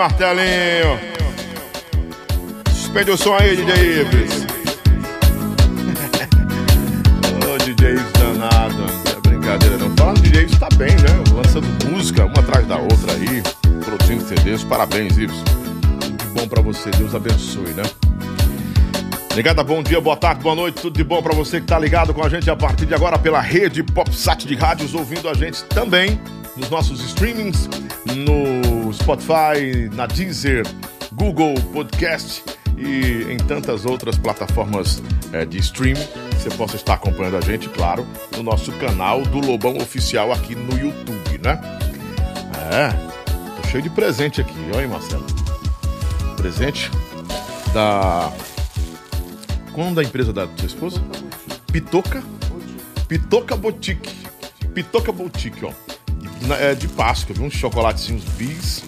martelinho! Suspende o som aí, DJ Ibris. Ô, DJ Ibris danado. É brincadeira não. Falando DJ Ibris tá bem, né? Lançando música, uma atrás da outra aí. Produzindo CDs. Parabéns, Ibris. Tudo bom pra você. Deus abençoe, né? Ligada, bom dia, boa tarde, boa noite, tudo de bom para você que tá ligado com a gente a partir de agora pela rede PopSat de rádios, ouvindo a gente também nos nossos streamings, no Spotify, na Deezer, Google Podcast e em tantas outras plataformas é, de streaming. Você possa estar acompanhando a gente, claro, no nosso canal do Lobão Oficial aqui no YouTube, né? É, tô cheio de presente aqui, olha aí, Marcelo. Presente da qual da empresa da sua esposa? Pitoca? Pitoca Boutique. Pitoca Boutique, ó. De, é, de Páscoa, viu? Uns chocolatezinhos bis.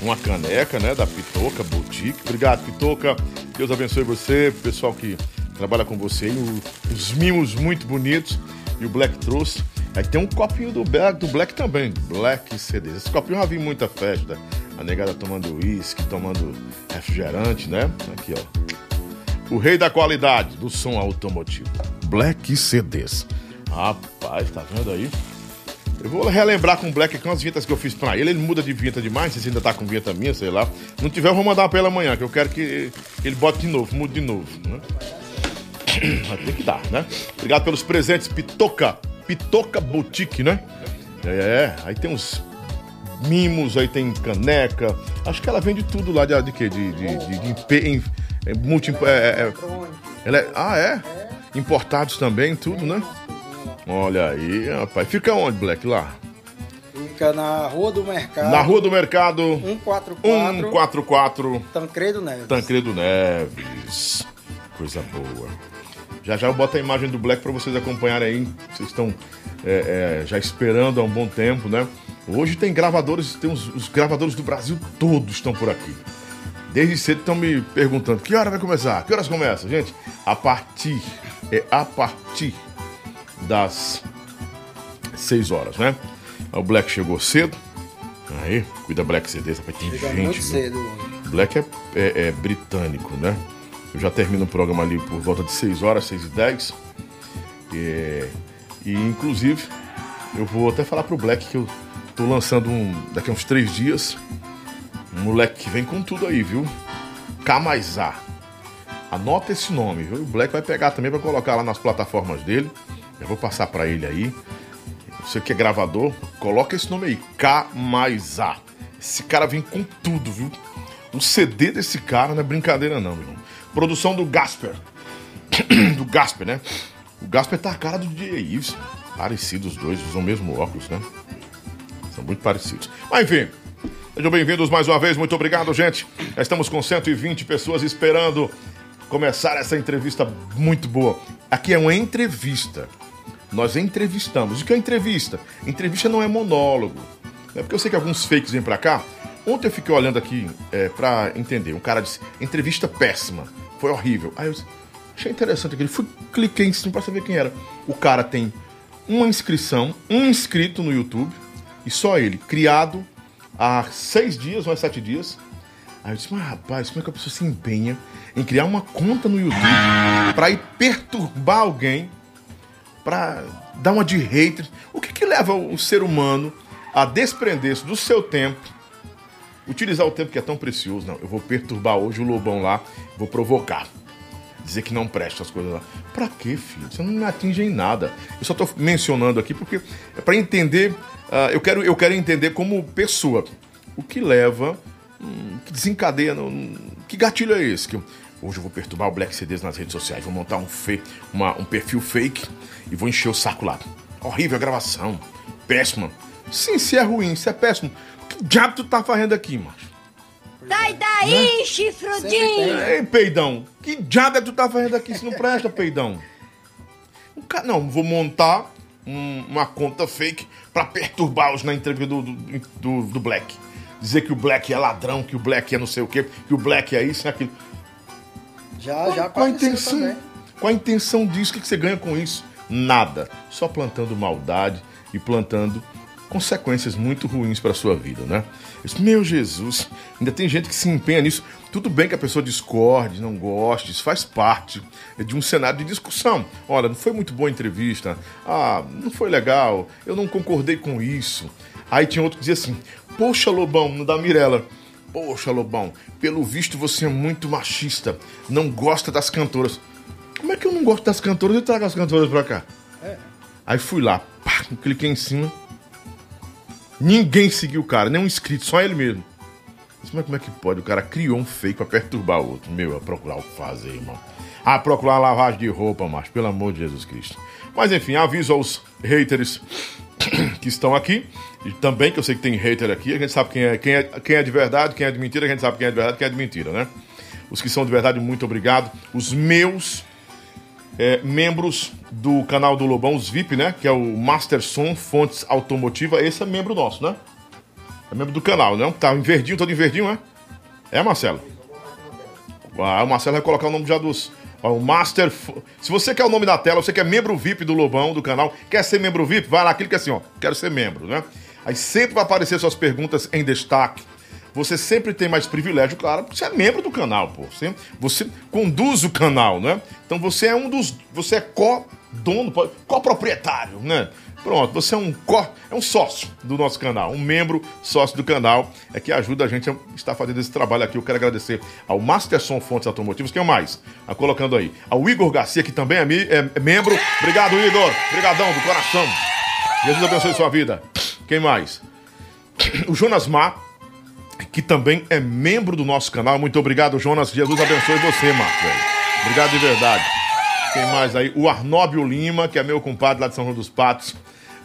Uma caneca, né? Da Pitoca Boutique. Obrigado, Pitoca. Deus abençoe você, pessoal que trabalha com você. O, os mimos muito bonitos. E o Black trouxe. Aí tem um copinho do Black, do Black também. Black CDs. Esse copinho já vi muita festa. A negada tomando uísque, tomando refrigerante, né? Aqui, ó o rei da qualidade do som automotivo. Black CDs. Rapaz, tá vendo aí? Eu vou relembrar com o Black com as vinhetas que eu fiz pra ele. Ele muda de vinheta demais, se ainda tá com vinheta minha, sei lá. Não tiver, eu vou mandar pra ele amanhã, que eu quero que ele bote de novo, mude de novo, né? Ter que dar, né? Obrigado pelos presentes, Pitoca. Pitoca Boutique, né? É, aí tem uns mimos, aí tem caneca. Acho que ela vende tudo lá de, de quê? De, de, de, de, é multi. É, é, é, ela é, ah, é? Importados também, tudo, né? Olha aí, rapaz. Fica onde, Black? Lá? Fica na Rua do Mercado. Na Rua do Mercado. 144. 144. Tancredo Neves. Tancredo Neves. Coisa boa. Já já eu boto a imagem do Black para vocês acompanharem aí. Vocês estão é, é, já esperando há um bom tempo, né? Hoje tem gravadores, tem os, os gravadores do Brasil todos estão por aqui. Desde cedo estão me perguntando que hora vai começar? Que horas começa? Gente, a partir, é a partir das 6 horas, né? O Black chegou cedo. Aí, cuida Black CD, rapaz, tem Chega gente. Muito cedo. Black é, é, é, britânico, né? Eu já termino o programa ali por volta de 6 horas, 6 e 10. E, e inclusive, eu vou até falar pro Black que eu tô lançando um daqui a uns 3 dias Moleque vem com tudo aí, viu? K mais A. Anota esse nome, viu? O Black vai pegar também para colocar lá nas plataformas dele. Eu vou passar para ele aí. Você que é gravador, coloca esse nome aí, K mais A. Esse cara vem com tudo, viu? O CD desse cara não é brincadeira não, meu irmão. Produção do Gasper. do Gasper, né? O Gasper tá a cara do DJ Ives. Parecidos os dois, usam o mesmo óculos, né? São muito parecidos. Mas enfim, Sejam bem-vindos mais uma vez, muito obrigado, gente. Estamos com 120 pessoas esperando começar essa entrevista muito boa. Aqui é uma entrevista. Nós entrevistamos. O que é entrevista? Entrevista não é monólogo. É porque eu sei que alguns fakes vêm pra cá. Ontem eu fiquei olhando aqui é, pra entender. Um cara disse: entrevista péssima. Foi horrível. Aí eu achei interessante aquele. Fui, cliquei em cima pra saber quem era. O cara tem uma inscrição, um inscrito no YouTube. E só ele, criado há seis dias há sete dias. Aí eu disse, mas rapaz, como é que a pessoa se empenha em criar uma conta no YouTube para ir perturbar alguém, para dar uma de hater? O que, que leva o ser humano a desprender-se do seu tempo, utilizar o tempo que é tão precioso? Não, eu vou perturbar hoje o lobão lá, vou provocar. Dizer que não presta as coisas lá. Pra quê, filho? Você não me atinge em nada. Eu só tô mencionando aqui porque é para entender Uh, eu, quero, eu quero entender como pessoa o que leva, hum, que desencadeia, no, que gatilho é esse? Que hoje eu vou perturbar o Black CDs nas redes sociais, vou montar um, fe, uma, um perfil fake e vou encher o saco lá. Horrível a gravação, péssima. Sim, se é ruim, se é péssimo, que diabo tu tá fazendo aqui, macho? Sai daí, né? chifrudinho! Ei, peidão, que diabo é que tu tá fazendo aqui se não presta, peidão? Não, vou montar um, uma conta fake para perturbá-los na entrevista do, do, do, Black. Dizer que o Black é ladrão, que o Black é não sei o quê, que o Black é isso e aquilo. Já, já qual a intenção? Também. Qual a intenção disso? O que você ganha com isso? nada, só plantando maldade e plantando consequências muito ruins para a sua vida, né? Disse, Meu Jesus, ainda tem gente que se empenha nisso. Tudo bem que a pessoa discorde, não goste, isso faz parte de um cenário de discussão. Olha, não foi muito boa a entrevista, ah, não foi legal, eu não concordei com isso. Aí tinha outro que dizia assim: Poxa, Lobão, da Mirella. Poxa, Lobão, pelo visto você é muito machista, não gosta das cantoras. Como é que eu não gosto das cantoras? Eu trago as cantoras pra cá. É. Aí fui lá, pá, cliquei em cima. Ninguém seguiu o cara, nem um inscrito, só ele mesmo. Mas como é que pode? O cara criou um fake pra perturbar o outro. Meu, é procurar o que fazer, irmão. Ah, procurar lavagem de roupa, macho, pelo amor de Jesus Cristo. Mas enfim, aviso aos haters que estão aqui. E também, que eu sei que tem hater aqui, a gente sabe quem é, quem é, quem é de verdade, quem é de mentira, a gente sabe quem é de verdade, quem é de mentira, né? Os que são de verdade, muito obrigado. Os meus é, membros do canal do Lobão, os VIP, né? Que é o Master Som Fontes Automotiva. Esse é membro nosso, né? É membro do canal, não? Tá em verdinho, todo em verdinho, né? É, Marcelo? Ah, o Marcelo vai colocar o nome já dos. Ó, o Master. Se você quer o nome na tela, você quer membro VIP do Lobão, do canal, quer ser membro VIP, vai lá, clica assim, ó. Quero ser membro, né? Aí sempre vai aparecer suas perguntas em destaque você sempre tem mais privilégio, claro, porque você é membro do canal, pô. Você, você conduz o canal, né? Então você é um dos. Você é co-dono, co-proprietário, né? Pronto, você é um co, é um sócio do nosso canal, um membro sócio do canal, é que ajuda a gente a estar fazendo esse trabalho aqui. Eu quero agradecer ao Masterson Fontes Automotivos, quem mais? A colocando aí. Ao Igor Garcia, que também é, é, é membro. Obrigado, Igor. Obrigadão, do coração. Jesus abençoe sua vida. Quem mais? O Jonas Mar, que também é membro do nosso canal. Muito obrigado, Jonas. Jesus abençoe você, Marcos. Obrigado de verdade. Quem mais aí? O Arnóbio Lima, que é meu compadre lá de São João dos Patos.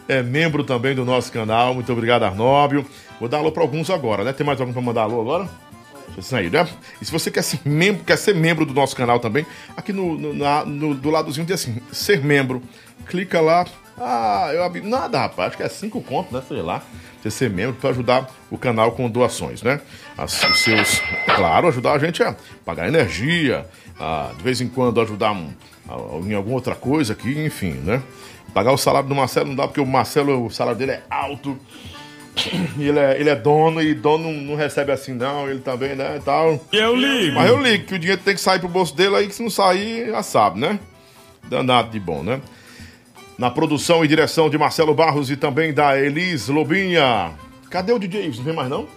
É membro também do nosso canal. Muito obrigado, Arnóbio. Vou dar alô para alguns agora, né? Tem mais algum para mandar alô agora? Isso aí, né? E se você quer ser membro, quer ser membro do nosso canal também, aqui no, no, na, no do ladozinho tem assim, ser membro. Clica lá. Ah, eu abri. Nada, rapaz. Acho que é cinco contos, né? Sei lá você ser membro para ajudar o canal com doações, né? As, os seus, claro, ajudar a gente a pagar energia, a, de vez em quando ajudar um, a, em alguma outra coisa aqui, enfim, né? Pagar o salário do Marcelo não dá porque o Marcelo, o salário dele é alto. Ele é, ele é dono e dono não, recebe assim, não. Ele também, né? E tal. Eu ligo. Mas eu ligo que o dinheiro tem que sair pro bolso dele aí, que se não sair, já sabe, né? Danado de bom, né? Na produção e direção de Marcelo Barros e também da Elis Lobinha. Cadê o DJ Ives? Não vem mais não?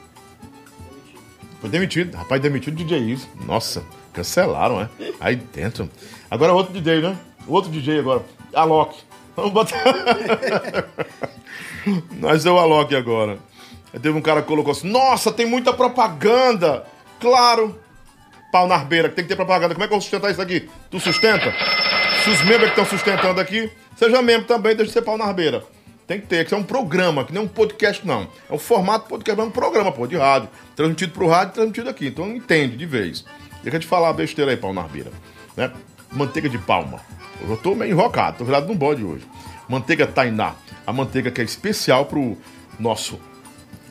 Foi demitido. Rapaz, demitido o DJ Ives. Nossa, cancelaram, né? Aí dentro. Agora outro DJ, né? Outro DJ agora. Alok. Vamos botar. Nós é o Alok agora. Aí teve um cara que colocou assim: Nossa, tem muita propaganda. Claro. Pau na arbeira, que tem que ter propaganda. Como é que eu vou sustentar isso aqui? Tu sustenta? Se os membros que estão sustentando aqui, seja membro também, deixa de ser pau na arbeira. Tem que ter, que é um programa, que nem um podcast, não. É um formato podcast, é um programa, pô, de rádio. Transmitido pro rádio, transmitido aqui. Então entende de vez. Deixa de falar besteira aí, pau na arbeira. Né? Manteiga de palma. Eu tô meio enrocado, tô virado num bode hoje. Manteiga Tainá. A manteiga que é especial pro nosso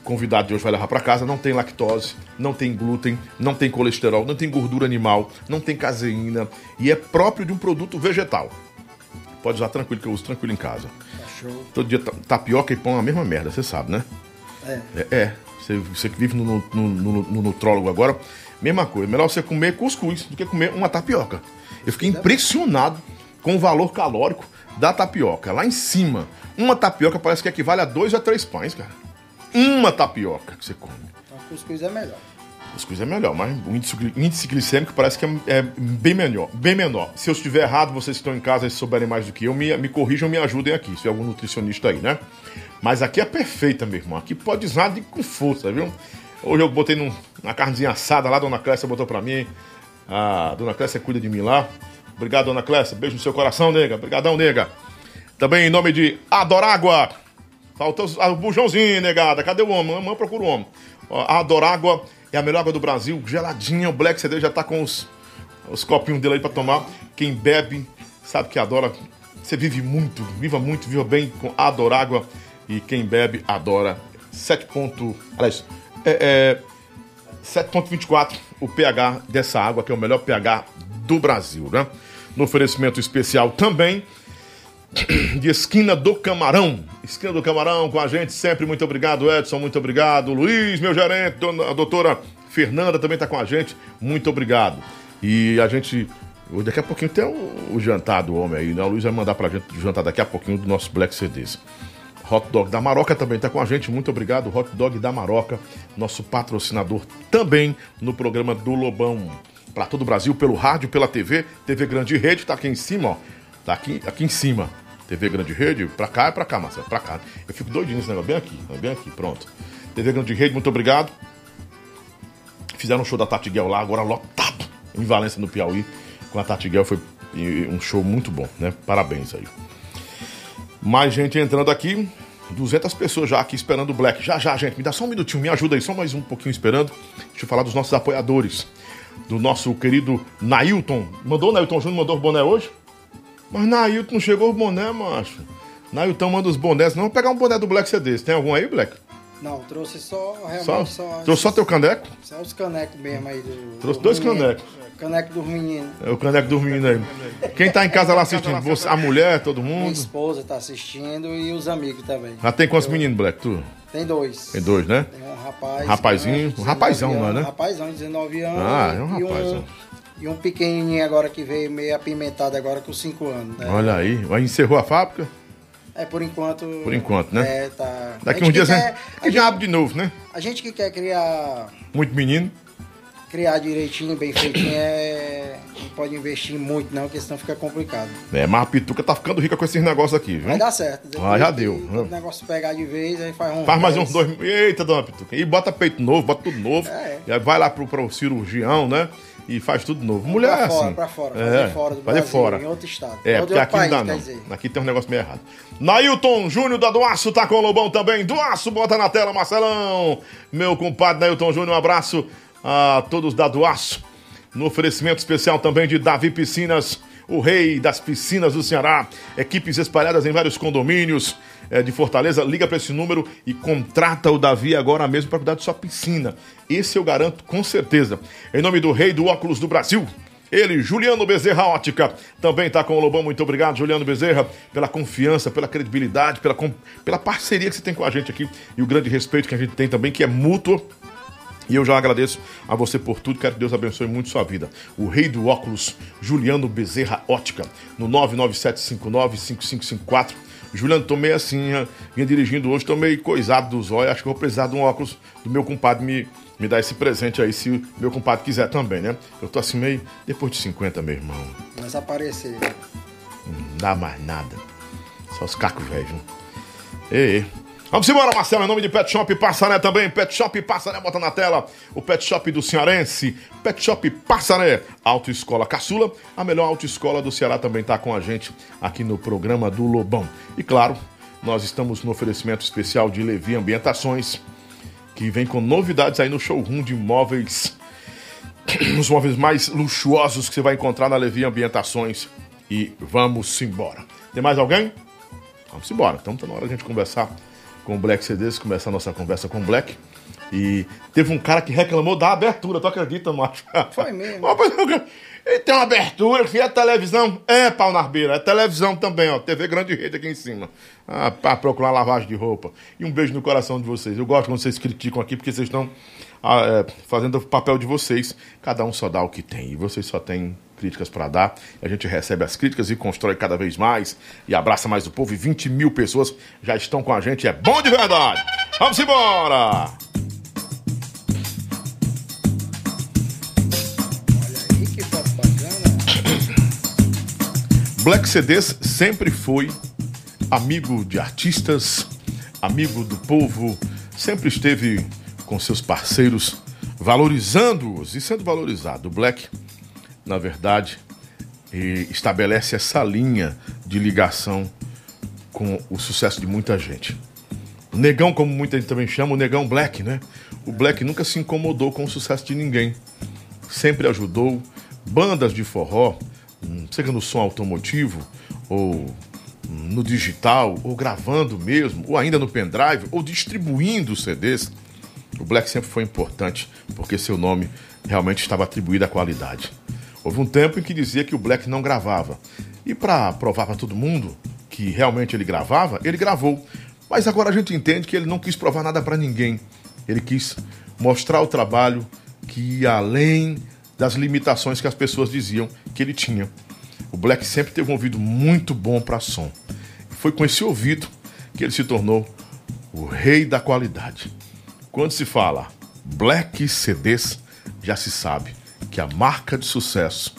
convidado de hoje vai levar para casa, não tem lactose, não tem glúten, não tem colesterol, não tem gordura animal, não tem caseína e é próprio de um produto vegetal. Pode usar tranquilo, que eu uso tranquilo em casa. Show. Todo dia tapioca e pão é a mesma merda, você sabe, né? É. É, é. Você, você que vive no, no, no, no, nutrólogo agora, mesma coisa. Melhor você comer cuscuz do que comer uma tapioca. Eu fiquei impressionado com o valor calórico da tapioca. Lá em cima, uma tapioca parece que equivale a dois a três pães, cara uma tapioca que você come. Então, cuscuz é melhor. Cuscuz é melhor, mas o índice, índice glicêmico parece que é, é, bem menor, bem menor. Se eu estiver errado, vocês que estão em casa e souberem mais do que eu, me, me corrijam, me ajudem aqui, se é algum nutricionista aí, né? Mas aqui é perfeita, meu irmão. Aqui pode usar de com força, viu? Hoje eu botei num, na carnezinha assada lá, a dona Clécia botou pra mim. A dona Clécia cuida de mim lá. Obrigado, dona Clécia. Beijo no seu coração, nega. Obrigadão, nega. Também em nome de Adorágua. Faltou o bujãozinho, negada. Cadê o homem? Amanhã procura o homem. A Adorágua é a melhor água do Brasil. Geladinha. O Black CD já tá com os, os copinhos dele aí pra tomar. Quem bebe sabe que adora. Você vive muito, viva muito, viva bem com Adorágua. E quem bebe, adora. 7 ponto... Aliás, é, é 7.24 o pH dessa água, que é o melhor pH do Brasil, né? No oferecimento especial também de Esquina do Camarão. Esquina do Camarão com a gente sempre. Muito obrigado, Edson. Muito obrigado. Luiz, meu gerente. A doutora Fernanda também está com a gente. Muito obrigado. E a gente. Daqui a pouquinho tem o, o jantar do homem aí, né? O Luiz vai mandar pra gente o jantar daqui a pouquinho do nosso Black CDs. Hot Dog da Maroca também está com a gente. Muito obrigado, Hot Dog da Maroca, nosso patrocinador também no programa do Lobão. Para todo o Brasil, pelo rádio, pela TV, TV Grande Rede, tá aqui em cima, ó. Tá aqui, aqui em cima. TV Grande Rede, pra cá é pra cá, Marcelo, pra cá. Eu fico doidinho nesse negócio, bem aqui, bem aqui, pronto. TV Grande Rede, muito obrigado. Fizeram um show da Tati Guel lá, agora lotado, em Valência, no Piauí, com a Tati Guel, foi um show muito bom, né? Parabéns aí. Mais gente entrando aqui, 200 pessoas já aqui esperando o Black. Já, já, gente, me dá só um minutinho, me ajuda aí, só mais um pouquinho esperando. Deixa eu falar dos nossos apoiadores. Do nosso querido Nailton. Mandou o Nailton Júnior, mandou o boné hoje? Mas Nailton não chegou o boné, macho. Nailton manda os bonés. Não, vou pegar um boné do Black CDs. Tem algum aí, Black? Não, trouxe só, realmente Só? só. Trouxe só teu caneco? Só os canecos mesmo aí do. Trouxe dos dois meninos. canecos. Caneco dos meninos. É o caneco dormindo aí. Quem tá em casa lá assistindo? Você, a mulher, todo Minha mundo? esposa tá assistindo e os amigos também. Já tem quantos meninos, Black? Tu? Tem dois. Tem dois, né? Tem um rapaz. Rapazinho, né, um 19 rapazão, anos, né? Rapazão, 19 anos. Ah, é um e rapazão. E um pequenininho agora que veio meio apimentado agora com 5 anos. Né? Olha aí. Aí encerrou a fábrica? É, por enquanto. Por enquanto, né? É, tá. Daqui A uns gente dias, né? quer- Que diabo de novo, né? A gente que quer criar, Muito menino. criar direitinho, bem feitinho, é... não pode investir muito, não, porque senão fica complicado. É, mas a Pituca tá ficando rica com esses negócios aqui, viu? Vai dar certo. Depois Ah, já que deu, O negócio pegar de vez, aí faz um. Faz mais uns dois. Eita, dona Pituca. E bota peito novo, bota tudo novo. É. E aí vai lá pro, pro cirurgião, né? E faz tudo novo. Mulher pra é fora, assim. pra fora, É, fazer fora do fazer Brasil, fora. em outro estado. É, porque aqui país, não dá, não. Aqui tem um negócio meio errado. Nailton Júnior da Doaço tá com o Lobão também. Doaço, bota na tela, Marcelão. Meu compadre Nailton Júnior, um abraço a todos da Doaço. No oferecimento especial também de Davi Piscinas, o rei das piscinas do Ceará. Equipes espalhadas em vários condomínios eh, de Fortaleza. Liga para esse número e contrata o Davi agora mesmo para cuidar de sua piscina. Esse eu garanto com certeza. Em nome do rei do óculos do Brasil. Ele, Juliano Bezerra Ótica, também está com o Lobão. Muito obrigado, Juliano Bezerra, pela confiança, pela credibilidade, pela, pela parceria que você tem com a gente aqui e o grande respeito que a gente tem também, que é mútuo. E eu já agradeço a você por tudo. Quero que Deus abençoe muito sua vida. O rei do óculos, Juliano Bezerra Ótica, no 997595554. Juliano, tomei assim, vinha dirigindo hoje, tomei coisado dos olhos. Acho que vou precisar de um óculos do meu compadre me, me dar esse presente aí, se meu compadre quiser também, né? Eu tô assim meio depois de 50, meu irmão. Mas aparecer. Não dá mais nada. Só os cacos velhos. né? Ei, ei. Vamos embora, Marcelo. Em nome de Pet Shop Passaré também. Pet Shop Passaré, bota na tela. O Pet Shop do Cearense. Pet Shop Passaré. Autoescola Caçula. A melhor autoescola do Ceará também está com a gente aqui no programa do Lobão. E claro, nós estamos no oferecimento especial de Levi Ambientações, que vem com novidades aí no showroom de imóveis os móveis mais luxuosos que você vai encontrar na Levi Ambientações. E vamos embora. Tem mais alguém? Vamos embora. Então tá na hora de a gente conversar com o Black CDs, começar a nossa conversa com o Black. E teve um cara que reclamou da abertura, tu acredita, macho? Foi mesmo. Ele tem uma abertura, que é televisão. É, pau na arbeira, é televisão também, ó. TV Grande Rede aqui em cima. Ah, pra procurar lavagem de roupa. E um beijo no coração de vocês. Eu gosto quando vocês criticam aqui, porque vocês estão ah, é, fazendo o papel de vocês. Cada um só dá o que tem. E vocês só têm críticas para dar. A gente recebe as críticas e constrói cada vez mais. E abraça mais o povo. E 20 mil pessoas já estão com a gente. É bom de verdade. Vamos embora! Black CDs sempre foi amigo de artistas, amigo do povo, sempre esteve com seus parceiros, valorizando-os e sendo valorizado. O Black, na verdade, estabelece essa linha de ligação com o sucesso de muita gente. O Negão, como muita gente também chama, o Negão Black, né? O Black nunca se incomodou com o sucesso de ninguém. Sempre ajudou bandas de forró, seja no som automotivo, ou hum, no digital, ou gravando mesmo, ou ainda no pendrive, ou distribuindo CDs. O Black sempre foi importante, porque seu nome realmente estava atribuído à qualidade. Houve um tempo em que dizia que o Black não gravava. E para provar para todo mundo que que realmente ele gravava, ele gravou. Mas agora a gente entende que ele não quis provar nada para ninguém. Ele quis mostrar o trabalho que ia além das limitações que as pessoas diziam que ele tinha. O Black sempre teve um ouvido muito bom para som. Foi com esse ouvido que ele se tornou o rei da qualidade. Quando se fala Black CDs, já se sabe que a marca de sucesso,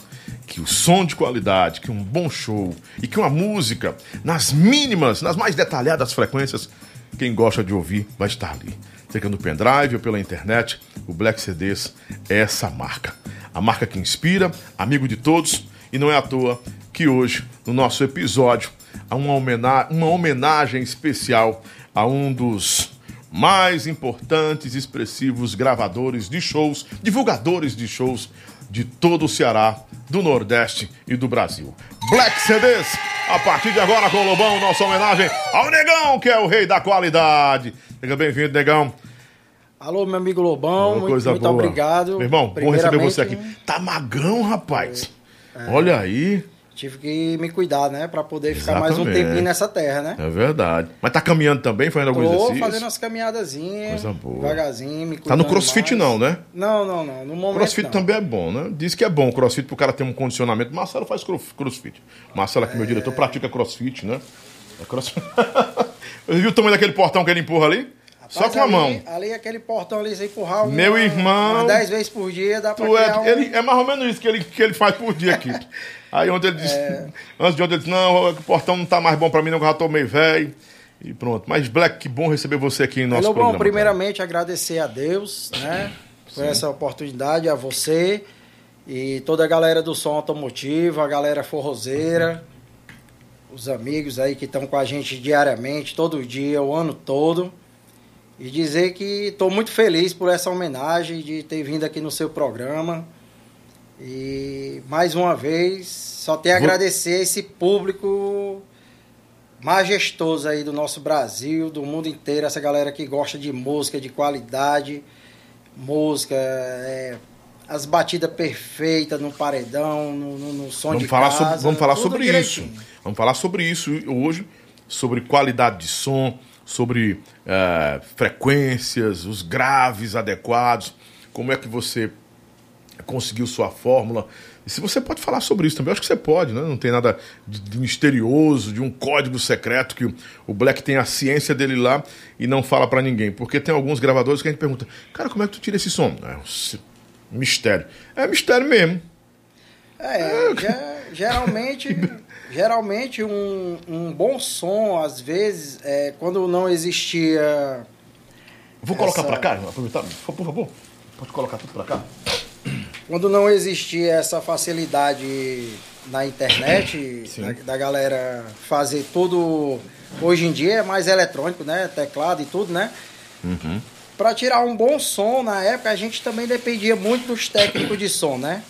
que o som de qualidade, que um bom show e que uma música nas mínimas, nas mais detalhadas frequências, quem gosta de ouvir vai estar ali. Seja no pendrive ou pela internet, o Black CDs é essa marca. A marca que inspira, amigo de todos, e não é à toa que hoje, no nosso episódio, há uma homenagem, uma homenagem especial a um dos mais importantes e expressivos gravadores de shows, divulgadores de shows de todo o Ceará, do Nordeste e do Brasil. Black CDs, a partir de agora com o Lobão, nossa homenagem ao Negão, que é o rei da qualidade. Seja bem-vindo, Negão. Alô, meu amigo Lobão, muito, muito boa. obrigado. Meu irmão, bom receber você aqui. Tá magão, rapaz. É. Olha aí. Tive que me cuidar, né? Pra poder ficar Exatamente. mais um tempinho nessa terra, né? É verdade. Mas tá caminhando também, fazendo alguns exercícios? Tô fazendo umas caminhadazinhas. Coisa boa. Devagarzinho, me Tá no crossfit mais. não, né? Não, não, não. No momento Crossfit não. também é bom, né? Diz que é bom o crossfit pro cara ter um condicionamento. Marcelo faz crossfit. Marcelo, aqui, é... meu diretor, pratica crossfit, né? É crossfit. Viu o tamanho daquele portão que ele empurra ali? Só com a ali, mão. Ali, aquele portão ali, você empurrar uma, Meu irmão. Umas 10 vezes por dia, dá pra é, um... ele, é mais ou menos isso que ele, que ele faz por dia aqui. Aí ontem ele disse. É... Antes de ontem ele disse: Não, o portão não tá mais bom pra mim, não, eu já tô meio velho. E pronto. Mas, Black, que bom receber você aqui no nosso Hello, programa. Bom, primeiramente, cara. agradecer a Deus, né? Por Sim. essa oportunidade, a você e toda a galera do som automotivo, a galera forrozeira, os amigos aí que estão com a gente diariamente, todo dia, o ano todo. E dizer que estou muito feliz por essa homenagem, de ter vindo aqui no seu programa. E mais uma vez, só tenho a Vou... agradecer esse público majestoso aí do nosso Brasil, do mundo inteiro, essa galera que gosta de música de qualidade, música, é, as batidas perfeitas no paredão, no, no, no som vamos de falar casa, sobre, Vamos falar sobre direitinho. isso. Vamos falar sobre isso hoje, sobre qualidade de som, sobre uh, frequências, os graves adequados, como é que você conseguiu sua fórmula. E se você pode falar sobre isso também, eu acho que você pode, né? Não tem nada de, de misterioso, de um código secreto que o, o, Black tem a ciência dele lá e não fala para ninguém. Porque tem alguns gravadores que a gente pergunta, cara, como é que tu tira esse som? É um mistério. É mistério mesmo. É, é. geralmente geralmente um, um bom som, às vezes, é, quando não existia. Vou colocar essa... para cá, aproveitar, por favor. Pode colocar tudo para cá. Quando não existia essa facilidade na internet, da, da, galera fazer tudo. Hoje em dia é mais eletrônico, né? Teclado e tudo, né? Uhum. Para tirar um bom som, na época, a gente também dependia muito dos técnicos de som, né?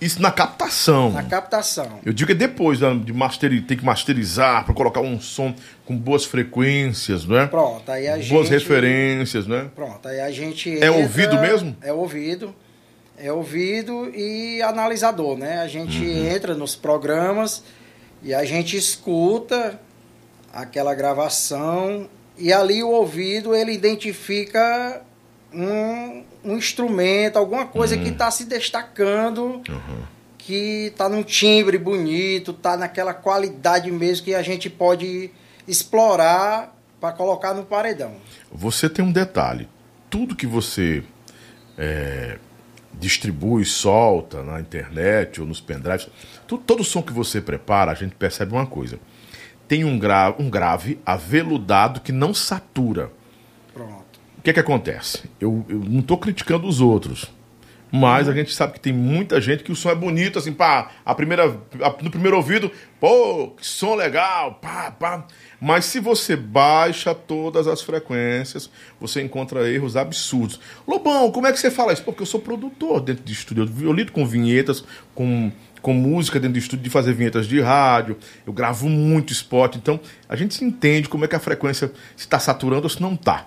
Isso na captação. Na captação. Eu digo que é depois de masterizar, tem que masterizar para colocar um som com boas frequências, não é? Pronto, aí a boas gente. Boas referências, não é? Pronto, aí a gente. É entra... ouvido mesmo? É ouvido. É ouvido e analisador, né? A gente uhum. entra nos programas e a gente escuta aquela gravação e ali o ouvido ele identifica um, um instrumento, alguma coisa uhum. que está se destacando, uhum. que está num timbre bonito, está naquela qualidade mesmo que a gente pode explorar para colocar no paredão. Você tem um detalhe: tudo que você é, distribui, solta na internet ou nos pendrives, tudo, todo som que você prepara, a gente percebe uma coisa. Tem um, gra um grave aveludado que não satura. O que é que acontece? Eu, eu não estou criticando os outros. Mas a gente sabe que tem muita gente que o som é bonito, assim, pá, a primeira, a, no primeiro ouvido, pô, que som legal, pá, pá. Mas se você baixa todas as frequências, você encontra erros absurdos. Lobão, como é que você fala isso? Porque eu sou produtor dentro de estúdio, eu lido com vinhetas, com, com música dentro de estúdio, de fazer vinhetas de rádio, eu gravo muito spot, então a gente se entende como é que a frequência está saturando ou se não está.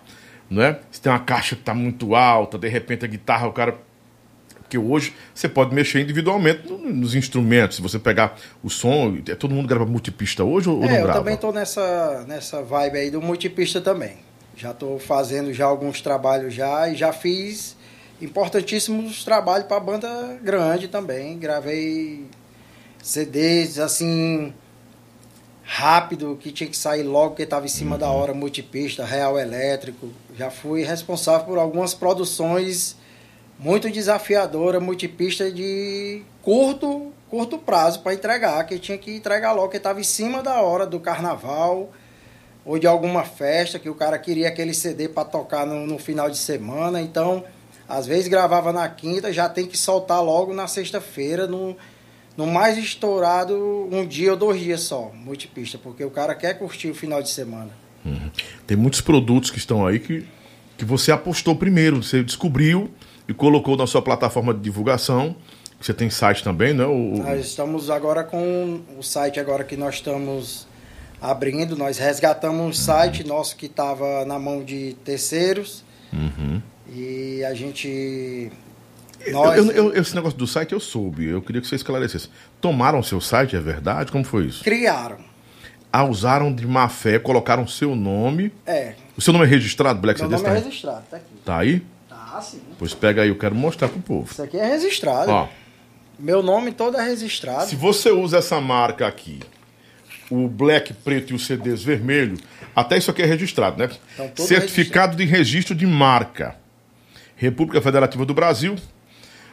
Não é? Se tem uma caixa que está muito alta, de repente a guitarra, o cara Porque hoje você pode mexer individualmente no- nos instrumentos. Se você pegar o som, é, todo mundo grava multipista hoje ou, É, não eu grava? também tô nessa, nessa vibe aí do multipista também. Já tô fazendo já alguns trabalhos já e já fiz importantíssimos trabalhos para banda grande também. Gravei CDs assim rápido que tinha que sair logo porque estava em cima da hora, multipista, real elétrico. Já fui responsável por algumas produções muito desafiadoras, multipista de curto, curto prazo para entregar, que tinha que entregar logo, que estava em cima da hora do carnaval ou de alguma festa que o cara queria aquele CD para tocar no, no final de semana. Então, às vezes gravava na quinta, já tem que soltar logo na sexta-feira, no, no mais estourado um dia ou dois dias só, multipista, porque o cara quer curtir o final de semana. Tem muitos produtos que estão aí que, que você apostou primeiro, você descobriu e colocou na sua plataforma de divulgação. Você tem site também, né? O, Nós estamos agora com o site agora que nós estamos abrindo, nós resgatamos um site nosso que estava na mão de terceiros Uhum. e a gente nós eu- eu- esse negócio do site eu soube, eu queria que você esclarecesse. Tomaram seu site, é verdade? Como foi isso? criaram. Ah, usaram de má fé, colocaram seu nome. É, O seu nome é registrado, Black meu CD? nome é Tá, registrado, tá aqui. tá aí? Tá, sim. Pois pega aí, eu quero mostrar pro povo. Isso aqui é registrado. Ó, Meu nome todo é registrado. se você usa essa marca aqui, o black preto e os CDs vermelho, até isso aqui é registrado, né? Então, Certificado de registro de marca. República Federativa do Brasil,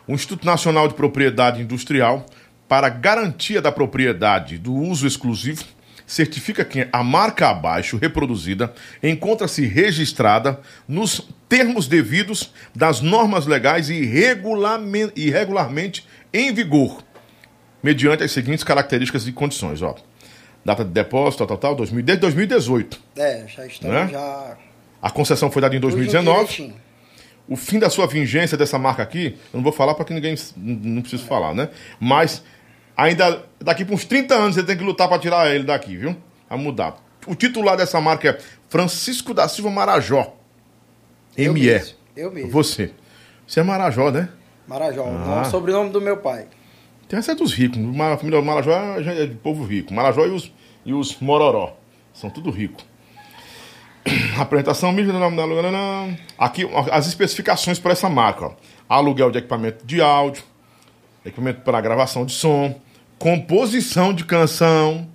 o Instituto Nacional de Propriedade Industrial, para garantia da propriedade do uso exclusivo, certifica que a marca abaixo reproduzida encontra-se registrada nos termos devidos das normas legais e, e regularmente em vigor, mediante as seguintes características e condições, ó. Data de depósito, tal, tal, tal, 2000 desde 2018. É, já estamos Né? já A concessão foi dada em tudo 2019. O fim da sua vigência dessa marca aqui, eu não vou falar para que ninguém não precisa falar, né? Mas ainda daqui para uns 30 anos você tem que lutar para tirar ele daqui, viu? A mudar. O titular dessa marca é Francisco da Silva Marajó. Eu ME. mesmo, eu mesmo. Você. Você é Marajó, né? Marajó, o Ah. nome- sobrenome do meu pai. Tem essa é dos ricos. A família Marajó é de povo rico. Marajó e os, e os Mororó. São tudo ricos. Apresentação. Aqui as especificações para essa marca. Ó. Aluguel de equipamento de áudio, equipamento para gravação de som, composição de canção,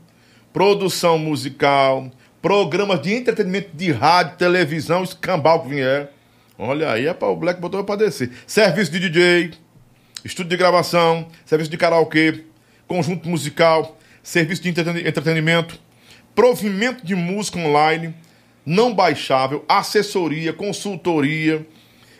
produção musical, programas de entretenimento de rádio, televisão, escambau que vier. Olha aí, é o Black botou para descer. Serviço de DJ, estúdio de gravação, serviço de karaokê, conjunto musical, serviço de entreten- entretenimento, provimento de música online, não baixável, assessoria, consultoria,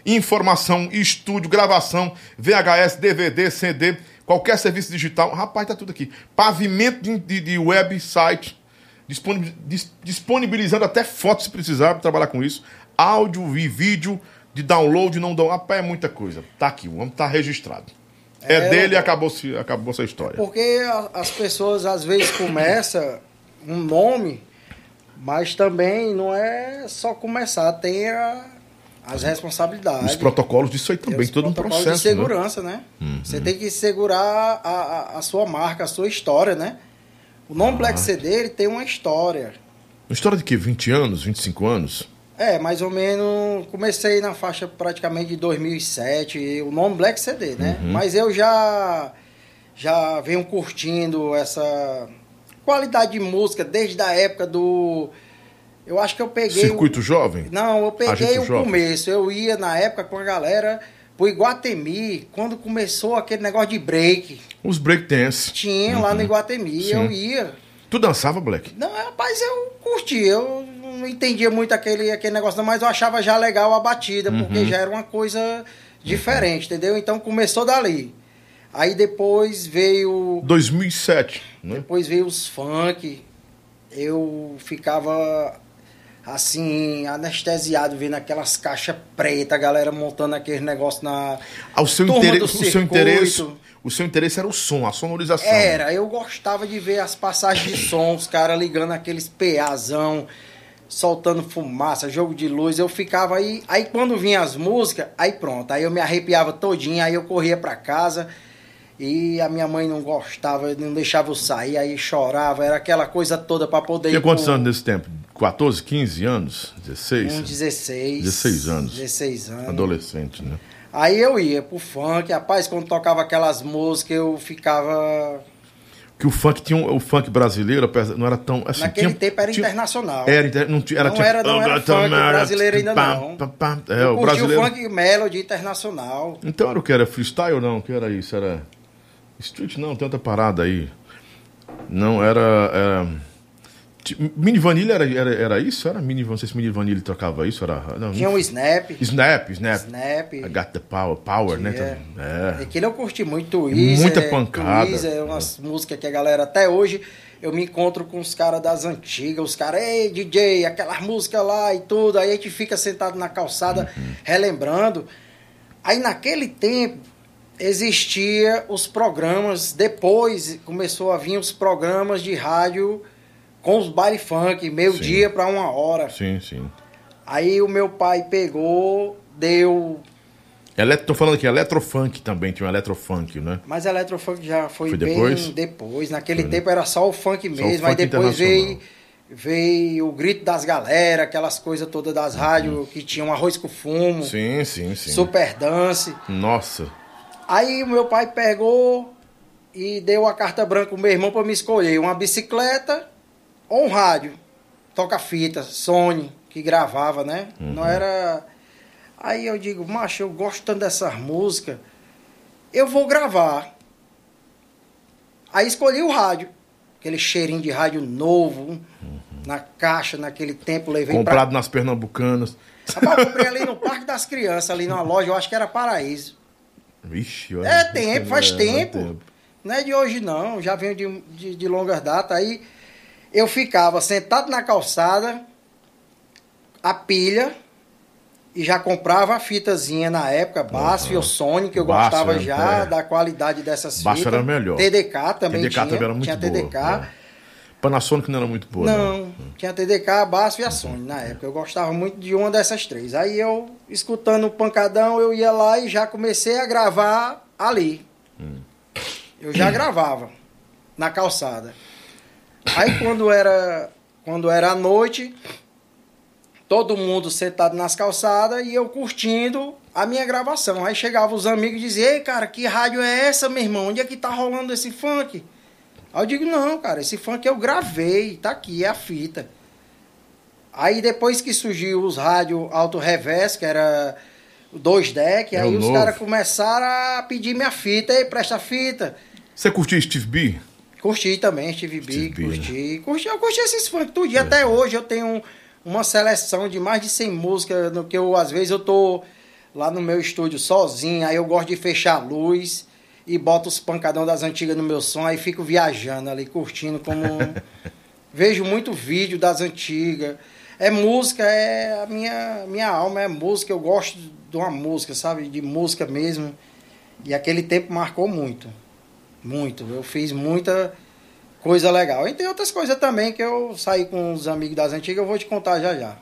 informação, estúdio, gravação, VHS, DVD, CD, qualquer serviço digital. Rapaz, tá tudo aqui. Pavimento de, de, website, disponibil- dis- disponibilizando até fotos se precisar para trabalhar com isso, áudio e vídeo de download, não download. Rapaz, é muita coisa. Tá aqui, o homem tá registrado. É, É, dele e eu- acabou-se acabou essa história. Porque as pessoas às vezes começam um nome, mas também não é só começar, tem a- as responsabilidades. Os protocolos disso aí também, todo um processo. de né? segurança, né? Você tem que segurar a, a, a sua marca, a sua história, né? O nome Ah. Black CD ele tem uma história. Uma história de quê? 20 anos, 25 anos? É, mais ou menos, comecei na faixa praticamente de 2007, o nome Black CD, né? Uhum. Mas eu já já venho curtindo essa qualidade de música desde a época do eu acho que eu peguei o- Circuito jovem? Não, eu peguei o jovem. começo. Eu ia na época com a galera pro Iguatemi, quando começou aquele negócio de break. Os breakdance. Tinha lá no Iguatemi, Uhum. Sim. eu ia. Tu dançava, Black? Não, rapaz, eu curti. Eu não entendia muito aquele, aquele negócio, não, mas eu achava já legal a batida, Uhum. porque já era uma coisa diferente, entendeu? Então começou dali. Aí depois veio. 2007, né? Depois veio os funk. Eu ficava assim, anestesiado, vendo aquelas caixas pretas, a galera montando aquele negócio na. Ah, o seu, interesse, o seu interesse, o seu interesse era o som, a sonorização. Era, eu gostava de ver as passagens de som, os caras ligando aqueles PAzão, soltando fumaça, jogo de luz, eu ficava aí, aí quando vinha as músicas, aí pronto, aí eu me arrepiava todinho, aí eu corria para casa e a minha mãe não gostava, não deixava eu sair, aí chorava, era aquela coisa toda para poder Tinha quantos pro- anos nesse tempo? 14, 15 anos? 16? Um 16. 16 anos. 16 anos. Adolescente, né? Aí eu ia pro funk, rapaz, quando tocava aquelas músicas, eu ficava. Que o funk tinha um, o funk brasileiro, não era tão assim. Naquele tinha- tempo era tinha- internacional. Era, inter- não tinha, era Não tipo, era- não era funk brasileiro ainda pá, não. pá, pá. É, eu o brasileiro. o funk melody internacional. Então era o que? Era freestyle ou não? O que era isso? Era. Street não, tem outra parada aí. Não, era. era... Mini Vanilla era, era, era isso? Era Mini Não sei se Mini Vanilla trocava isso. Era... Não, Tinha um Snap. Snap, Snap. Snap. I got the power, power, né? Yeah. É. Aquele eu curti muito Tweezer. Muita pancada. Tweezer, umas músicas que a galera até hoje eu me encontro com os caras das antigas, os caras, ei DJ, aquelas músicas lá e tudo. Aí a gente fica sentado na calçada Uhum. relembrando. Aí naquele tempo existia os programas, depois começou a vir os programas de rádio com os baile funk, meio-dia para uma hora. Sim, sim. Aí o meu pai pegou, deu Elet... Tô falando aqui, Eletrofunk também, tinha um Eletrofunk, né? Mas Eletrofunk já foi, Foi bem depois? depois. Naquele Foi, né? tempo era só o funk o mesmo. aí funk depois veio, veio o grito das galera, aquelas coisas todas das rádios que tinham arroz com fumo, Uhum. Sim, sim, sim. super dance. Nossa. Aí o meu pai pegou e deu a carta branca pro meu irmão para me escolher uma bicicleta ou um rádio. Toca-fita, Sony, que gravava, né? Uhum. Não era. Aí eu digo, macho, eu gosto tanto dessas músicas, eu vou gravar. Aí escolhi o rádio, aquele cheirinho de rádio novo, na caixa, naquele tempo, levei pra Comprado nas Pernambucanas. Rapaz, eu comprei ali no Parque das Crianças, ali numa loja, eu acho que era Paraíso. Vixe, olha. É tempo, faz É, tempo. Não é de hoje não, já venho de, de, de longas datas. Aí eu ficava sentado na calçada, a pilha, e já comprava a fitazinha na época, Basf ou Sony, que eu Basf, gostava já é. da qualidade dessas Basf fitas. era melhor. TDK também TDK tinha. também era muito tinha boa, TDK. é. Panasonic não era muito boa, não. Não, tinha TDK, a Basf e a Sony na época. Eu gostava muito de uma dessas três. Aí eu, escutando o pancadão, eu ia lá e já comecei a gravar ali. Eu já gravava na calçada. Aí quando era quando era à noite, todo mundo sentado nas calçadas e eu curtindo a minha gravação. Aí chegavam os amigos e diziam, ei cara, que rádio é essa, meu irmão? Onde é que tá rolando esse funk? Aí eu digo, não, cara, esse funk eu gravei, tá aqui, é a fita. Aí depois que surgiu os rádios alto reverso, que era dois deck, É aí os caras começaram a pedir minha fita, ei, presta a fita. Você curtiu Steve B? Curti também, Steve B, Steve B, né? curti. curti. Eu curti esses funk tudo. E até hoje eu tenho uma seleção de mais de 100 músicas, no que eu, às vezes, eu tô lá no meu estúdio sozinho, aí eu gosto de fechar a luz e boto os pancadão das antigas no meu som, aí fico viajando ali, curtindo como... Vejo muito vídeo das antigas. É música, é a minha, minha alma, é música. Eu gosto de uma música, sabe? De música mesmo. E aquele tempo marcou muito. Muito. Eu fiz muita coisa legal. E tem outras coisas também que eu saí com os amigos das antigas, eu vou te contar já já.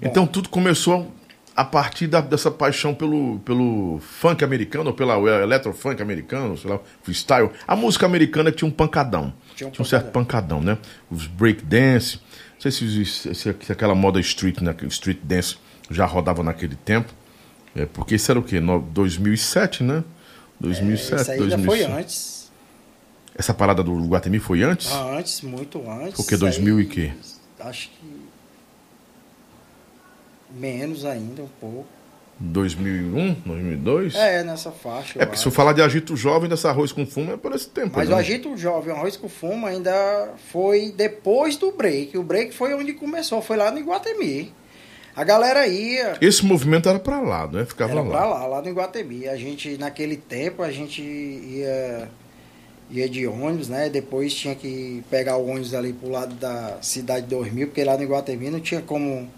Então tudo começou a partir da- dessa paixão pelo, pelo funk americano, ou pela eletrofunk americano, sei lá, freestyle. A música americana tinha um pancadão. Tinha Tinha um um, certo pancadão, né? Os breakdance. Não sei se, se, se- aquela moda street, né? Street dance já rodava naquele tempo. É, porque isso era o quê? No, 2007, né? 2007, Isso aí ainda 2005. foi antes. Essa parada do Guatemi foi antes? Ah, antes, muito antes. Quê? Isso aí, 2000 e quê? Acho que. Menos ainda, um pouco. 2001, 2002? É, nessa faixa. É, porque se eu falar de agito jovem dessa arroz com fumo é por esse tempo. Mas né? o Agito Jovem, o Arroz com Fumo, ainda foi depois do break. O break foi onde começou, foi lá no Iguatemi. A galera ia. Esse movimento era pra lá, né? Ficava Era lá. pra lá, lá no Iguatemi. A gente, naquele tempo, a gente ia, ia de ônibus, né? Depois tinha que pegar o ônibus ali pro lado da cidade 2000, porque lá no Iguatemi não tinha como,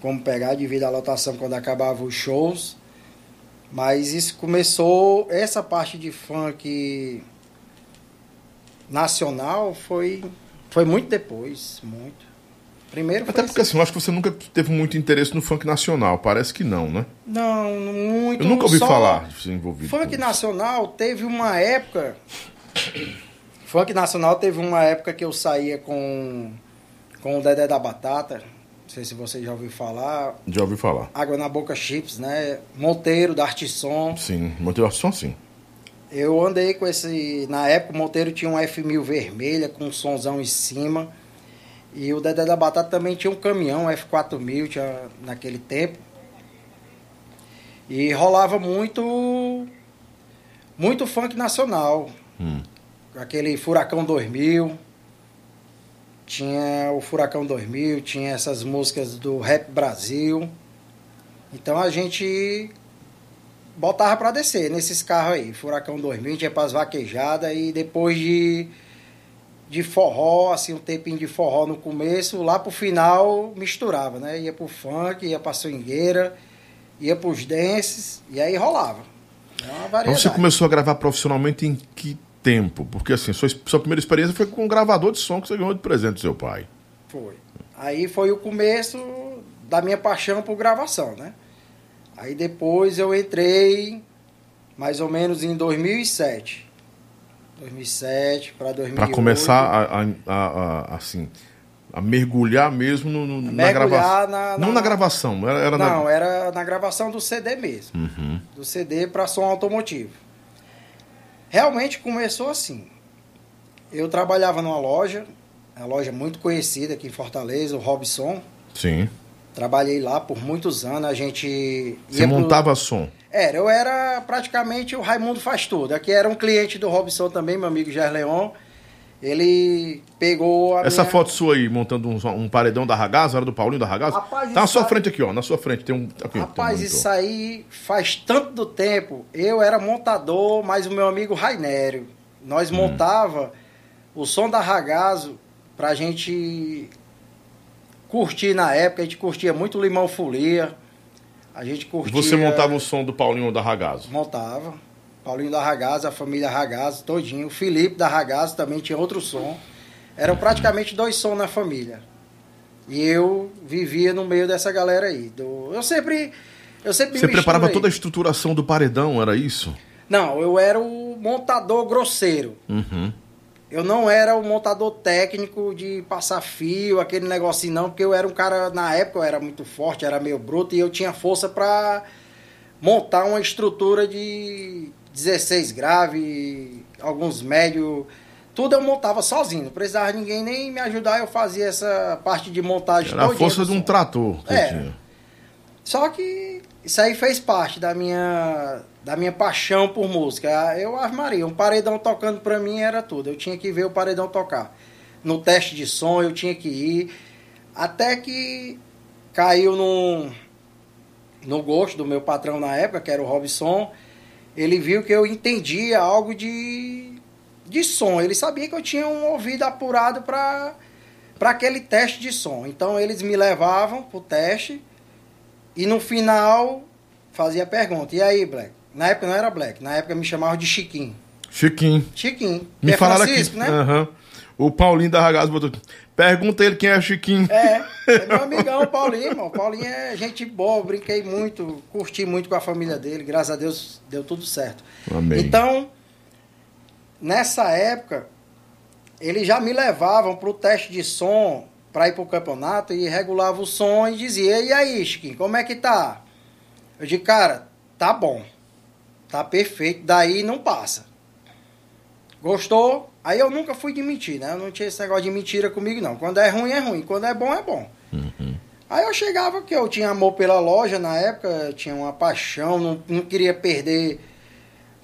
como pegar devido à lotação quando acabava os shows. Mas isso começou, essa parte de funk nacional foi, foi muito depois, muito. Primeiro Até porque assim. eu acho que você nunca teve muito interesse no funk nacional. Parece que não, né? Não, muito. Eu nunca ouvi falar de ser envolvido. Funk nacional teve uma época. Funk nacional teve uma época que eu saía com, com o Dedé da Batata. Não sei se você já ouviu falar. Já ouvi falar. Água na Boca Chips, né? Monteiro, da Artisson. Sim, motivação sim. Eu andei com esse. Na época, o Monteiro tinha um F1000 vermelha com um sonzão em cima. E o Dedé da Batata também tinha um caminhão F4000 tinha, naquele tempo. E rolava muito. Muito funk nacional. Hum. Aquele Furacão 2000. Tinha o Furacão 2000, tinha essas músicas do Rap Brasil. Então a gente botava pra descer nesses carros aí. Furacão 2000, tinha pras vaquejadas e depois de, de forró, assim, um tempinho de forró no começo, lá pro final misturava, né? Ia pro funk, ia pra swingueira, ia pros dances e aí rolava. É Então você começou a gravar profissionalmente em que tempo? Porque assim, sua, sua primeira experiência foi com um gravador de som que você ganhou de presente do seu pai. Foi. Aí foi o começo da minha paixão por gravação, né? Aí depois eu entrei mais ou menos em 2007. 2007 para 2008. Pra começar a, a- a- a- assim, a mergulhar mesmo no, no- na mergulhar gravação. na- Não na- na gravação, era, era Não, na... era na gravação do CD mesmo. Uhum. Do CD para som automotivo. Realmente começou assim. Eu trabalhava numa loja, uma loja muito conhecida aqui em Fortaleza, o Robson. Sim. Trabalhei lá por muitos anos. A gente. Você ia pro- montava som. Era, eu era praticamente o Raimundo Faz Tudo. Aqui era um cliente do Robson também, meu amigo Gerleon. Ele pegou a Essa minha- foto sua aí, montando um, um paredão da Ragazzo, era do Paulinho da Ragazzo? Rapaz, tá na sua aí- frente aqui, ó. Na sua frente tem um. Aqui, Rapaz, tem um isso aí faz tanto do tempo. Eu era montador, mas o meu amigo Rainério. Nós Hum. montava o som da Ragazzo pra gente curtir na época. A gente curtia muito Limão Folia. A gente curtia... Você montava o som do Paulinho da Ragazzo. Montava. Paulinho da Ragazzo, a família Ragazzo, todinho. O Felipe da Ragazzo também tinha outro som. Eram praticamente dois sons na família. E eu vivia no meio dessa galera aí. Do... Eu sempre. Eu sempre Você preparava toda a estruturação do paredão, era isso? Não, eu era o montador grosseiro. Uhum. Eu não era o montador técnico de passar fio, aquele negocinho não, porque eu era um cara, na época eu era muito forte, era meio bruto e eu tinha força pra montar uma estrutura de 16 grave, alguns médios, tudo eu montava sozinho, não precisava ninguém nem me ajudar, eu fazia essa parte de montagem Era a força de um som. trator que É. tinha. Só que isso aí fez parte da minha, da minha paixão por música. Eu, Ave Maria, um paredão tocando pra mim era tudo. Eu tinha que ver o paredão tocar. No teste de som eu tinha que ir. Até que caiu no, no gosto do meu patrão na época, que era o Robson. Ele viu que eu entendia algo de, de som. Ele sabia que eu tinha um ouvido apurado para aquele teste de som. Então eles me levavam pro teste. E no final fazia a pergunta. E aí, Black? Na época não era Black, na época me chamavam de Chiquinho. Chiquinho. Chiquinho. Me é falaram Francisco, aqui. né? Aham. O Paulinho da Ragazzo botou. Pergunta ele quem é Chiquinho. É, é meu amigão, o Paulinho, irmão. O Paulinho é gente boa, brinquei muito, curti muito com a família dele, graças a Deus deu tudo certo. Amém. Então, nessa época, eles já me levavam pro teste de som para ir pro campeonato e regulava o som e dizia, e aí, Chiquinho, como é que tá? Eu digo, cara, tá bom. Tá perfeito, daí não passa. Gostou? Aí eu nunca fui de mentir, né? Eu não tinha esse negócio de mentira comigo, não. Quando é ruim, é ruim. Quando é bom, é bom. Aí eu chegava que eu tinha amor pela loja na época, eu tinha uma paixão, não, não queria perder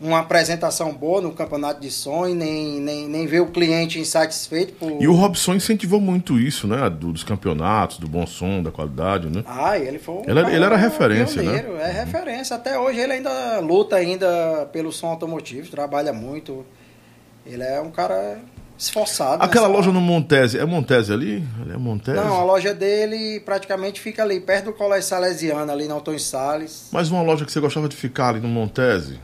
uma apresentação boa no campeonato de som e nem, nem, nem ver o cliente insatisfeito por... E o Robson incentivou muito isso, né? Do- dos campeonatos, do bom som, da qualidade, né? Ah, ele foi um Ele era- ele era referência, né? pioneiro, É referência. Até hoje ele ainda luta ainda pelo som automotivo, trabalha muito. Ele é um cara esforçado. Aquela nessa loja no Montese, é Montese ali? É Montese? Não, a loja dele praticamente fica ali, perto do Colégio Salesiano, ali na Antônio Salles. Mas uma loja que você gostava de ficar ali no Montese?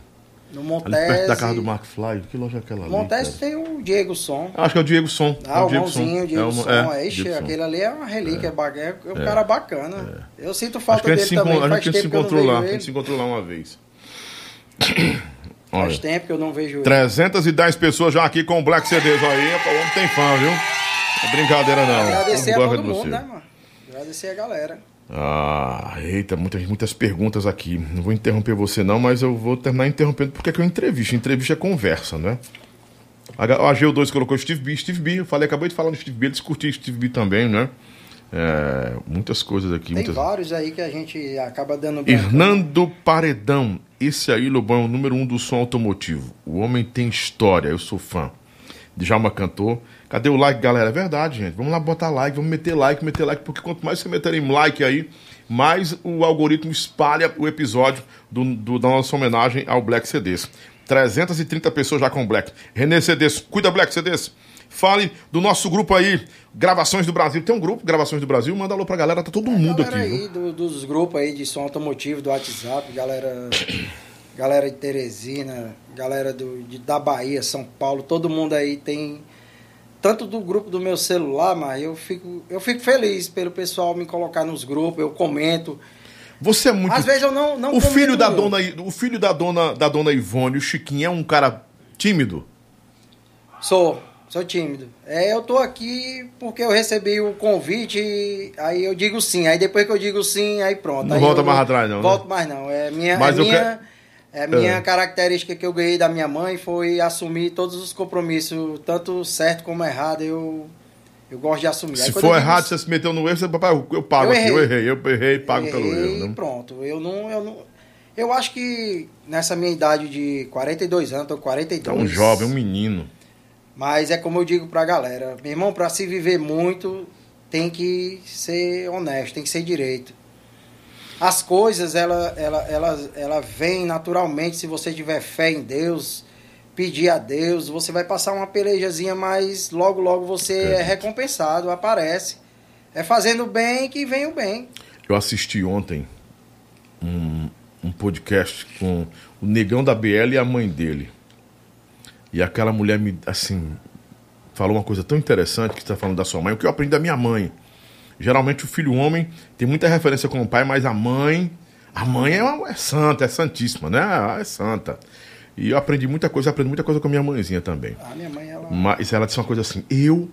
No Ali Montese. perto da casa do Mark Fly. Que loja é aquela ali? Montese cara? tem o Diego Som. Acho que é o Diego Som. Ah, é o Diego mãozinho, o Diego É o- Som. é, É, ixi, Diego Som. aquele ali é uma relíquia, é, ba- é um cara bacana. Eu sinto falta dele também. a gente se encontrou lá. A gente se encontrou lá uma vez. Faz Olha, tempo que eu não vejo ele. 310 pessoas já aqui com o Black CDs aí. O homem tem fã, viu? Não é brincadeira não. Agradecer a todo mundo, né, mano? Agradecer a galera. Ah, eita, muitas, muitas perguntas aqui. Não vou interromper você não, mas eu vou terminar interrompendo porque é que eu entrevisto. Entrevista é conversa, né? A, a G2 colocou Steve B. Steve B, eu falei, acabei de falar no Steve B, eles curtiram Steve B também, né? É, muitas coisas aqui. Tem muitas... vários aí que a gente acaba dando branco. Hernando Paredão. Esse aí, Lobão, é o número um do som automotivo. O homem tem história, eu sou fã. Djalma cantor. Cadê o like, galera? É verdade, gente. Vamos lá botar like, vamos meter like, meter like, porque quanto mais você meterem like aí, mais o algoritmo espalha o episódio do, do- da nossa homenagem ao Black CDs. 330 pessoas já com Black. René CDs, cuida Black CDs. Fale do nosso grupo aí, Gravações do Brasil. Tem um grupo, Gravações do Brasil, manda alô pra galera, tá todo mundo aqui. galera viu? aí do- dos grupos aí de som automotivo do WhatsApp, galera, galera de Teresina, galera do, de, da Bahia, São Paulo, todo mundo aí tem tanto do grupo do meu celular, mas eu fico eu fico feliz pelo pessoal me colocar nos grupos, eu comento. Você é muito. Às vezes eu não não o filho da dona, o filho da dona, da dona Ivone, o Chiquinho é um cara tímido. Sou, sou tímido. É, eu tô aqui porque eu recebi o convite, aí eu digo sim. Aí depois que eu digo sim, aí pronto. Não Aí volta eu mais atrás, não, né? Volto mais não. É minha, Mas é minha, quero- é minha É. característica que eu ganhei da minha mãe foi assumir todos os compromissos, tanto certo como errado. Eu eu gosto de assumir. Aí Se quando for digo errado, sim, você se meteu no erro, você, papai, eu, pago Eu aqui, eu errei. eu errei e pago pelo errei, erro. Né? Pronto. Eu não, eu não. Eu acho que nessa minha idade de 42 anos, tô com É 42. um jovem, um menino. Mas é como eu digo pra galera, meu irmão, pra se viver muito, tem que ser honesto, tem que ser direito. As coisas, ela, ela, ela, ela vem naturalmente se você tiver fé em Deus, pedir a Deus, você vai passar uma pelejazinha, mas logo, logo você é Acredito. recompensado, aparece. É fazendo bem que vem o bem. Eu assisti ontem um, um podcast com o negão da BL e a mãe dele. E aquela mulher me, assim, falou uma coisa tão interessante que está falando da sua mãe, o que eu aprendi da minha mãe. Geralmente o filho homem tem muita referência com o pai, mas a mãe, a mãe é, uma, é santa, é santíssima, né? É santa. E eu aprendi muita coisa, aprendi muita coisa com a minha mãezinha também. A minha mãe, ela. Mas ela disse uma coisa assim: eu,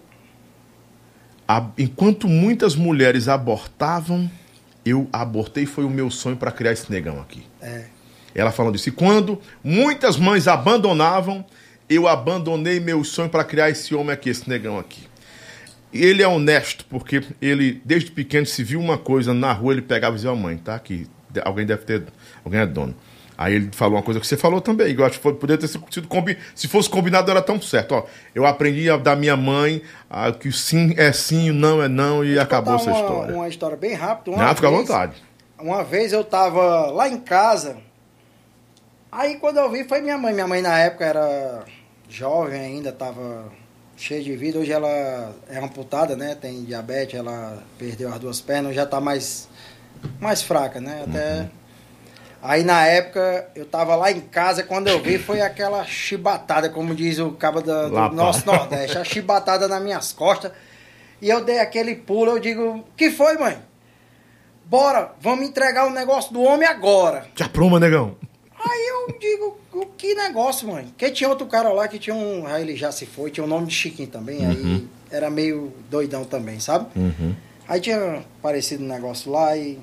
a- enquanto muitas mulheres abortavam, eu abortei foi o meu sonho para criar esse negão aqui. É. Ela falando isso. E quando muitas mães abandonavam, eu abandonei meu sonho para criar esse homem aqui, esse negão aqui. Ele é honesto, porque ele, desde pequeno, se viu uma coisa na rua, ele pegava e dizia, ó mãe, tá aqui, alguém deve ter, alguém é dono. Aí ele falou uma coisa que você falou também, que eu acho que foi- poderia ter sido combinado, se fosse combinado era tão certo, ó. Eu aprendi a- da minha mãe ah, que o sim é sim, o não é não, e acabou essa uma, história. Uma história bem rápida. Uma Não, fica à vontade. Uma vez eu tava lá em casa, aí quando eu vi foi minha mãe. Minha mãe na época era jovem ainda, tava cheia de vida. Hoje ela é amputada, né? Tem diabetes, ela perdeu as duas pernas, já tá mais, mais fraca, né? Até. Uhum. Aí na época eu tava lá em casa, quando eu vi foi aquela chibatada, como diz o cabo da- do nosso Nordeste, a chibatada nas minhas costas. E eu dei aquele pulo, eu digo, que foi, mãe? Bora, vamos entregar o negócio do homem agora. Te apruma, negão. Aí eu digo, o que negócio, mãe? Porque tinha outro cara lá que tinha um. Aí ele já se foi, tinha o nome de Chiquinho também, aí era meio doidão também, sabe? Uhum. Aí tinha aparecido um negócio lá e.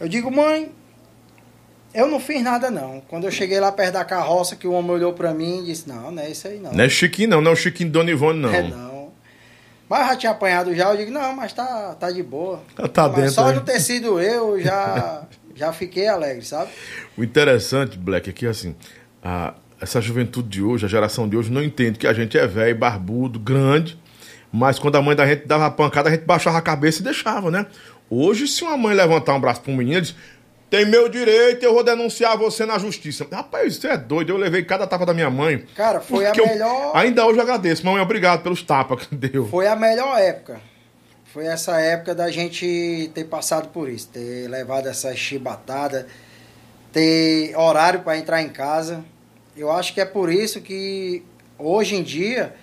Eu digo, mãe, eu não fiz nada não. Quando eu cheguei lá perto da carroça, que o homem olhou pra mim e disse, não, não é isso aí não. Não é Chiquinho, não, não é o Chiquinho Dona Ivone, não. É, não. Mas já tinha apanhado já, eu digo, não, mas tá, tá de boa. Tá mas dentro, só né? de ter sido eu, já, já fiquei alegre, sabe? O interessante, Black, é que assim, a- essa juventude de hoje, a geração de hoje, não entende que a gente é velho, barbudo, grande, mas quando a mãe da gente dava a pancada, a gente baixava a cabeça e deixava, né? Hoje, se uma mãe levantar um braço para um menino, diz, tem meu direito, eu vou denunciar você na justiça. Rapaz, isso é doido, eu levei cada tapa da minha mãe. Cara, foi a porque eu- melhor. ainda hoje eu agradeço. Mãe, obrigado pelos tapas que deu. Foi a melhor época. Foi essa época da gente ter passado por isso, ter levado essa chibatada, ter horário para entrar em casa. eu acho que é por isso que hoje em dia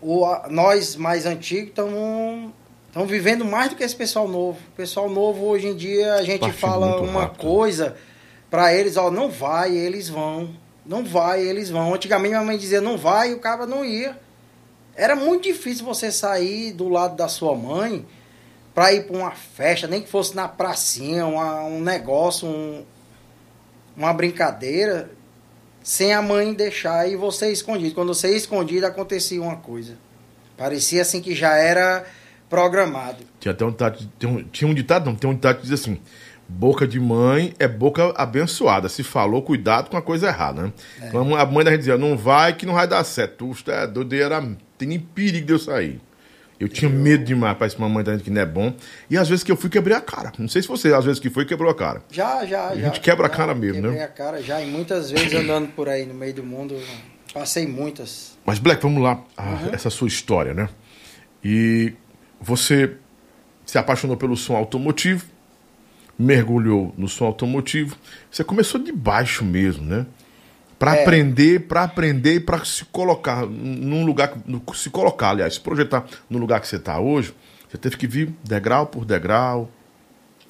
o, nós mais antigos estamos estão vivendo mais do que esse pessoal novo. O pessoal novo hoje em dia a gente fala uma rápido. coisa para eles, ó, não vai, eles vão. Não vai, eles vão. Antigamente minha mãe dizia não vai e o cara não ia. Era muito difícil você sair do lado da sua mãe para ir para uma festa, nem que fosse na pracinha, uma- um negócio, um- uma brincadeira, sem a mãe deixar e você escondido. Quando você ia escondido, acontecia uma coisa. Parecia assim que já era programado. Tinha até um ditado, um, tinha um ditado, não, tem um ditado que diz assim: boca de mãe é boca abençoada. Se falou, cuidado com a coisa errada, né? Então, a mãe da gente dizia: não vai que não vai dar certo. Tu é doido, era, tem nem perigo de eu sair. Eu tinha medo demais pra essa mamãe da gente que não é bom. E às vezes que eu fui, quebrei a cara. Não sei se você, às vezes que foi, quebrou a cara. Já, já, A já. gente quebra a já cara mesmo, né? Quebrei a cara já e muitas vezes andando por aí no meio do mundo, passei muitas. Mas, Black, vamos lá. Ah, Essa sua história, né? E você se apaixonou pelo som automotivo, mergulhou no som automotivo. Você começou de baixo mesmo, né? Para É. aprender, para aprender e para se colocar num lugar, se colocar, aliás, se projetar no lugar que você está hoje, você teve que vir degrau por degrau,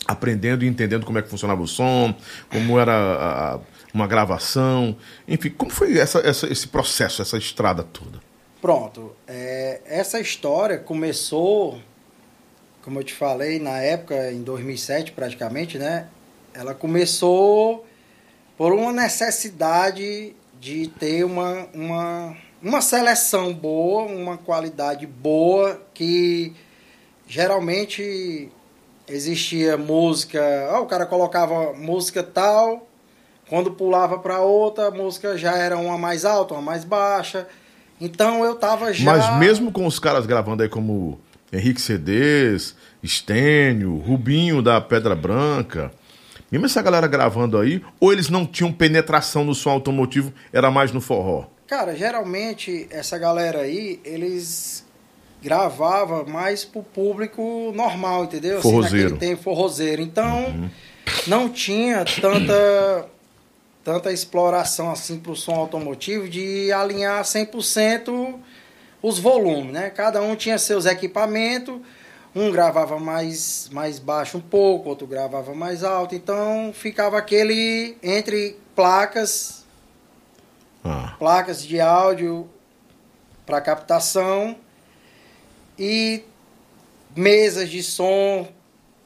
aprendendo e entendendo como é que funcionava o som, como era a- a- uma gravação, enfim, como foi essa, essa- esse processo, essa estrada toda? Pronto, é, essa história começou, como eu te falei, na época, em 2007 praticamente, né? Ela começou por uma necessidade de ter uma, uma, uma seleção boa, uma qualidade boa, que geralmente existia música, ah, o cara colocava música tal, quando pulava para outra, a música já era uma mais alta, uma mais baixa. Então eu tava já. Mas mesmo com os caras gravando aí como Henrique Cedês, Estênio, Rubinho da Pedra Branca, mesmo essa galera gravando aí, ou eles não tinham penetração no som automotivo, era mais no forró? Cara, geralmente essa galera aí, eles gravavam mais pro público normal, entendeu? Assim, Forrozeiro. naquele tempo, forrozeiro. Então, não tinha tanta tanta exploração assim pro som automotivo de alinhar 100% os volumes, né? Cada um tinha seus equipamentos, um gravava mais mais baixo um pouco, outro gravava mais alto, então ficava aquele entre placas Ah, placas de áudio para captação e mesas de som.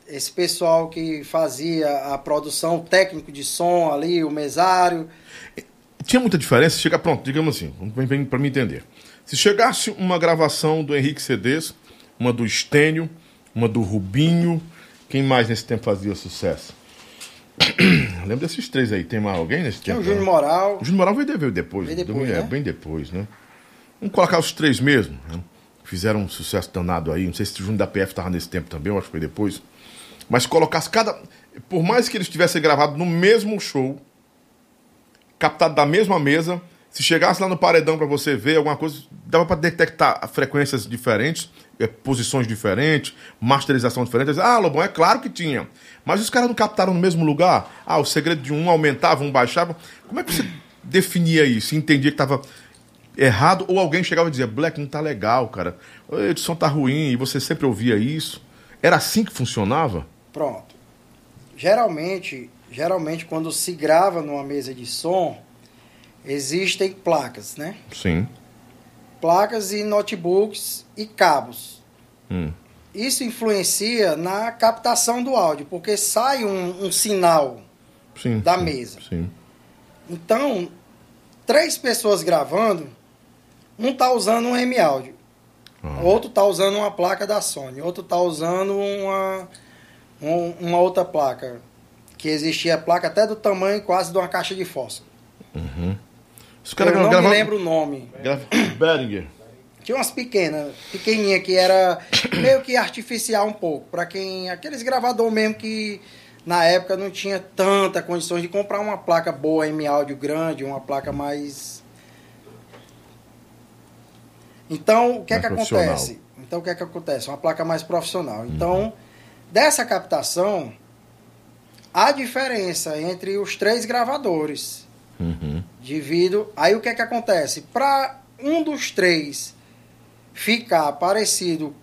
Esse pessoal que fazia a produção, o técnico de som ali, o mesário. Tinha muita diferença? Chega, pronto, digamos assim, para me entender. Se chegasse uma gravação do Henrique Cedês, uma do Estênio, uma do Rubinho, quem mais nesse tempo fazia sucesso? Lembro desses três aí. Tem mais alguém nesse Tinha tempo? o Júnior Moral. O Júnior Moral veio de- veio depois. Veio depois, é, né? bem depois, né? Vamos colocar os três mesmo. né? Fizeram um sucesso danado aí. Não sei se o Júnior da PF estava nesse tempo também, eu acho que foi depois. Mas colocasse cada. Por mais que eles tivessem gravado no mesmo show, captado da mesma mesa, se chegasse lá no paredão para você ver alguma coisa, dava para detectar frequências diferentes, eh, posições diferentes, masterização diferente. Ah, Lobão, é claro que tinha. Mas os caras não captaram no mesmo lugar? Ah, o segredo de um aumentava, um baixava. Como é que você definia isso? Entendia que estava errado ou alguém chegava e dizia: Black, não tá legal, cara. A edição tá ruim e você sempre ouvia isso? Era assim que funcionava? Pronto. Geralmente, geralmente quando se grava numa mesa de som, existem placas, né? Sim. Placas e notebooks e cabos. Hum. Isso influencia na captação do áudio, porque sai um, um sinal Sim. Da sim, mesa. Sim. Então, três pessoas gravando, um tá usando um M-Audio, Ah. outro tá usando uma placa da Sony, outro tá usando uma, um- uma outra placa, que existia placa até do tamanho quase de uma caixa de fósforo. Os Eu caras não me lembro o nome. grava- Behringer. Tinha umas pequenas, pequenininha que era meio que artificial um pouco, para quem aqueles gravador mesmo que na época não tinha tanta condições de comprar uma placa boa M áudio grande, uma placa mais Então, o que é Mais que profissional. acontece? Então, o que é que acontece? Uma placa mais profissional. Então, dessa captação, há diferença entre os três gravadores Uhum. Divido. Aí o que é que acontece? Para um dos três ficar parecido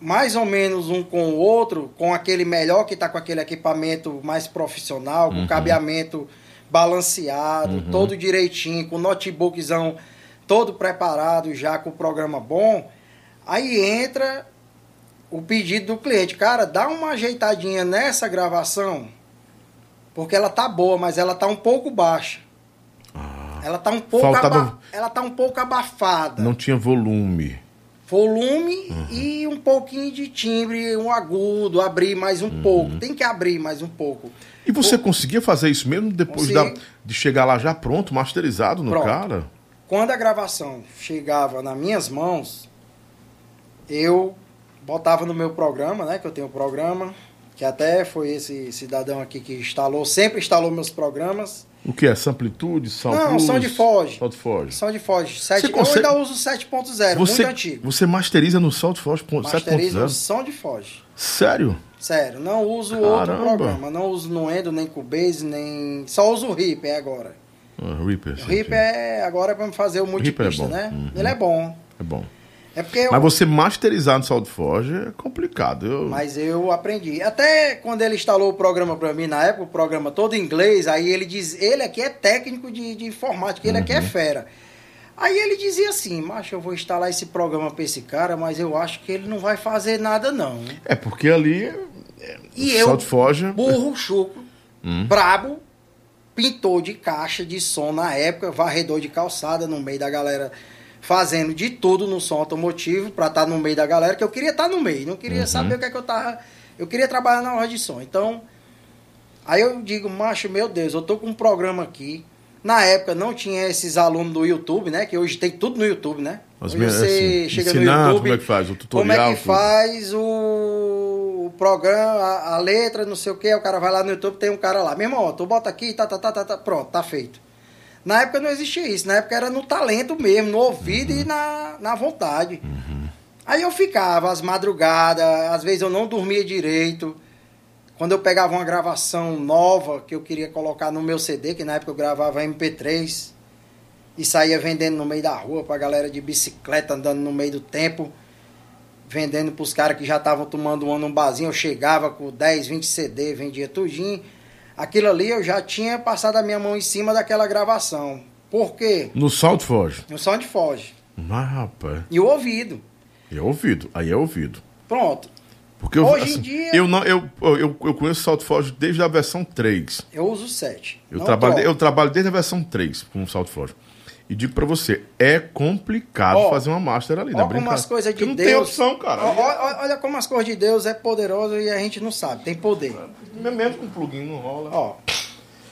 mais ou menos um com o outro, com aquele melhor que está com aquele equipamento mais profissional, com Uhum. cabeamento balanceado, Uhum. todo direitinho, com notebookzão todo preparado já com o programa bom, aí entra o pedido do cliente, cara, dá uma ajeitadinha nessa gravação, porque ela tá boa, mas ela tá um pouco baixa. Ela tá um pouco faltava- aba- ela tá um pouco abafada Não tinha volume. volume Uhum. e um pouquinho de timbre, um agudo, abrir mais um Uhum. pouco. Tem que abrir mais um pouco. E você conseguia fazer isso mesmo depois da- de chegar lá já pronto, masterizado no Pronto. cara? Quando a gravação chegava nas minhas mãos, eu botava no meu programa, né? Que eu tenho um programa, que até foi esse cidadão aqui que instalou, sempre instalou meus programas. O que é? Samplitude, Sound Não, Plus? Forge. Sound Forge. Só de Foge. Sete, consegue- Eu ainda uso 7.0, Você, muito antigo. você masteriza no ponto- Masterizo 7.0? o som de Foge. Sério? Sério, não uso outro Caramba. programa. Não uso no Endo, nem Cubase, nem. Só uso o Reaper agora. Ah, Reaper. O Reaper é agora para fazer o multipista, é né? Uhum. Ele é bom. É bom. É porque eu, Mas você masterizar no Sound Forge é complicado. Eu... mas eu aprendi. Até quando ele instalou o programa para mim, na época, o programa todo em inglês, aí ele diz, ele aqui é técnico de, de informática, ele aqui é Uhum. fera. Aí ele dizia assim, macho, eu vou instalar esse programa para esse cara, mas eu acho que ele não vai fazer nada não. É porque ali. E o eu, Forge. burro, chuco, Hum. brabo, pintor de caixa de som na época, varredor de calçada no meio da galera, fazendo de tudo no som automotivo pra estar no meio da galera, que eu queria estar no meio, não queria Uhum. saber o que é que eu tava. Eu queria trabalhar na hora de som. Então, aí eu digo, macho, meu Deus, eu tô com um programa aqui. Na época não tinha esses alunos do YouTube, né? Que hoje tem tudo no YouTube, né? As hoje você assim, chega no ensinando YouTube. como é que faz, o tutorial, Como é que tudo. faz o, o programa, a, a letra, não sei o que, o cara vai lá no YouTube, tem um cara lá. Meu irmão, tu bota aqui, tá, tá, tá, tá, tá, pronto, tá feito. Na época não existia isso, na época era no talento mesmo, no ouvido e na, na vontade. Aí eu ficava às madrugadas, às vezes eu não dormia direito. Quando eu pegava uma gravação nova que eu queria colocar no meu CD, que na época eu gravava MP3, e saía vendendo no meio da rua pra galera de bicicleta andando no meio do tempo, vendendo pros caras que já estavam tomando um ano num barzinho, eu chegava com 10, 20 CD, vendia tudinho. Aquilo ali eu já tinha passado a minha mão em cima daquela gravação. Por quê? No Sound Forge. No de foge. Mas, rapaz. E o ouvido. É ouvido. Aí é ouvido. Pronto. Porque eu, Hoje em assim, dia- eu não eu, eu, eu conheço o Sound Forge desde a versão 3. Eu uso 7. Eu trabalho, eu trabalho desde a versão 3 com o Sound Forge. E digo pra você, é complicado Ó, fazer uma master ali, Olha na como as coisas de Porque não Deus. tem opção, cara. Ó, Olha como as coisas de Deus é poderoso e a gente não sabe. Tem poder. Mesmo com plugin não rola. Ó,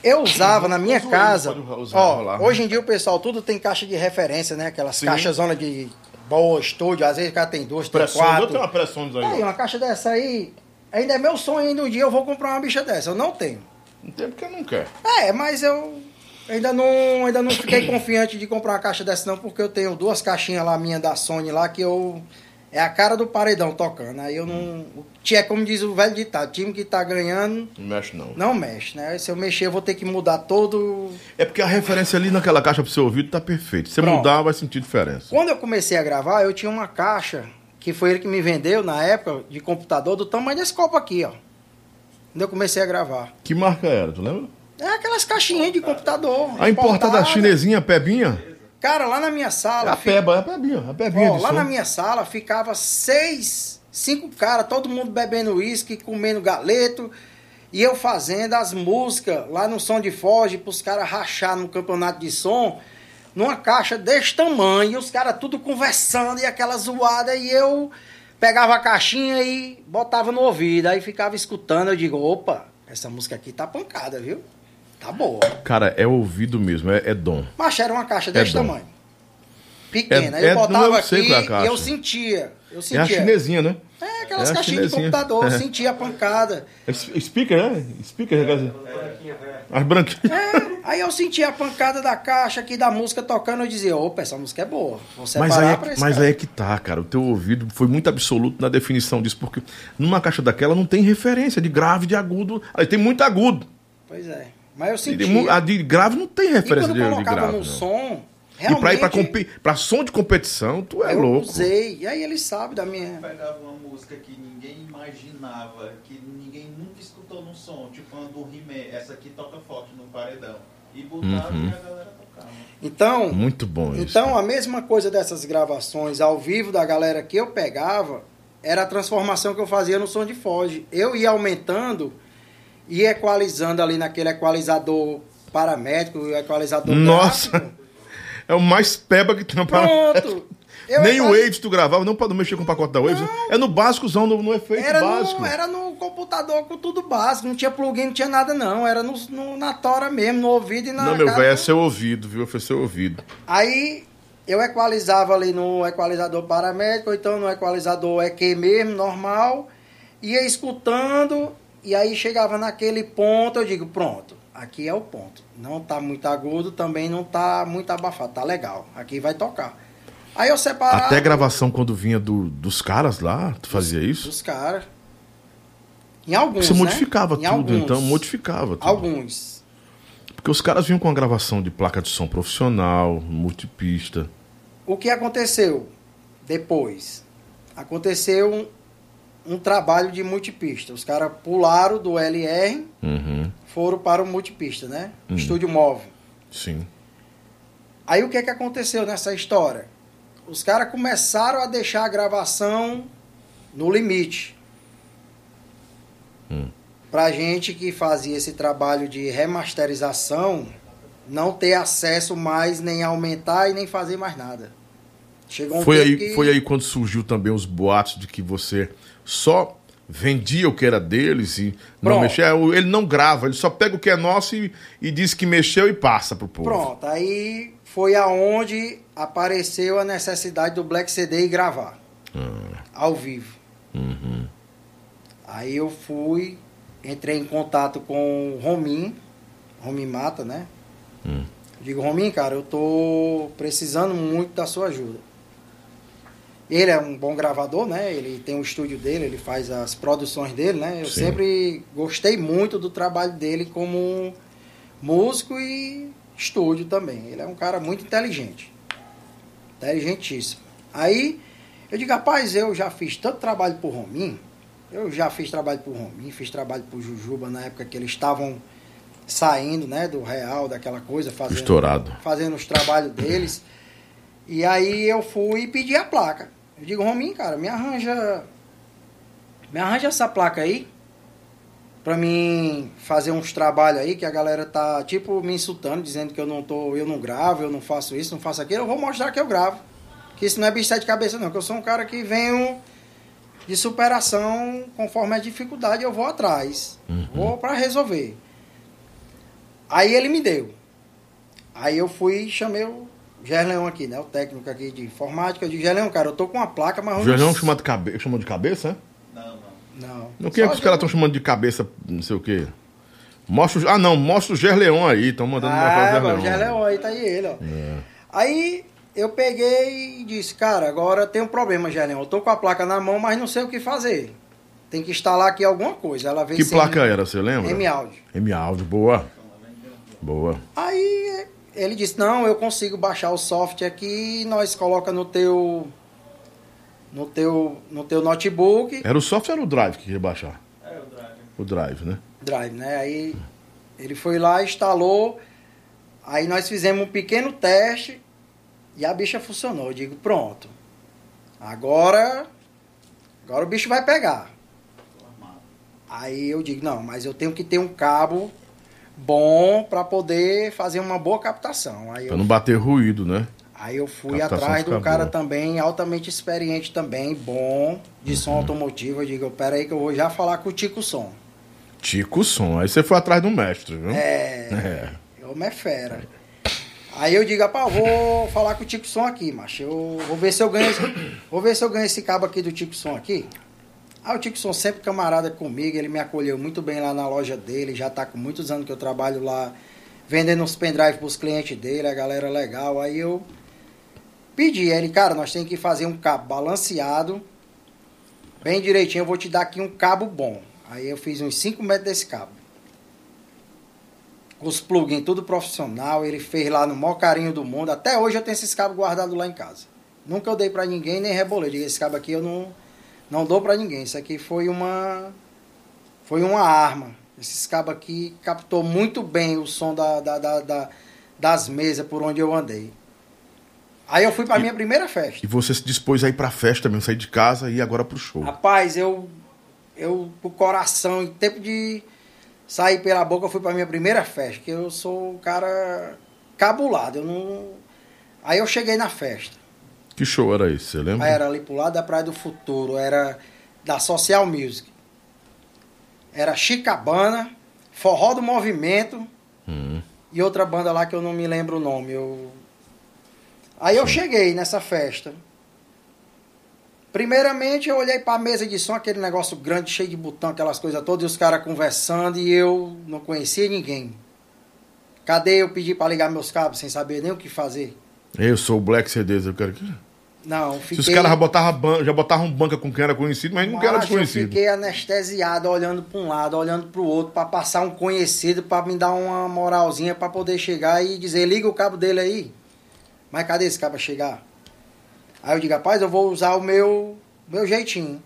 eu usava na minha casa. Ó, rolar. hoje em dia o pessoal tudo tem caixa de referência, né? Aquelas Sim. caixas zona de boa, estúdio. Às vezes o cara tem duas, tem Pressões, eu quatro. tenho uma pressões aí. Aí, uma caixa dessa aí. Ainda é meu sonho ainda um dia eu vou comprar uma bicha dessa. Eu não tenho. Não tem porque não quer. É, mas eu ainda não, ainda não fiquei confiante de comprar uma caixa dessa não, porque eu tenho duas caixinhas lá minha da Sony lá que eu é a cara do paredão tocando. Aí eu não, é como diz o velho ditado, time que tá ganhando Não mexe não. não mexe, né? Se eu mexer eu vou ter que mudar todo. É porque a referência ali naquela caixa pro seu ouvido tá perfeito. Se você Pronto. mudar, vai sentir diferença. Quando eu comecei a gravar, eu tinha uma caixa que foi ele que me vendeu na época de computador do tamanho desse copo aqui, ó. Quando eu comecei a gravar. Que marca era, tu lembra? É aquelas caixinhas de computador. A importada importada. chinesinha, pebinha? Cara, lá na minha É sala. a fi- peba, é a pebinha. A pebinha Ó, lá som. na minha sala ficava seis, cinco caras, todo mundo bebendo uísque, comendo galeto. E eu fazendo as músicas lá no som de Foge pros caras rachar no campeonato de som, numa caixa desse tamanho, e os caras tudo conversando e aquela zoada, e eu pegava a caixinha e botava no ouvido, aí ficava escutando, eu digo, opa, essa música aqui tá pancada, viu? Tá boa. Cara, é ouvido mesmo, é, é dom. Mas era uma caixa desse bom. tamanho. Pequena. É- Aí é- eu não, botava aqui é e eu sentia. Eu É a sentia. chinesinha, né? É, aquelas É caixinhas de chinesinha. computador, eu É. sentia a pancada. É Speaker, né? Speaker, quer dizer. As branquinhas. É, aí eu sentia a pancada da caixa aqui da música tocando, eu dizia, opa, essa música é boa. Mas, aí, é pra que- esse mas cara. aí é que tá, cara. O teu ouvido foi muito absoluto na definição disso, porque numa caixa daquela não tem referência de grave, de agudo. Aí tem muito agudo. Pois é. Mas eu de mu- A de grave não tem referência quando de, de colocava grave. no não. som, E pra ir pra, realmente, compi- pra som de competição, tu é eu louco. usei. E aí ele sabe da minha... Pegava uma música que ninguém imaginava, que ninguém nunca escutou no som, tipo uma do He-Man, essa aqui toca forte no paredão. E botava Uhum. e a galera tocava. Então, Muito bom isso. Então, a mesma coisa dessas gravações ao vivo da galera que eu pegava era a transformação que eu fazia no som de Foge. Eu ia aumentando e equalizando ali naquele equalizador paramétrico, o equalizador Nossa! gráfico. É o mais peba que tem para. Pronto! Nem o Waves tu gravava, não pode mexer com o pacote da Waves. É no básicozão, no, no efeito era básico. no, era no computador com tudo básico, não tinha plugin, não tinha nada não, era no, no- na tora mesmo, no ouvido e na Não, meu velho, é seu ouvido, viu? Foi seu ouvido. Aí eu equalizava ali no equalizador paramétrico, ou então no equalizador EQ mesmo, normal, ia escutando, e aí chegava naquele ponto, eu digo, pronto, aqui é o ponto. Não tá muito agudo, também não tá muito abafado, tá legal, aqui vai tocar. Aí eu separava Até gravação quando vinha do- dos caras lá, tu fazia isso? dos caras. Em alguns, Você né? modificava Em tudo, alguns. então modificava tudo. Alguns. Porque os caras vinham com a gravação de placa de som profissional, multipista. O que aconteceu depois? Aconteceu um, trabalho de multipista. Os caras pularam do LR, Uhum, foram para o multipista, né? Hum. Estúdio móvel. sim. Aí o que, que aconteceu nessa história? Os caras começaram a deixar a gravação no limite. Hum. Pra gente que fazia esse trabalho de remasterização, não ter acesso mais, nem aumentar e nem fazer mais nada. Chegou um Foi aí, que- foi aí quando surgiu também os boatos de que você só vendia o que era deles e não Pronto. mexia. O- Ele não grava, ele só pega o que é nosso e, e diz que mexeu e passa pro povo. Pronto, aí foi aonde apareceu a necessidade do Black CD e gravar. Ao vivo. Uhum. Aí eu fui, entrei em contato com o Romin, Romin Mata, né? Hum. Digo, Romin, cara, eu tô precisando muito da sua ajuda. Ele é um bom gravador, né? Ele tem o estúdio dele, ele faz as produções dele, né? Eu Sim. sempre gostei muito do trabalho dele como músico e estúdio também. Ele é um cara muito inteligente. Inteligentíssimo. Aí eu digo, rapaz, eu já fiz tanto trabalho por Romin. Eu já fiz trabalho por Romin, fiz trabalho por Jujuba na época que eles estavam saindo, né, do real, daquela coisa, fazendo, Estourado. fazendo os trabalhos deles. E aí eu fui e pedi a placa. Eu digo, Romin, cara, me arranja. Me arranja essa placa aí. Pra mim fazer uns trabalhos aí que a galera tá, tipo, me insultando, dizendo que eu não tô, eu não gravo, eu não faço isso, não faço aquilo. Eu vou mostrar que eu gravo. Que isso não é bicho de cabeça, não. Que eu sou um cara que venho de superação conforme a dificuldade, eu vou atrás. Vou pra resolver. Aí ele me deu. Aí eu fui e chamei o Gerleão aqui, né? O técnico aqui de informática. Eu disse, Gerleão, cara, eu tô com uma placa, mas... O s- chamou de, cabe... chamou de cabeça, é? Não, não. Não. Não, quem é que os caras estão chamando de cabeça, não sei o quê? Mostra o... Ah, não, mostra o Gerleon aí, estão mandando Ah, o Gerleon. o Gerleão, aí tá aí ele, ó. É. Aí eu peguei e disse, cara, agora tem um problema, Gerleão. Eu tô com a placa na mão, mas não sei o que fazer. Tem que instalar aqui alguma coisa. Ela veio Que placa era, você lembra? M-Audio. M-Áudio, boa. Boa. Aí ele disse, não, eu consigo baixar o software aqui e nós coloca no teu no teu no teu notebook, Era o software ou o drive que ia baixar? É o drive. O drive, né? drive, né? Aí ele foi lá, instalou, aí nós fizemos um pequeno teste e a bicha funcionou. Eu digo, pronto. Agora agora o bicho vai pegar. Aí eu digo, não, mas eu tenho que ter um cabo bom para poder fazer uma boa captação. Aí Pra eu não bater ruído, né? Aí eu fui Captação atrás de um fica cara boa. também, altamente experiente também, bom, de som Uhum. automotivo. Eu digo, pera aí que eu vou já falar com o Tico Som. Tico Som. Aí você foi atrás do mestre, viu? É, É. eu me fera. Aí eu digo, rapaz, eu vou falar com o Tico Som aqui, macho. Eu vou ver se eu ganho esse, vou ver se eu ganho esse cabo aqui do Tico Som aqui. Aí o Som sempre camarada comigo, ele me acolheu muito bem lá na loja dele, já tá com muitos anos que eu trabalho lá, vendendo uns pendrive pros clientes dele, a galera legal. Aí eu pedi, ele, cara, nós temos que fazer um cabo balanceado, bem direitinho, eu vou te dar aqui um cabo bom. Aí eu fiz uns 5 metros desse cabo. os plugins tudo profissional, ele fez lá no maior carinho do mundo. Até hoje eu tenho esses cabos guardados lá em casa. Nunca eu dei pra ninguém, nem rebolei. Esse cabo aqui eu não, não dou pra ninguém. Isso aqui foi uma foi uma arma. Esses cabos aqui captou muito bem o som da, da, da- da- das mesas por onde eu andei. Aí eu fui pra minha primeira festa. E você se dispôs a ir pra festa mesmo, sair de casa e ir agora pro show. Rapaz, eu, eu, com o coração, em tempo de sair pela boca, eu fui pra minha primeira festa, que eu sou um cara cabulado, eu não... Aí eu cheguei na festa, Que show era esse, você lembra? era ali pro lado da Praia do Futuro, era da Social Music. Era Chicabana, Forró do Movimento Hum. e outra banda lá que eu não me lembro o nome. Eu... Aí eu cheguei nessa festa. Primeiramente eu olhei pra mesa de som, aquele negócio grande, cheio de botão, aquelas coisas todas, e os caras conversando e eu não conhecia ninguém. Cadê eu pedi pra ligar meus cabos sem saber nem o que fazer? Eu sou o Black CDs, eu quero que. Não, Se fiquei... os caras já botavam, já botavam banca com quem era conhecido, mas não era Macho, eu desconhecido. fiquei anestesiado, olhando para um lado, olhando para o outro, para passar um conhecido, para me dar uma moralzinha, para poder chegar e dizer, liga o cabo dele aí. Mas cadê esse cabo chegar? Aí eu digo, rapaz, eu vou usar o meu, meu jeitinho.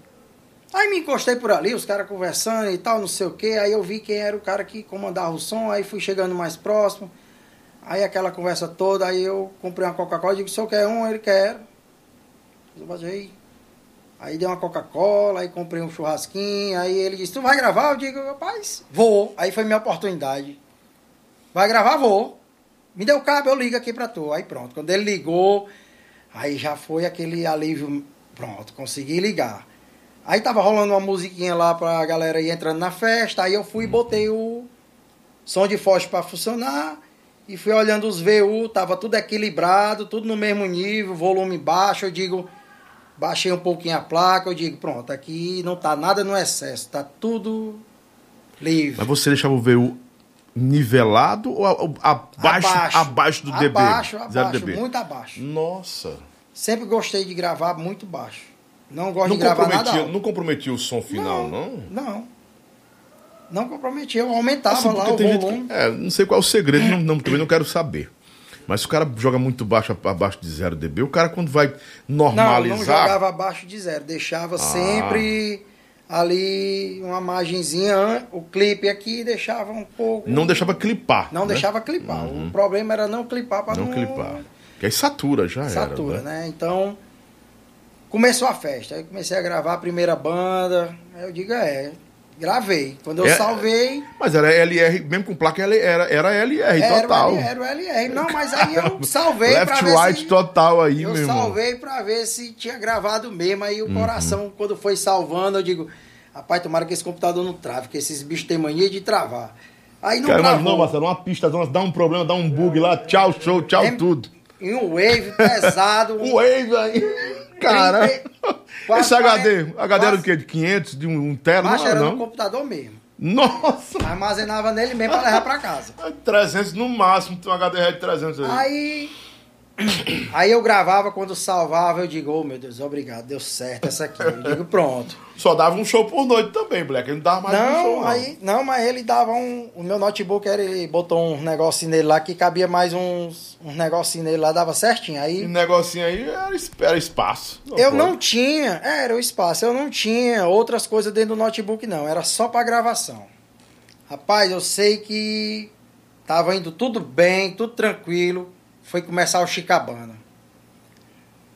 Aí me encostei por ali, os caras conversando e tal, não sei o que. Aí eu vi quem era o cara que comandava o som, aí fui chegando mais próximo. Aí aquela conversa toda, aí eu comprei uma Coca-Cola, digo, o senhor quer um? Ele quer. Eu botei. Aí dei uma Coca-Cola, aí comprei um churrasquinho, aí ele disse, tu vai gravar? Eu digo, rapaz, vou. Aí foi minha oportunidade. Vai gravar? Vou. Me deu cabo, eu ligo aqui pra tu. Aí pronto, quando ele ligou, aí já foi aquele alívio, pronto, consegui ligar. Aí tava rolando uma musiquinha lá pra galera ir entrando na festa, aí eu fui e botei o som de fósforo pra funcionar, e fui olhando os VU, tava tudo equilibrado, tudo no mesmo nível, volume baixo, eu digo, baixei um pouquinho a placa, eu digo, pronto, aqui não tá nada no excesso, tá tudo livre. Mas você deixava o VU nivelado ou a- ou abaixo, abaixo, do DB? Abaixo, Zero abaixo, DB. muito abaixo. Nossa. Sempre gostei de gravar muito baixo. Não gosto Não de gravar nada alto. não comprometia o som final, não? Não. Não comprometia, eu aumentava Assim, lá o gente volume. é, não sei qual é o segredo, não, não- também não quero saber. Mas se o cara joga muito baixo, abaixo de 0 dB, o cara quando vai Não, normalizar... não jogava abaixo de zero. Deixava sempre ali uma margenzinha, o clipe aqui deixava um pouco. Não deixava clipar. Não né? deixava clipar. O problema era não clipar para Não não, clipar. Porque aí satura já satura, era. né? né? Então, começou a festa. Aí comecei a gravar a primeira banda. Aí eu digo, é, gravei. Quando eu É- salvei, Mas era LR, mesmo com placa, era, era LR era total. o LR, era o LR. Não, mas aí eu salvei pra Left, ver right se... total aí, Eu meu irmão. salvei pra ver se tinha gravado mesmo. Aí Uhum. o coração, quando foi salvando, eu digo, rapaz, tomara que esse computador não trave, porque esses bichos têm mania de travar. Aí não Cara, mas travou. não, Marcelo, uma pista, dá um problema, dá um bug lá, tchau, show, tchau, É- tudo. Em um wave pesado. O Wave aí. Cara. Trinta e- quase Esse HD, quarenta- HD era quase- do quê? De 500, de um, um tera? Não, era, era no computador mesmo. Nossa! Armazenava nele mesmo pra levar pra casa. 300 no máximo, tem um HD de 300 aí. Aí. Aí eu gravava, quando salvava, eu digo, oh meu Deus, obrigado, deu certo essa aqui. Eu digo, pronto. Só dava um show por noite também, Black. Ele não dava mais um show, Não, não. aí, não, mas ele dava um. O meu notebook era, ele botou um negocinho nele lá que cabia mais uns, uns negocinho nele lá, dava certinho. E Aí negocinho aí era, era espaço. eu pode. não tinha, era o espaço, eu não tinha outras coisas dentro do notebook, não. Era só pra gravação. Rapaz, eu sei que tava indo tudo bem, tudo tranquilo. Foi começar o Chicabana.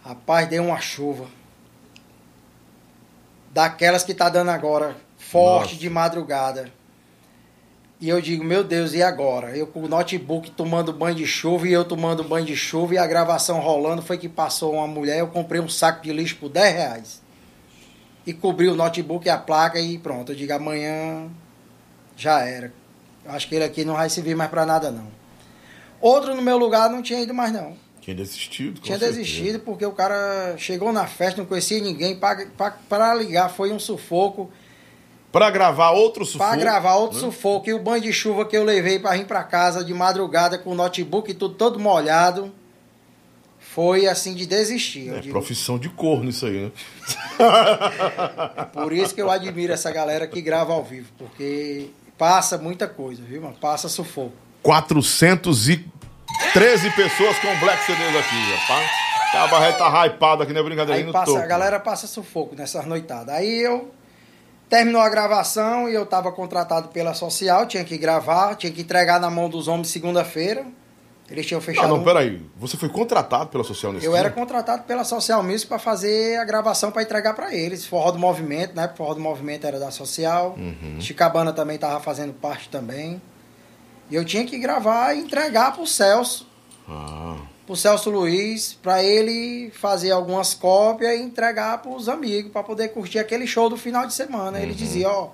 Rapaz, deu uma chuva. Daquelas que tá dando agora, forte Nossa. de madrugada. E eu digo, meu Deus, e agora? Eu com o notebook tomando banho de chuva e eu tomando banho de chuva e a gravação rolando. Foi que passou uma mulher, eu comprei um saco de lixo por 10 reais. E cobri o notebook e a placa e pronto. Eu digo, amanhã já era. Eu Acho que ele aqui não vai servir mais pra nada, não. Outro no meu lugar não tinha ido mais, não. Tinha desistido. Tinha certeza. desistido porque o cara chegou na festa, não conhecia ninguém. Pra ligar foi um sufoco. Pra gravar outro sufoco. Pra gravar outro sufoco. E o banho de chuva que eu levei pra vir pra casa de madrugada com o notebook e tudo todo molhado. Foi assim de desistir. É profissão de corno isso aí, né? Por isso que eu admiro essa galera que grava ao vivo. Porque passa muita coisa, viu, mano? Passa sufoco. 413 pessoas com Black CDs aqui, rapaz. A barra tá hypado aqui, não é brincadeira, Aí passa, a galera passa sufoco nessas noitadas. Aí eu terminou a gravação e eu tava contratado pela social, tinha que gravar, tinha que entregar na mão dos homens segunda-feira. Eles tinham fechado. Ah, não, peraí. Você foi contratado pela Social nesse Eu dia? era contratado pela Social Music para fazer a gravação para entregar para eles. Forró do Movimento, né? Forró do Movimento era da Social. Uhum. Chicabana também tava fazendo parte também. E eu tinha que gravar e entregar pro Celso, Ah, pro Celso Luiz, para ele fazer algumas cópias e entregar pros amigos para poder curtir aquele show do final de semana. Uhum. Ele dizia, ó,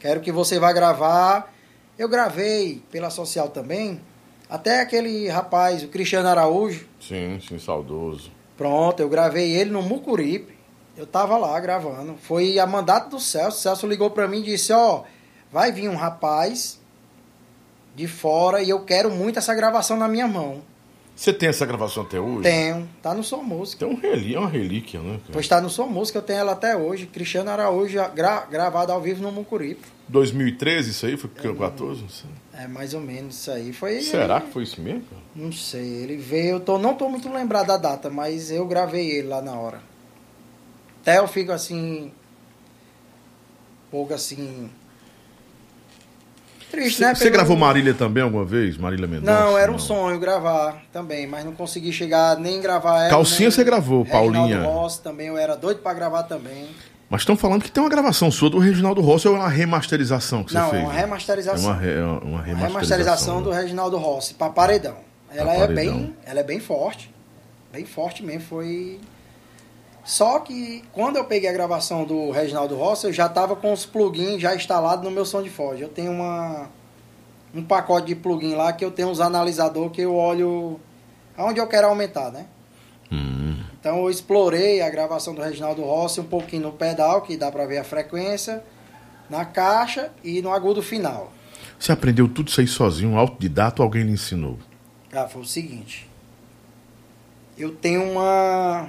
quero que você vá gravar. Eu gravei pela Social também. Até aquele rapaz, o Cristiano Araújo, sim, sim, saudoso. Pronto, eu gravei ele no Mucuripe. Eu tava lá gravando. Foi a mandato do Celso. O Celso ligou pra mim e disse: Ó, vai vir um rapaz de fora e eu quero muito essa gravação na minha mão. Você tem essa gravação até hoje? Tenho, tá no Som Música. Tem um relí é uma relíquia, né? cara? Pois tá no Som Música, eu tenho ela até hoje. Cristiano Araújo, gra gravado ao vivo no Mucuripe. 2013 isso aí? Foi porque 14? Não sei. É mais ou menos isso aí. Foi. Será que foi isso mesmo? cara? Não sei, ele veio, eu tô, não tô muito lembrado da data, mas eu gravei ele lá na hora. Até eu fico assim. Um pouco assim. Triste, né? Você pelo- gravou Marília também alguma vez? Marília Mendonça? Não, era um sonho gravar também, mas não consegui chegar nem gravar ela. Calcinha você gravou, Reginaldo Paulinha. Rossi também, eu era doido pra gravar também. Mas estão falando que tem uma gravação sua do Reginaldo Rossi ou é uma remasterização que você não, fez? é uma né? remasterização. É uma, re- é uma Uma remasterização. remasterização do Reginaldo Rossi para Paredão. Ela Pra é Paredão. bem, ela é bem forte, bem forte mesmo. Foi só que quando eu peguei a gravação do Reginaldo Rossi, eu já tava com os plugins já instalados no meu som de Ford. Eu tenho uma um pacote de plugin lá que eu tenho uns analisador que eu olho aonde eu quero aumentar, né? Hum. Então eu explorei a gravação do Reginaldo Rossi um pouquinho no pedal, que dá para ver a frequência, na caixa e no agudo final. Você aprendeu tudo isso aí sozinho, autodidata ou alguém lhe ensinou? Ah, foi o seguinte. Eu tenho uma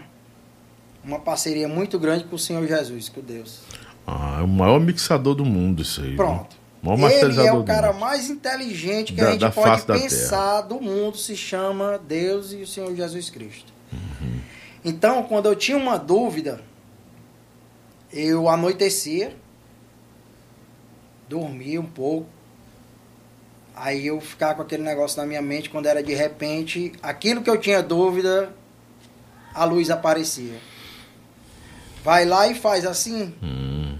uma parceria muito grande com o Senhor Jesus, com Deus. Ah, é o maior mixador do mundo isso aí. Pronto. O maior Ele é o cara mundo. mais inteligente que Da- a gente pode pensar do mundo, se chama Deus e o Senhor Jesus Cristo. Uhum. Então, quando eu tinha uma dúvida, eu anoitecia, dormia um pouco, aí eu ficava com aquele negócio na minha mente, quando era de repente, aquilo que eu tinha dúvida, a luz aparecia. Vai lá e faz assim, Hum.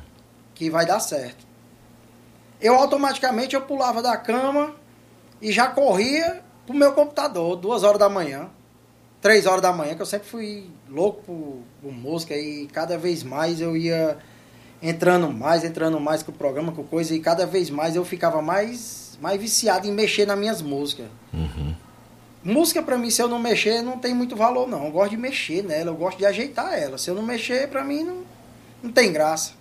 que vai dar certo. Eu automaticamente eu pulava da cama e já corria pro meu computador, duas horas da manhã, três horas da manhã, que eu sempre fui louco por, por música e cada vez mais eu ia entrando mais, entrando mais com o programa, com coisa, e cada vez mais eu ficava mais, mais viciado em mexer nas minhas músicas. Uhum. Música pra mim, se eu não mexer, não tem muito valor não. Eu gosto de mexer nela, eu gosto de ajeitar ela. Se eu não mexer, pra mim não, não tem graça.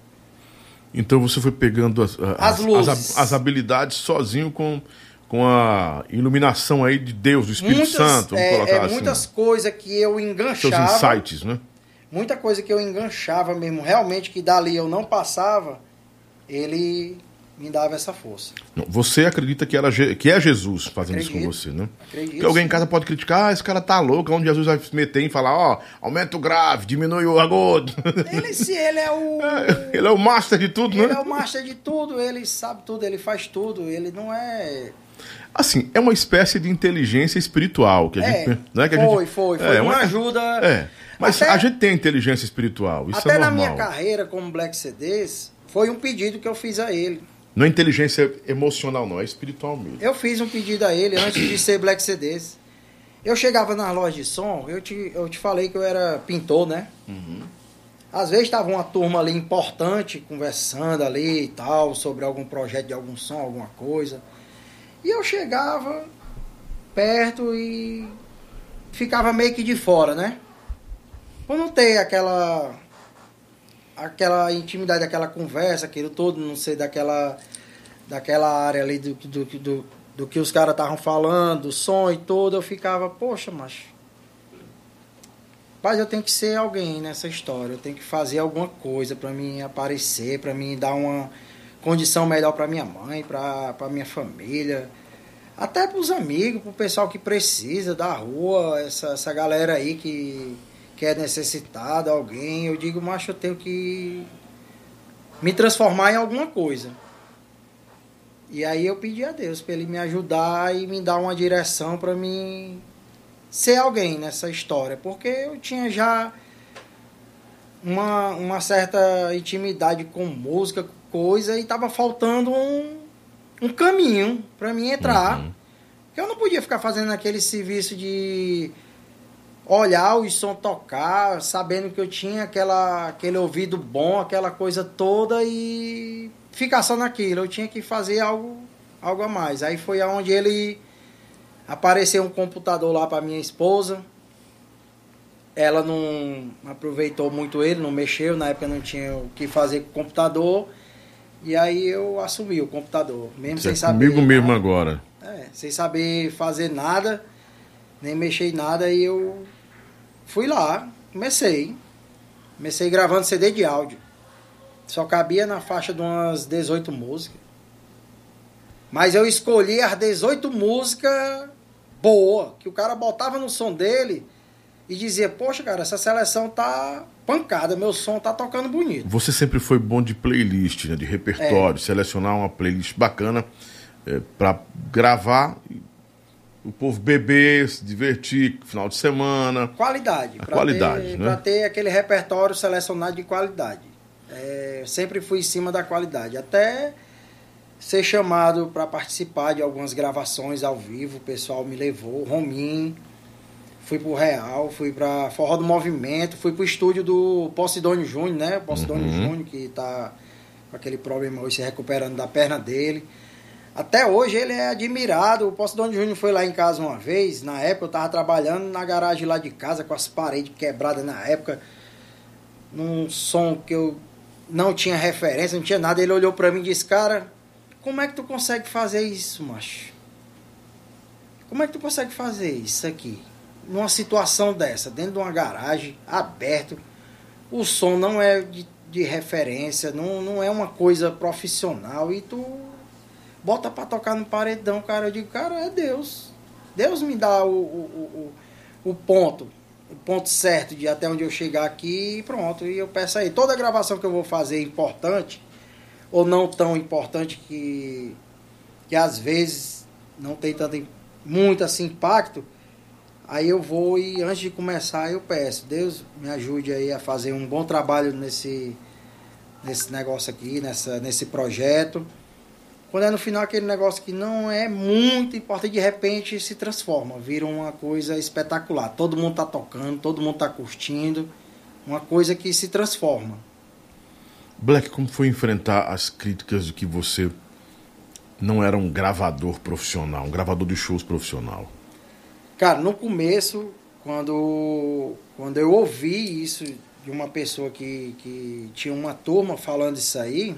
Então você foi pegando as, As luzes. as, as habilidades sozinho com, com a iluminação aí de Deus, do Espírito Santo, vamos é, colocar é, assim. muitas coisas que eu Seus enganchava. insights, né? Muita coisa que eu enganchava mesmo, realmente que dali eu não passava, ele me dava essa força. Você acredita que, era, que é Jesus fazendo isso com Acredito. você, né? Acredito. Porque alguém em casa pode criticar, ah, esse cara tá louco, onde Jesus vai se meter e falar, ó, aumenta o grave, diminui o agudo. Ele, se ele é o. Ele é o master de tudo, Ele né? é o master de tudo, ele sabe tudo, ele faz tudo, ele não é. Assim, é uma espécie de inteligência espiritual que a É, gente. Né, que a foi, gente, foi, foi. É, uma uma- ajuda. É. Mas Até- a gente tem inteligência espiritual, isso Até é na normal. minha carreira como Black CDs, foi um pedido que eu fiz a ele. Não é inteligência emocional, não, é espiritual mesmo. Eu fiz um pedido a ele antes de ser Black CDs. Eu chegava nas lojas de som, eu te, eu te falei que eu era pintor, né? Às vezes estava uma turma ali importante conversando ali e tal, sobre algum projeto de algum som, alguma coisa. E eu chegava perto e ficava meio que de fora, né? Por não ter aquela aquela intimidade, aquela conversa, aquilo todo, não sei, daquela daquela área ali do, do, do, do que os caras estavam falando, do som e tudo, eu ficava, poxa, macho. Mas eu tenho que ser alguém nessa história, eu tenho que fazer alguma coisa para mim aparecer, para mim dar uma condição melhor para minha mãe, para minha família. Até pros amigos, pro pessoal que precisa da rua, essa, essa galera aí que, que é necessitada, alguém, eu digo, macho, eu tenho que me transformar em alguma coisa. E aí eu pedi a Deus para ele me ajudar e me dar uma direção para mim ser alguém nessa história, porque eu tinha já uma, uma certa intimidade com música, coisa, e tava faltando um, um caminho para mim entrar. Uhum. Eu não podia ficar fazendo aquele serviço de olhar o som tocar, sabendo que eu tinha aquela, aquele ouvido bom, aquela coisa toda e ficar só naquilo. Eu tinha que fazer algo, algo a mais. Aí foi aonde ele apareceu um computador lá para minha esposa. Ela não aproveitou muito ele, não mexeu, na época não tinha o que fazer com o computador. E aí eu assumi o computador, mesmo Você sem é saber. comigo mesmo nada. agora. É, sem saber fazer nada, nem mexer em nada, e eu fui lá, comecei. Comecei gravando CD de áudio. Só cabia na faixa de umas 18 músicas. Mas eu escolhi as 18 músicas boa, que o cara botava no som dele e dizia, poxa, cara, essa seleção tá pancada, meu som tá tocando bonito. Você sempre foi bom de playlist, né, de repertório, selecionar uma playlist bacana é, para gravar, e o povo beber, se divertir, final de semana. Qualidade. A pra qualidade, ter, né? Pra ter aquele repertório selecionado de qualidade. É, sempre fui em cima da qualidade. Até ser chamado para participar de algumas gravações ao vivo, o pessoal me levou, Romim, fui pro Real, fui pra Forró do Movimento, fui pro estúdio do Posidônio Júnior, né? O Posidônio Uhum. Júnior, que tá com aquele problema hoje se recuperando da perna dele. Até hoje ele é admirado. O Posidônio Júnior foi lá em casa uma vez. Na época eu tava trabalhando na garagem lá de casa com as paredes quebradas na época. Num som que eu não tinha referência, não tinha nada. Ele olhou pra mim e disse: Cara, como é que tu consegue fazer isso, macho? Como é que tu consegue fazer isso aqui? Numa situação dessa, dentro de uma garagem, aberto. O som não é de, de referência, não, não é uma coisa profissional. E tu bota pra tocar no paredão, cara. Eu digo, cara, é Deus. Deus me dá o, o, o, o ponto, o ponto certo de até onde eu chegar aqui e pronto. E eu peço aí, toda gravação que eu vou fazer importante, ou não tão importante que, que às vezes não tem tanto, muito assim impacto, aí eu vou e antes de começar eu peço, Deus me ajude aí a fazer um bom trabalho nesse, nesse negócio aqui, nessa, nesse projeto. Quando é no final aquele negócio que não é muito importante, de repente se transforma, vira uma coisa espetacular. Todo mundo tá tocando, todo mundo tá curtindo, uma coisa que se transforma. Black, como foi enfrentar as críticas de que você não era um gravador profissional, um gravador de shows profissional? Cara, no começo, quando, quando eu ouvi isso de uma pessoa que, que tinha uma turma falando isso aí,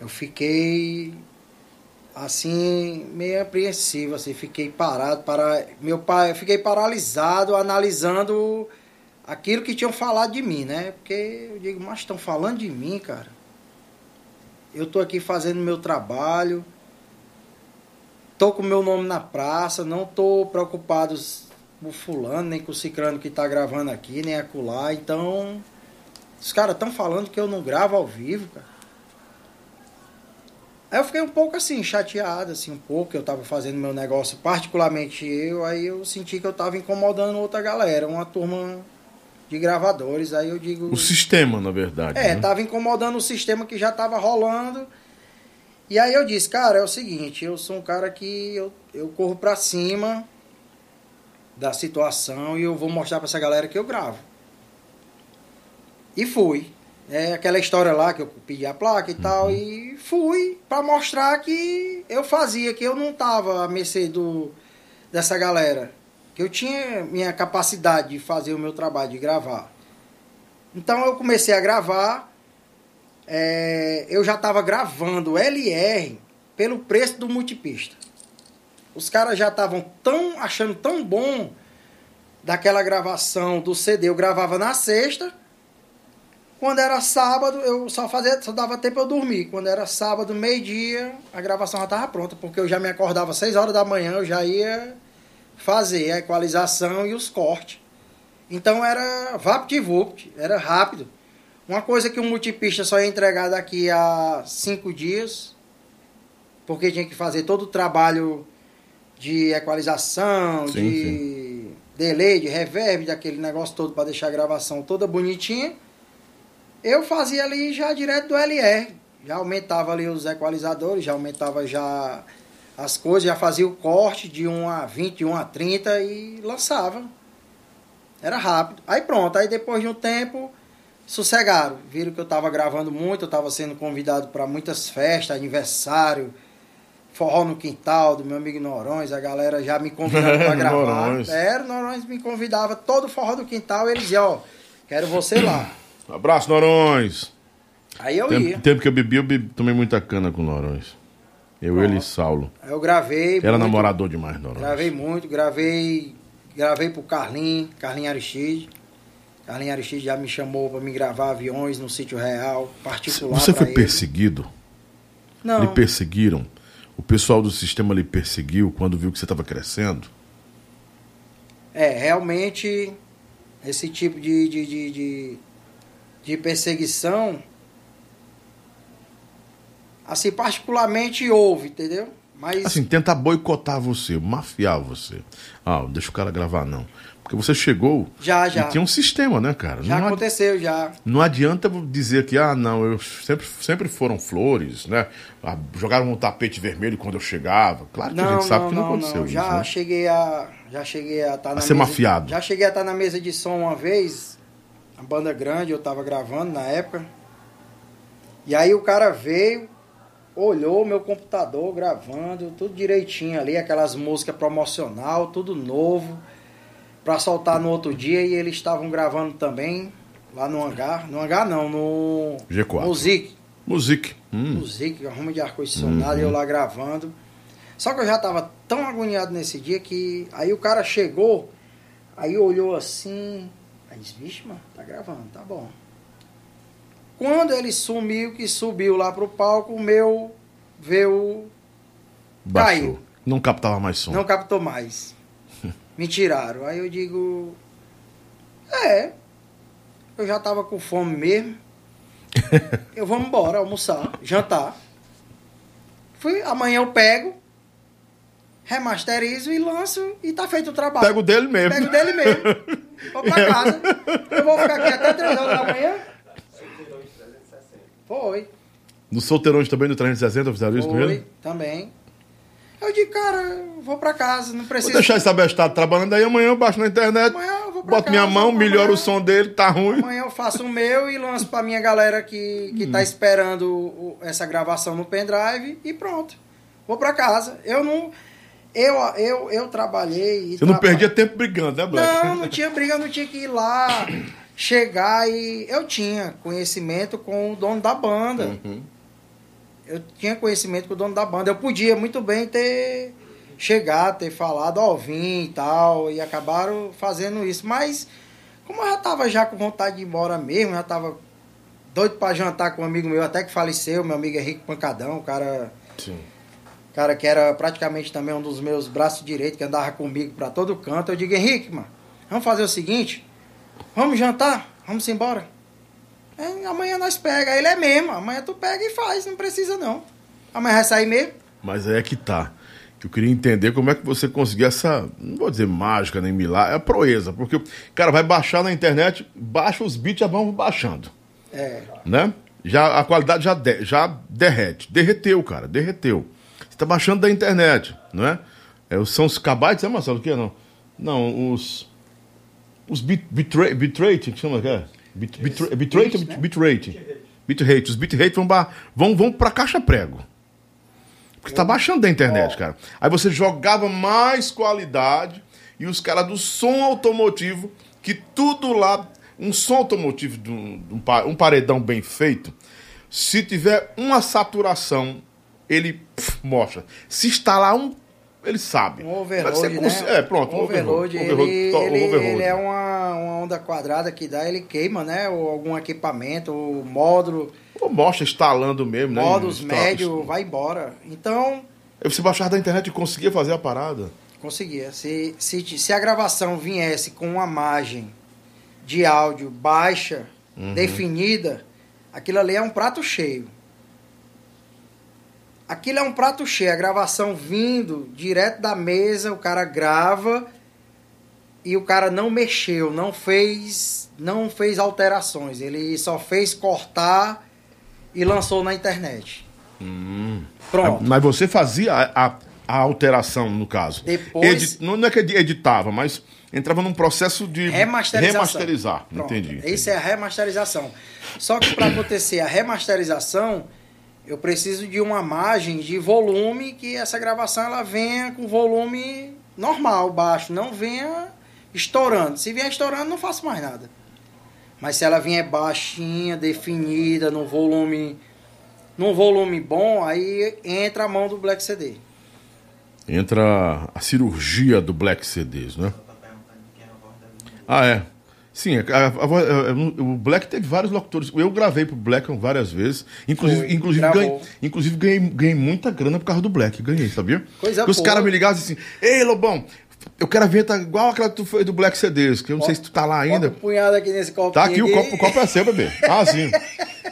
eu fiquei assim, meio apreensivo, assim, fiquei parado, para meu pai, eu fiquei paralisado analisando aquilo que tinham falado de mim, né? Porque eu digo, mas estão falando de mim, cara. Eu tô aqui fazendo meu trabalho, tô com meu nome na praça, não tô preocupado com o fulano, nem com o cicrano que tá gravando aqui, nem acolá. Então, os caras estão falando que eu não gravo ao vivo, cara. Aí eu fiquei um pouco assim, chateado, assim, um pouco, que eu tava fazendo meu negócio, particularmente eu, aí eu senti que eu tava incomodando outra galera, uma turma de gravadores, aí eu digo... O sistema, na verdade. É, né? tava incomodando o sistema que já tava rolando. E aí eu disse, cara, é o seguinte, eu sou um cara que eu, eu corro pra cima da situação e eu vou mostrar pra essa galera que eu gravo. E fui. É aquela história lá que eu pedi a placa e tal, e fui pra mostrar que eu fazia, que eu não tava à mercê do, dessa galera. Que eu tinha minha capacidade de fazer o meu trabalho, de gravar. Então eu comecei a gravar. é, eu já estava gravando LR pelo preço do multipista. Os caras já estavam tão achando tão bom daquela gravação do CD. Eu gravava na sexta Quando era sábado, eu só fazia, só dava tempo eu dormir. Quando era sábado, meio-dia, a gravação já estava pronta, porque eu já me acordava às 6 horas da manhã, eu já ia fazer a equalização e os cortes. Então era vapt-vupt, era rápido. Uma coisa que o multipista só ia entregar daqui a cinco dias, porque tinha que fazer todo o trabalho de equalização, Sim, de delay, de reverb, daquele negócio todo para deixar a gravação toda bonitinha. Eu fazia ali já direto do LR. Já aumentava ali os equalizadores, já aumentava já as coisas, já fazia o corte de 1 a 20, de 1 a 30 e lançava. Era rápido. Aí pronto, aí depois de um tempo sossegaram. Viram que eu estava gravando muito, eu estava sendo convidado para muitas festas, aniversário, forró no quintal do meu amigo Norões, a galera já me convidando para gravar. Norões. Era, Norões me convidava todo forró do quintal, eles diziam, ó, quero você lá. Abraço, Norões. Aí eu Tempo, ia. tempo que eu bebi, eu bebi- tomei muita cana com Norões. Eu, ele e Saulo. Eu gravei. Era muito, namorador demais, Norões. Gravei muito, gravei, gravei pro Carlinho, Carlinho Aristide. Carlinho Aristide já me chamou para me gravar aviões no sítio real, particular. Você foi ele. perseguido? Não, Lhe perseguiram? O pessoal do sistema lhe perseguiu quando viu que você estava crescendo? é, realmente, esse tipo de, de, de, de, de perseguição, assim, particularmente houve, entendeu? Mas Assim, tentar boicotar você, mafiar você. Ah, deixa o cara gravar, não. Porque você chegou já, já, e tinha um sistema, né, cara? já não, aconteceu, já. não adianta dizer que, ah, não, eu sempre, sempre foram flores, né? Ah, jogaram um tapete vermelho quando eu chegava. Claro que a gente sabe que não, aconteceu isso, Já né? cheguei a. Já cheguei a estar na ser mesa, mafiado. Já cheguei a estar na mesa de som uma vez, a banda grande, eu tava gravando na época. E aí o cara veio, olhou meu computador gravando, tudo direitinho ali, aquelas músicas promocional, tudo novo, pra soltar no outro dia, e eles estavam gravando também lá no hangar. No hangar não, no. G4. No Zic. Music. Hum. Música, arruma de ar-condicionado, eu lá gravando. Só que eu já tava tão agoniado nesse dia que aí o cara chegou, aí olhou assim, aí disse, vixe, mano, tá gravando, tá bom. Quando ele sumiu, que subiu lá pro palco, o meu veio, Baixou. Caiu. Não captava mais som. não captou mais. Me tiraram. Aí eu digo, é, eu já tava com fome mesmo. Eu vou embora almoçar, jantar. Fui, amanhã eu pego, remasterizo e lanço e tá feito o trabalho. Pego dele mesmo. Pego dele mesmo. Vou pra casa. Eu vou ficar aqui até 3 horas da manhã. Foi. No Solteirões também, no 360, fizeram isso com Foi, ele? também. Eu digo, cara, vou pra casa, não Vou preciso. deixar esse abestado trabalhando aí, amanhã eu baixo na internet, Amanhã eu vou pra boto minha casa, mão, amanhã- melhoro o som dele, tá ruim. Amanhã eu faço o meu e lanço pra minha galera que, que Hum. tá esperando essa gravação no pendrive e pronto. Vou pra casa. Eu não. Eu, eu, eu trabalhei. Você não perdia tempo brigando, né, Black? Não, não tinha briga, não tinha que ir lá, chegar e. Eu tinha conhecimento com o dono da banda. Uhum. Eu tinha conhecimento com o dono da banda. Eu podia muito bem ter chegado, ter falado, ó, vim e tal, e acabaram fazendo isso. Mas, como eu já tava já com vontade de ir embora mesmo, já tava doido pra jantar com um amigo meu, até que faleceu, meu amigo Henrique Pancadão, o cara, Sim. Cara que era praticamente também um dos meus braços direitos, que andava comigo pra todo canto. Eu digo, Henrique, mano, vamos fazer o seguinte, vamos jantar, vamos embora. É, amanhã nós pega. Ele é mesmo, amanhã tu pega e faz, não precisa não. Amanhã vai sair mesmo. Mas aí é que tá. Eu queria entender como é que você conseguiu essa, não vou dizer mágica nem milagre, é proeza. Porque o cara vai baixar na internet, baixa os beats, já vão baixando. É, né? Já, a qualidade já, de- já derrete. Derreteu, cara, derreteu. Você tá baixando da internet, não é? é são os kbytes, é, Marcelo? O que não? Não, os. Os bit, bitrate, bitrate, que chama que é? Bit, bitrate, bitrate, Bits, né? bitrate. Bitrate. Os bitrate vão, vão, vão pra caixa prego. Porque tá baixando da internet, cara. Aí você jogava mais qualidade e os caras do som automotivo, que tudo lá, um som automotivo, um, um paredão bem feito, se tiver uma saturação, ele pff, mostra. Se instalar um. ele sabe. Um overload, você né? cons- É, pronto. Um overload, ele, overload, to- ele, overload. ele é uma, uma onda quadrada que dá, ele queima, né? Ou algum equipamento, ou módulo, Ou mostra instalando mesmo, né? módulos Insta- médio, vai embora. Então, Você baixar da internet e conseguia fazer a parada. conseguia. Se, se, se a gravação viesse com uma margem de áudio baixa, Uhum. definida, aquilo ali é um prato cheio. Aquilo é um prato cheio, a gravação vindo direto da mesa, o cara grava e o cara não mexeu, não fez, não fez alterações, ele só fez cortar e lançou na internet. Pronto. Mas você fazia a, a- a alteração, no caso. Depois- não não é que edi- editava, mas entrava num processo de Remasterização. remasterizar. Pronto, Entendi. entendi. Isso é a remasterização. Só que para acontecer a remasterização, eu preciso de uma margem de volume que essa gravação ela venha com volume normal, baixo, não venha estourando. Se vier estourando, não faço mais nada. Mas se ela vier baixinha, definida, no volume num volume bom, aí entra a mão do Black CD. Entra a cirurgia do Black CDs, né? Ah, é. Sim, a- a- a voz- a- o Black teve vários locutores. Eu gravei pro Black várias vezes. Inclusive, Foi, inclusive, gravou. ganhei, inclusive ganhei, ganhei muita grana por causa do Black. Ganhei, sabia? Coisa os caras me ligavam assim: Ei, Lobão, eu quero a vinheta igual aquela que tu fez do Black CDs, que eu não sei se tu tá lá ainda. Um punhado aqui nesse copo. Tá aqui o copo, o copo é seu, bebê. Ah, sim.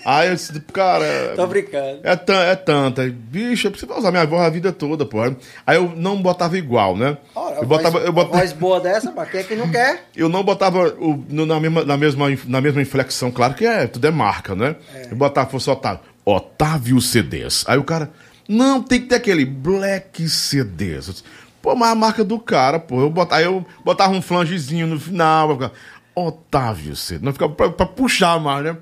Aí eu disse, cara. Tô brincando. É, é tanta. Bicho, você vai usar minha voz a vida toda, pô. Aí eu não botava igual, né? Ora, eu botava. voz, Eu, botava voz boa dessa, mas quem é que não quer? eu não botava o- na, mesma, na, mesma, na mesma inflexão, claro que é, tudo é marca, né? Eu botava, fosse Otávio, Otávio CDs. Aí o cara, não, tem que ter aquele Black CDs. Eu disse, Pô, mas a marca do cara, pô. Eu botava, aí eu botava um flangezinho no final, ficava, Otávio CDs. Não ficava pra, pra puxar mais, né?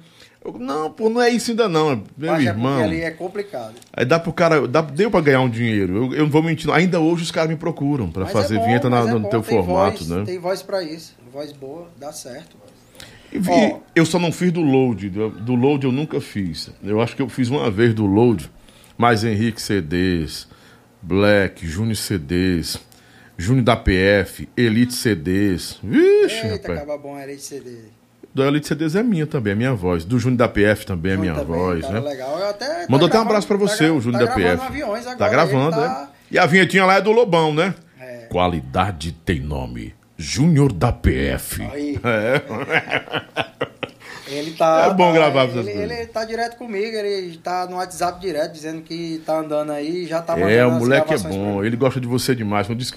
Eu, não, pô, não é isso ainda não, meu Baixa irmão. porque ali é complicado. Aí dá pro cara, dá, deu pra ganhar um dinheiro. Eu, eu não vou mentir, ainda hoje os caras me procuram pra Mas fazer é bom, vinheta na- mas é no teu tem formato, voz, né? Tem voz pra isso. Voz boa, dá certo. E vi- Ó. eu só não fiz do load. Do, do load eu nunca fiz. Eu acho que eu fiz uma vez do load, mas Henrique CDs, Black, Júnior CDs, Júnior da PF, Elite CDs. Vixe, Eita, rapaz. acaba bom, era de CD. Do Elite CDs é minha também, é minha voz. Do Júnior da PF também é minha Também, voz, cara, né? Legal. Eu até, Mandou tá até um abraço pra gravando- você, tá o Júnior gra- da tá PF. aviões agora, tá gravando, né? tá- E a vinhetinha lá é do Lobão, né? É. Qualidade tem nome. Júnior da PF. Aí. É. Ele tá. É bom tá- gravar essas ele, coisas. ele tá direto comigo, ele tá no WhatsApp direto, dizendo que tá andando aí já tá mandando É, o moleque é bom, ele gosta de você demais. Quando, disse,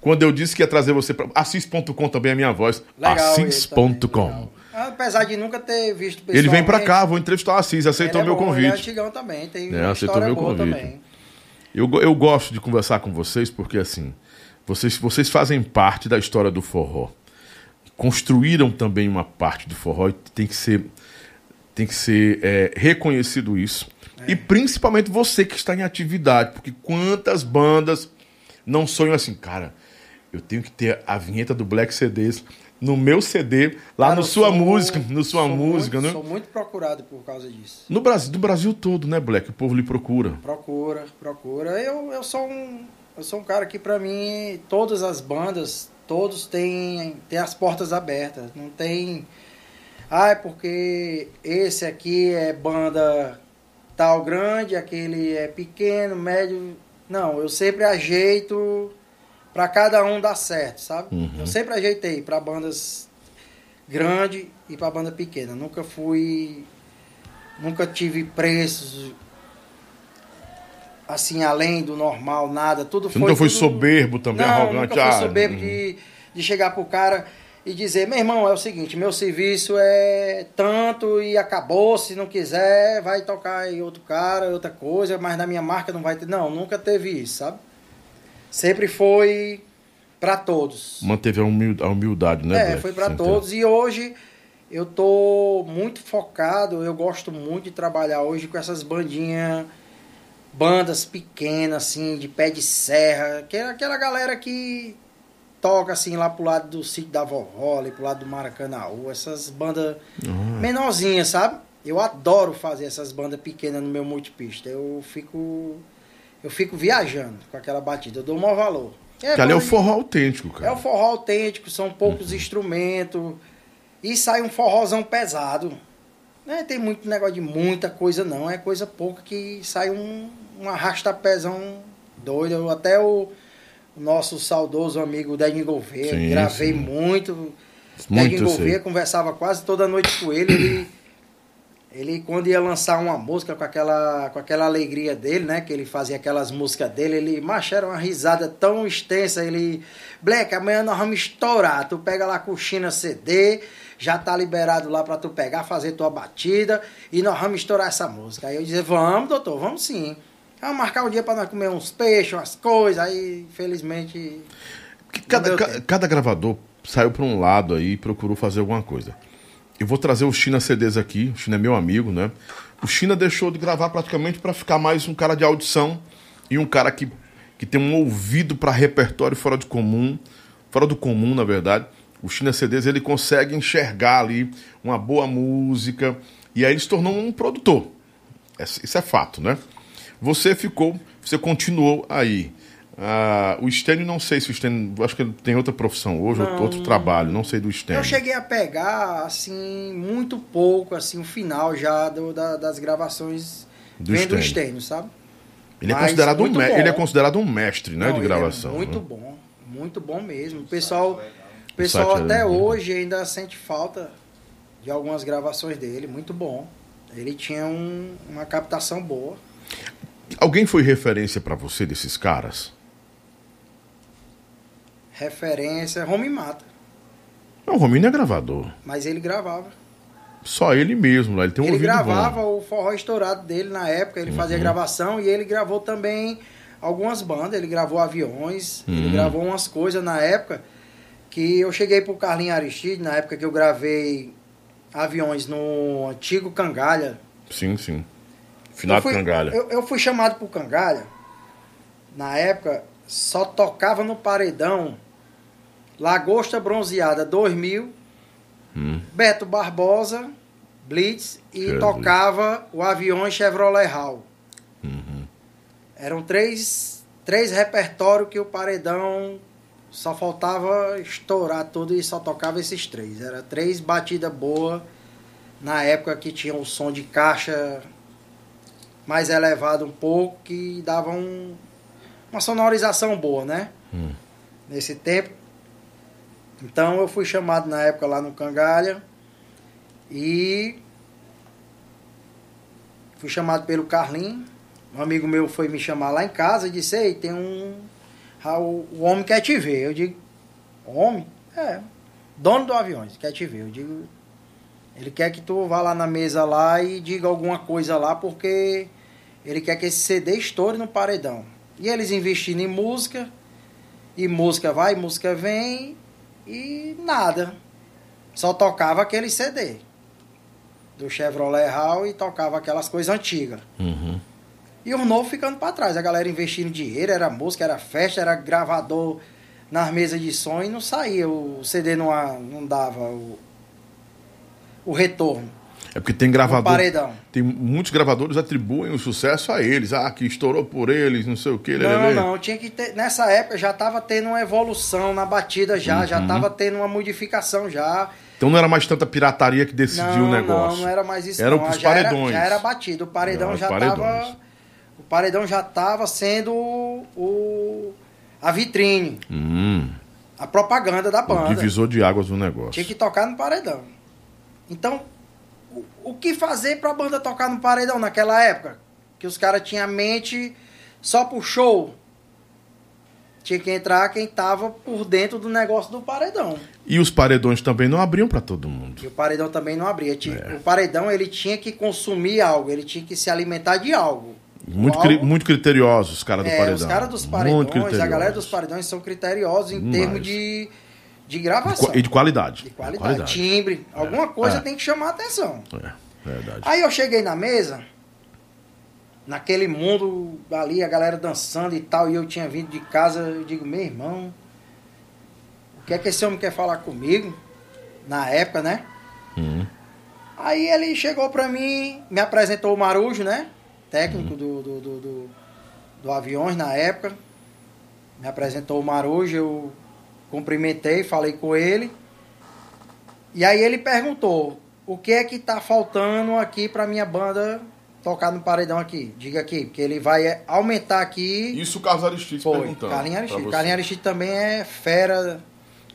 quando eu disse que ia trazer você pra. Assis.com também é minha voz. Ele Assis.com. legal. Apesar de nunca ter visto Ele vem pra cá, vou entrevistar o Assis, aceitou ele é meu bom, Ele é convite. antigão também, tem É, aceitou meu convite. também. Eu, eu gosto de conversar com vocês porque, assim, vocês, vocês fazem parte da história do forró. Construíram também uma parte do forró e tem que ser, tem que ser é, reconhecido isso. É. E principalmente você que está em atividade, porque quantas bandas não sonham assim, cara, eu tenho que ter a vinheta do Black CDs no meu CD, lá Cara, no sua música, no sua música, muito, né? Sou muito procurado por causa disso. No Brasil, do Brasil todo, né, Black? O povo lhe procura. Procura, procura. Eu, eu sou um eu sou um cara que pra mim todas as bandas, todos têm têm as portas abertas. Não tem ah, é porque esse aqui é banda tal grande, aquele é pequeno, médio. Não, eu sempre ajeito pra cada um dar certo, sabe? Uhum. Eu sempre ajeitei pra bandas grande e pra banda pequena. Nunca fui nunca tive preços assim além do normal, nada. Tudo Você foi nunca foi tudo- soberbo também, não, arrogante. Nunca ah, fui soberbo hum. de, de chegar pro cara e dizer, meu irmão, é o seguinte, meu serviço é tanto e acabou, se não quiser, vai tocar em outro cara, outra coisa, mas na minha marca não vai ter. Não, nunca teve isso, sabe? Sempre foi pra todos. Manteve a humil- a humildade, né, É, Black? foi ter- todos. E hoje eu tô muito focado, eu gosto muito de trabalhar hoje com essas bandinhas, bandas pequenas, assim, de pé de serra, que é aquela galera que toca assim lá pro lado do sítio da vovó, ali pro lado do Maracanãú, essas bandas Ah. menorzinhas, sabe? Eu adoro fazer essas bandas pequenas no meu multipista. Eu fico eu fico viajando com aquela batida, eu dou o maior valor. É, que ali é o forró autêntico, É cara. o forró autêntico, são poucos instrumentos. E sai um forrozão pesado. Não tem muito negócio de muita coisa, não. É coisa pouca que sai um, um arrasta-pezão doido. Até o, nosso saudoso amigo Dedinho Gouveia, Sim, gravei sim. muito. Sei. Gouveia, conversava quase toda noite com ele. Ele, ele quando ia lançar uma música com aquela, com aquela alegria dele, né? Que ele fazia aquelas músicas dele, ele, macho, era uma risada tão extensa. Ele, Black, amanhã nós vamos estourar. Tu pega lá com China CD, já tá liberado lá pra tu pegar, fazer tua batida e nós vamos estourar essa música. Aí eu dizia, vamos, doutor, vamos sim. Vamos marcar um dia pra nós comer uns peixes, umas coisas. Aí, infelizmente, cada, ca- cada gravador saiu para um lado aí e procurou fazer alguma coisa. Eu vou trazer o China CDs aqui. O China é meu amigo, né? O China deixou de gravar praticamente para ficar mais um cara de audição e um cara que, que tem um ouvido para repertório fora do comum, fora do comum, na verdade. O China CDs ele consegue enxergar ali uma boa música e aí ele se tornou um produtor. Essa- Isso é fato, né? Você ficou, você continuou aí. Ah, o Stênio, não sei se o Stênio, acho que ele tem outra profissão hoje, outro- Não. outro trabalho, não sei do Stênio. Eu cheguei a pegar, assim, muito pouco, assim, o final já do- da- das gravações Do vem do Stênio. Stênio, sabe? Ele é, considerado um, bom. ele é considerado um mestre né, Não, de é gravação. muito né? bom, muito bom mesmo. O pessoal, o pessoal site é até hoje ainda sente falta de algumas gravações dele, muito bom. Ele tinha um- uma captação boa. Alguém foi referência para você desses caras? Referência, Home Mata. Não, o Romino é gravador. Mas ele gravava. Só ele mesmo lá, ele tem um ele ouvido gravava bom. o forró estourado dele na época, ele fazia Uhum. gravação e ele gravou também algumas bandas, ele gravou aviões, ele Uhum. gravou umas coisas na época que eu cheguei pro Carlinho Aristide, na época que eu gravei aviões no antigo Cangalha. Sim, sim. Finado eu fui, Cangalha. Eu, eu fui chamado pro Cangalha, na época só tocava no paredão Lagosta Bronzeada 2000, Hum. Beto Barbosa, Blitz e Jesus. tocava o avião Chevrolet Hall. Uhum. Eram três, três repertórios que o paredão só faltava estourar tudo e só tocava esses três. Era três batidas boas na época que tinha o som de caixa mais elevado um pouco, que dava um- uma sonorização boa, né? Hum. Nesse tempo. Então eu fui chamado na época lá no Cangalha e fui chamado pelo Carlinho. Um amigo meu foi me chamar lá em casa e disse, ei, tem um. ah, O, o homem quer te ver. Eu digo, homem? É. Dono do aviões, quer te ver. Eu digo, ele quer que tu vá lá na mesa lá e diga alguma coisa lá, porque ele quer que esse CD estoure no paredão. E eles investindo em música, e música vai, música vem, e nada. Só tocava aquele CD do Chevrolet Hall e tocava aquelas coisas antigas. Uhum. E os novos ficando pra trás. A galera investindo dinheiro, era música, era festa, era gravador nas mesas de som e não saía. O CD não, não dava o, o retorno. É porque tem gravador. paredão. Tem muitos gravadores atribuem o sucesso a eles. Ah, que estourou por eles, não sei o que. Não, não, tinha que ter. Nessa época já tava tendo uma evolução na batida já, já Uhum. tava tendo uma modificação já. Então não era mais tanta pirataria que decidiu não, o negócio. Não, não era mais isso. Era não. os já era, paredões. já era batido. O paredão já os paredões. tava. O paredão já tava sendo o, o- a vitrine, Hum, a propaganda da o banda. divisor de águas do negócio. Tinha que tocar no paredão. Então, o, o que fazer pra banda tocar no paredão naquela época? Que os caras tinham a mente só pro show. Tinha que entrar quem tava por dentro do negócio do paredão. E os paredões também não abriam para todo mundo. E o paredão também não abria. Tinha- É. O paredão ele tinha que consumir algo, ele tinha que se alimentar de algo. Muito, cri- muito criteriosos os caras do É, paredão. os caras dos Muito paredões, a galera dos paredões são criteriosos em termos de, de gravação. E de qualidade. De qualidade, timbre, alguma coisa É. tem que chamar a atenção. É, verdade. Aí eu cheguei na mesa, naquele mundo ali, a galera dançando e tal, e eu tinha vindo de casa, eu digo, meu irmão, o que é que esse homem quer falar comigo? Na época, né? Hum. Aí ele chegou pra mim, me apresentou o Marujo, né? Técnico do, do, do, do, do Aviões na época. Me apresentou o Marujo, eu cumprimentei, falei com ele. E aí ele perguntou: o que é que tá faltando aqui pra minha banda tocar no paredão aqui? Diga aqui, porque ele vai aumentar aqui. Isso o Carlos Aristides Foi, perguntando. Carlinhos pra Aristide. você. Carlinhos Aristide também é fera,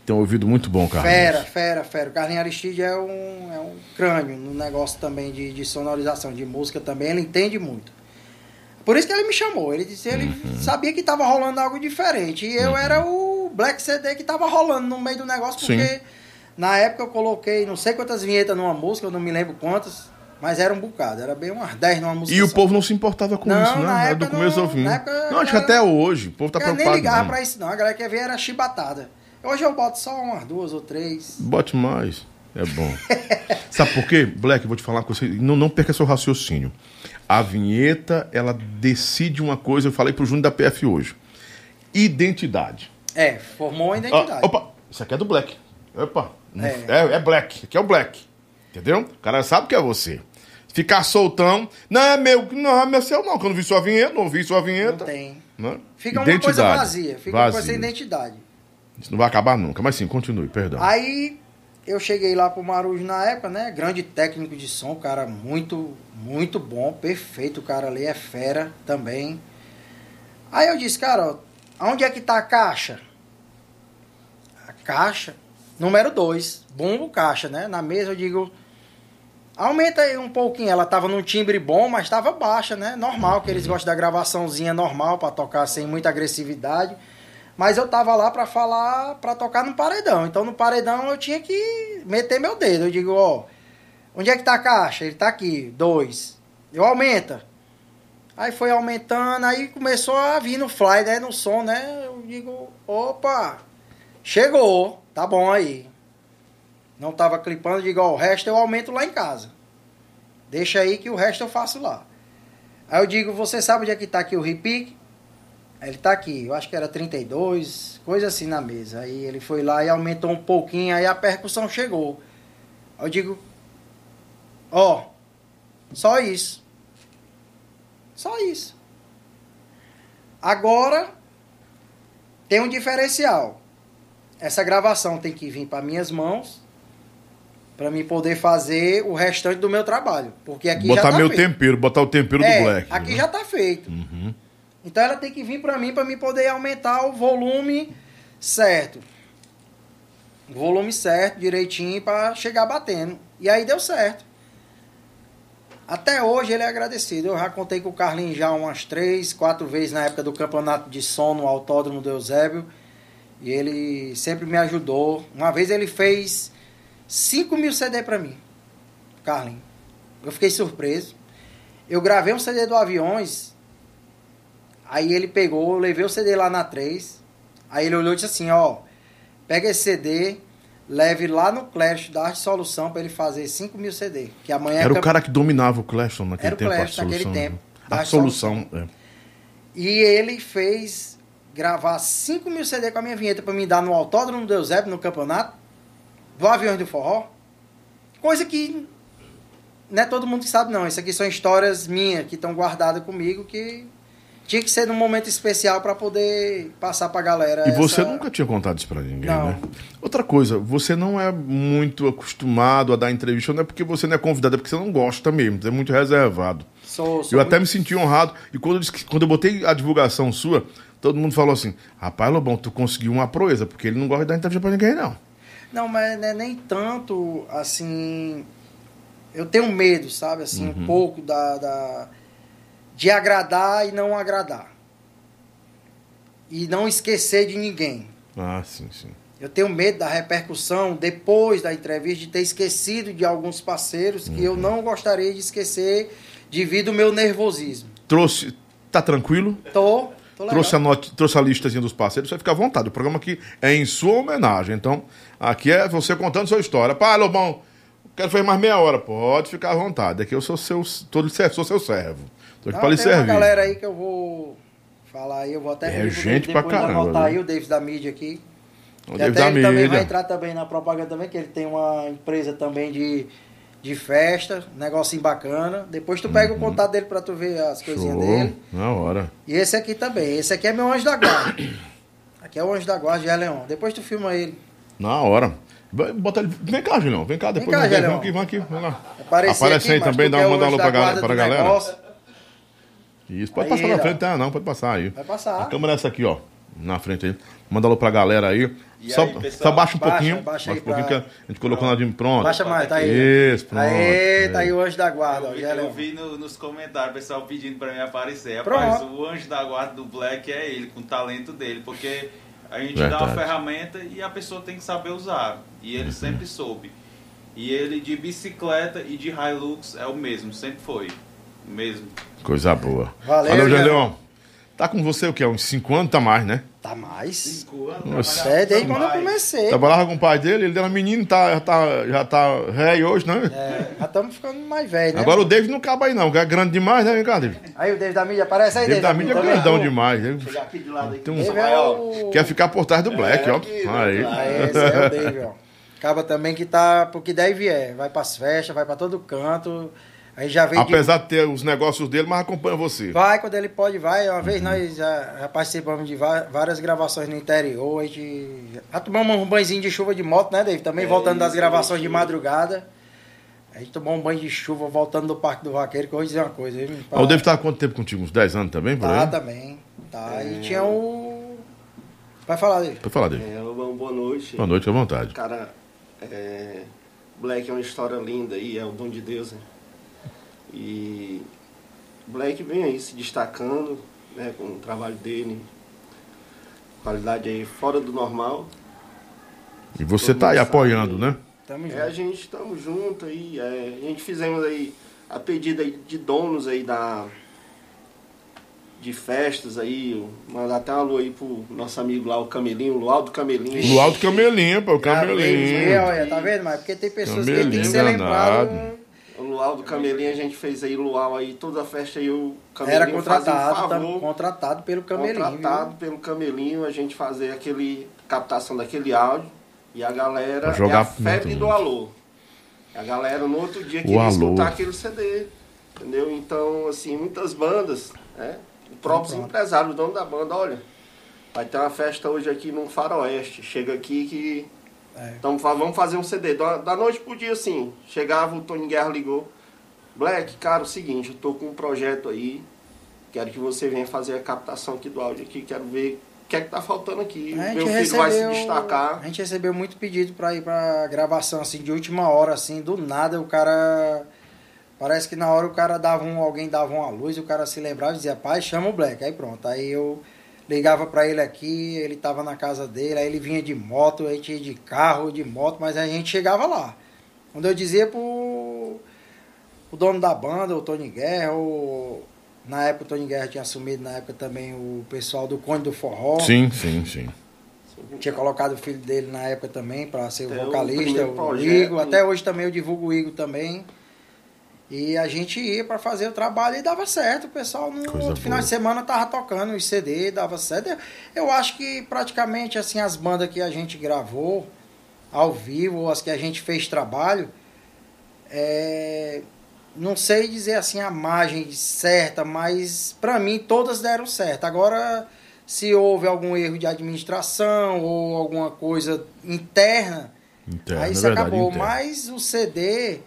Tem um ouvido muito bom, Carlos. fera, fera, fera. O Carlinhos Aristide é um, é um crânio no negócio também de, de sonorização, de música também, ele entende muito. Por isso que ele me chamou. Ele disse ele Uhum. sabia que tava rolando algo diferente. E eu era o Black CD que tava rolando no meio do negócio, porque Sim. na época eu coloquei não sei quantas vinhetas numa música, eu não me lembro quantas, mas era um bocado, era bem umas 10 numa música. E o só. povo não se importava com Não, isso, né? Era do começo não- ao fim. na época Não, acho que até hoje. O povo tá Eu nem preocupado. ligava não. pra isso não, a galera que ver era chibatada. Hoje eu boto só umas duas ou três. Bote mais. É bom. Sabe por quê? Black, vou te falar com você. Não, não perca seu raciocínio. A vinheta, ela decide uma coisa. Eu falei pro Júnior da PF hoje. Identidade. É, formou a identidade. Ah, opa, isso aqui é do Black. Opa, não- É. é. É, Black. Aqui é o Black. Entendeu? O cara sabe que é você. Ficar soltão. Não é meu, não é meu seu, não. Que eu não vi sua vinheta, não vi sua não vinheta. tem. Né? Fica uma coisa Identidade. vazia, fica uma coisa Vazia. sem identidade. Isso não vai acabar nunca. Mas sim, continue, perdão. Aí eu cheguei lá pro Marujo na época, né? Grande técnico de som, cara muito, muito bom, perfeito. O cara ali é fera também. Aí eu disse, cara, ó, aonde é que tá a caixa? A caixa, número 2, bumbo caixa, né? Na mesa eu digo, aumenta aí um pouquinho. Ela tava num timbre bom, mas tava baixa, né? Normal, que eles gostam da gravaçãozinha normal pra tocar sem muita agressividade. Mas eu tava lá pra falar, pra tocar no paredão. Então no paredão eu tinha que meter meu dedo. Eu digo, ó, onde é que tá a caixa? Ele tá aqui, dois. Eu aumenta. Aí foi aumentando, aí começou a vir no fly, né, no som, né? Eu digo, opa, chegou, tá bom aí. Não tava clipando, digo, ó, o resto eu aumento lá em casa. Deixa aí que o resto eu faço lá. Aí eu digo, você sabe onde é que tá aqui o repique? Ele tá aqui, eu acho que era 32, coisa assim na mesa. Aí ele foi lá e aumentou um pouquinho, aí a percussão chegou. Aí eu digo, ó, só isso. Só isso. Agora tem um diferencial. Essa gravação tem que vir para minhas mãos para mim poder fazer o restante do meu trabalho, porque aqui já botar tá meu feito. tempero, botar o tempero É, do Black. aqui né? já tá feito. Uhum. Então ela tem que vir para mim para mim poder aumentar o volume certo. O volume certo, direitinho para chegar batendo. E aí deu certo. Até hoje ele é agradecido. Eu já contei com o Carlinhos já umas três, quatro vezes na época do campeonato de som no Autódromo do Eusébio. E ele sempre me ajudou. Uma vez ele fez 5 mil CD para mim. Carlinhos. Eu fiquei surpreso. Eu gravei um CD do Aviões. Aí ele pegou, eu levei o CD lá na 3. Aí ele olhou e disse assim, ó, pega esse CD, leve lá no Clash da Arte Solução para ele fazer 5 mil CD. Que amanhã é Era o campe- cara que dominava o Clashton naquele Era o tempo. a Clashton naquele solução, tempo. né? Da A solução. é. E ele fez gravar 5 mil CD com a minha vinheta para me dar no Autódromo do Eusébio, no campeonato, do Aviões do Forró. Coisa que não é todo mundo que sabe, não. Isso aqui são histórias minhas que estão guardadas comigo que tinha que ser num momento especial para poder passar pra galera. E você essa- nunca tinha contado isso pra ninguém, Não. né? Outra coisa, você não é muito acostumado a dar entrevista, não é porque você não é convidado, é porque você não gosta mesmo, você é muito reservado. Sou, sou Eu até muito- me senti honrado. E quando eu, disse quando eu botei a divulgação sua, todo mundo falou assim: Rapaz, Lobão, tu conseguiu uma proeza, porque ele não gosta de dar entrevista pra ninguém, não. Não, mas não é nem tanto assim. Eu tenho medo, sabe? Assim, Uhum. um pouco da, da- de agradar e não agradar. E não esquecer de ninguém. Ah, sim, sim. Eu tenho medo da repercussão depois da entrevista de ter esquecido de alguns parceiros que Uhum. eu não gostaria de esquecer devido ao meu nervosismo. Trouxe. Tá tranquilo? Tô, tô. Trouxe a, not, trouxe a listazinha dos parceiros, você fica à vontade. O programa aqui é em sua homenagem. Então, aqui é você contando sua história. Pá, Lobão, quero fazer mais meia hora. Pode ficar à vontade. Aqui eu sou seu, ser- sou seu servo. Tô aqui Não, pra lhe tem uma galera aí que eu vou falar aí, eu vou até É pedir pro gente David pra depois caramba, anotar aí viu? o David da mídia aqui. O E David até da ele também vai mídia. entrar também na propaganda também, que ele tem uma empresa também de, de festa, negocinho bacana. Depois tu pega o contato dele pra tu ver as coisinhas Uhum. Show, dele. na hora. E esse aqui também. Esse aqui é meu anjo da guarda. Aqui é o Anjo da Guarda, Gé Leão. Depois tu filma ele. Na hora. Bota ele. Vem cá, Julião. Vem cá, depois cá, vem, vem Julião. aqui, vem aqui. Vem lá. Aparece aí também, tu dá é uma anjo alô pra, gal- guarda pra galera. Isso, pode Aí, passar na ó. frente, tá? Não, pode passar aí. Vai passar. A câmera é essa aqui, ó. Na frente aí. Manda alô pra galera aí. E Só, aí, pessoal? só baixa um Baixa, pouquinho. baixa Baixa, aí um pouquinho pra- que a gente colocou na de pronto. Baixa mais, tá aí. Isso, pronto. Aê, É. tá aí o Anjo da Guarda, ó, Eu eu Leão. vi no- nos comentários o pessoal pedindo pra mim aparecer. Pronto. Rapaz, o anjo da guarda do Black é ele, com o talento dele, porque a gente dá uma Verdade. ferramenta e a pessoa tem que saber usar. E Uhum. ele sempre soube. E ele de bicicleta e de Hilux é o mesmo, sempre foi. O mesmo. Coisa boa. Valeu, Valeu. Tá com você o quê? Uns 5 anos, tá mais, né? Tá mais? Cinco anos. Nossa. trabalhava É, desde com quando eu mais. comecei. Trabalhava com o pai dele, ele era menino, tá, já tá, já tá rei hoje, né? É, já estamos ficando mais velhos, né? Agora o David não cabe aí não, que é grande demais, né? Vem cá, David. Aí o David da mídia, aparece aí, David da mídia é Também. grandão demais. Chegar aqui de lado aqui. tem um- David é o... Quer ficar por trás do Black, É, ó. Aí. Aí, esse é o David, ó. Acaba também que tá, porque daí vier, vai pras festas, vai pra todo canto. Aí já veio de Apesar de ter os negócios dele, mas acompanha você. Vai, quando ele pode, vai. Uma vez nós já, já participamos de várias gravações no interior. A gente já tomamos um banhozinho de chuva de moto, né, David? Também É, voltando das gravações de madrugada. A gente tomou um banho de chuva voltando do Parque do Vaqueiro, que eu vou dizer uma coisa. Hein? Ah, O David tá há quanto tempo contigo? Uns 10 anos também, por Tá aí? também. Tá. É. E tinha o. Vai falar, David. Pode falar, David. É, bom, boa noite. Boa noite, à vontade. Cara, é, Black é uma história linda aí, é o dom de Deus, né? E Black vem aí se destacando, né, com o trabalho dele, qualidade aí fora do normal. E você tá aí apoiando, né? Tamo É, a junto. gente estamos junto aí, é, a gente fizemos aí a pedida aí de donos aí da de festas aí, mandar até uma alô aí pro nosso amigo lá, o Camelinho, o Lualdo Camelinho. No alto camelinho, pô, o veio, camelinho. olha, tá vendo? Mas porque tem pessoas que tem Camelinho que ser lembrado. Luau do Camelinho, a gente fez aí Luau aí, toda a festa aí, o Camelinho Era contratado, um tá- favor, contratado pelo Camelinho. contratado viu? pelo Camelinho, a gente fazer aquele, captação daquele áudio, e a galera, Pra jogar é a febre muito. do alô. A galera no outro dia queria escutar aquele CD, entendeu? Então, assim, muitas bandas, né? O próprio Pronto. empresário, o dono da banda, olha, vai ter uma festa hoje aqui no Faroeste, chega aqui que É. então vamos fazer um CD. Da, da noite pro dia, assim. Chegava, o Tony Guerra ligou. Black, cara, é o seguinte, eu tô com um projeto aí. Quero que você venha fazer a captação aqui do áudio aqui. Quero ver o que é que tá faltando aqui. A Meu filho vai se recebeu- destacar. A gente recebeu muito pedido pra ir pra gravação, assim, de última hora, assim, do nada o cara. Parece que na hora o cara dava um, alguém dava uma luz, o cara se lembrava e dizia, pai, chama o Black. Aí pronto. Aí eu ligava pra ele aqui, ele tava na casa dele, aí ele vinha de moto, a gente ia de carro, de moto, mas a gente chegava lá. Quando eu dizia pro o dono da banda, o Tony Guerra, o, na época o Tony Guerra tinha assumido, na época também o pessoal do Conde do Forró. Sim, sim, sim. Tinha colocado o filho dele na época também para ser o o vocalista, o, projeto. Igor. Até hoje também eu divulgo o Igor também. E a gente ia para fazer o trabalho e dava certo. O pessoal no Coisa outro final boa. de semana tava tocando os CD, dava certo. Eu, acho que praticamente assim as bandas que a gente gravou ao vivo, as que a gente fez trabalho, é, não sei dizer assim a margem certa, mas para mim todas deram certo. Agora, se houve algum erro de administração ou alguma coisa interna, Interno, aí é isso verdade, acabou. interno. Mas o CD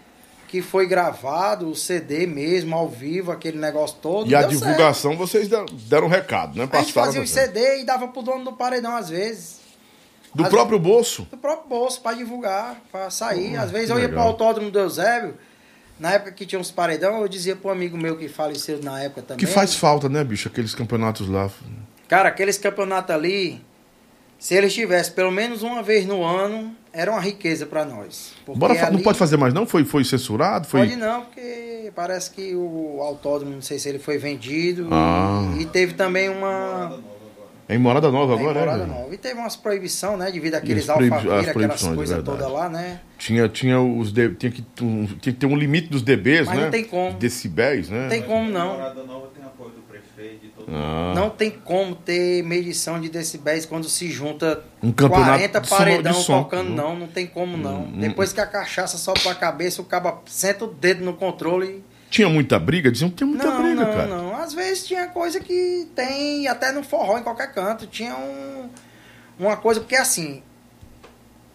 que foi gravado, o CD mesmo, ao vivo, aquele negócio todo. E a deu certo. divulgação, vocês deram, deram um recado, né? A gente Passaram fazia o pra frente. CD e dava pro dono do paredão às vezes. Do Às próprio bolso. do próprio bolso para divulgar, para sair. Hum, Às vezes eu ia legal. para o autódromo do Eusébio, na época que tinha uns paredão, eu dizia um amigo meu que faleceu na época também. Que faz falta, né, bicho? Aqueles campeonatos lá. Cara, aqueles campeonatos ali, se eles tivessem pelo menos uma vez no ano, era uma riqueza para nós. Porque Bora, fa- Não ali- pode fazer mais, não? Foi, foi censurado? Foi... Pode não, porque parece que o autódromo, não sei se ele foi vendido. Ah. E, e teve também uma. É em Morada Nova É, em agora, Morada é? Nova. E teve umas proibições, né? Devido àqueles alfavira, aquelas proibições, coisas verdade. todas lá, né? Tinha, tinha os de- tinha, que, um, tinha que ter um limite dos dBs, Mas né? não tem como. Decibéis, né? Não tem como não. Morada Nova tem apoio do prefeito e todo Ah. Não tem como ter medição de decibéis quando se junta Um campeonato 40 de som- paredão tocando, não. Não tem como não. Hum, Depois que a cachaça sobe pra cabeça, o caba senta o dedo no controle e Tinha muita briga? Diziam que tinha muita não, briga, não, cara. não. Às vezes tinha coisa que tem até no forró, em qualquer canto. Tinha um, uma coisa, porque assim,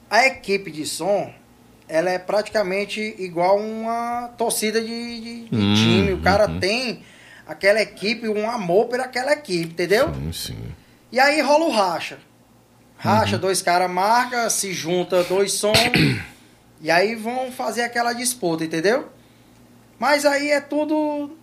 a equipe de som, ela é praticamente igual uma torcida de, de- de Hum, time. O cara uhum. tem aquela equipe, um amor por aquela equipe, entendeu? Sim, sim. E aí rola o racha. Uhum. Racha, dois caras marca, se junta dois sons, e aí vão fazer aquela disputa, entendeu? Mas aí é tudo.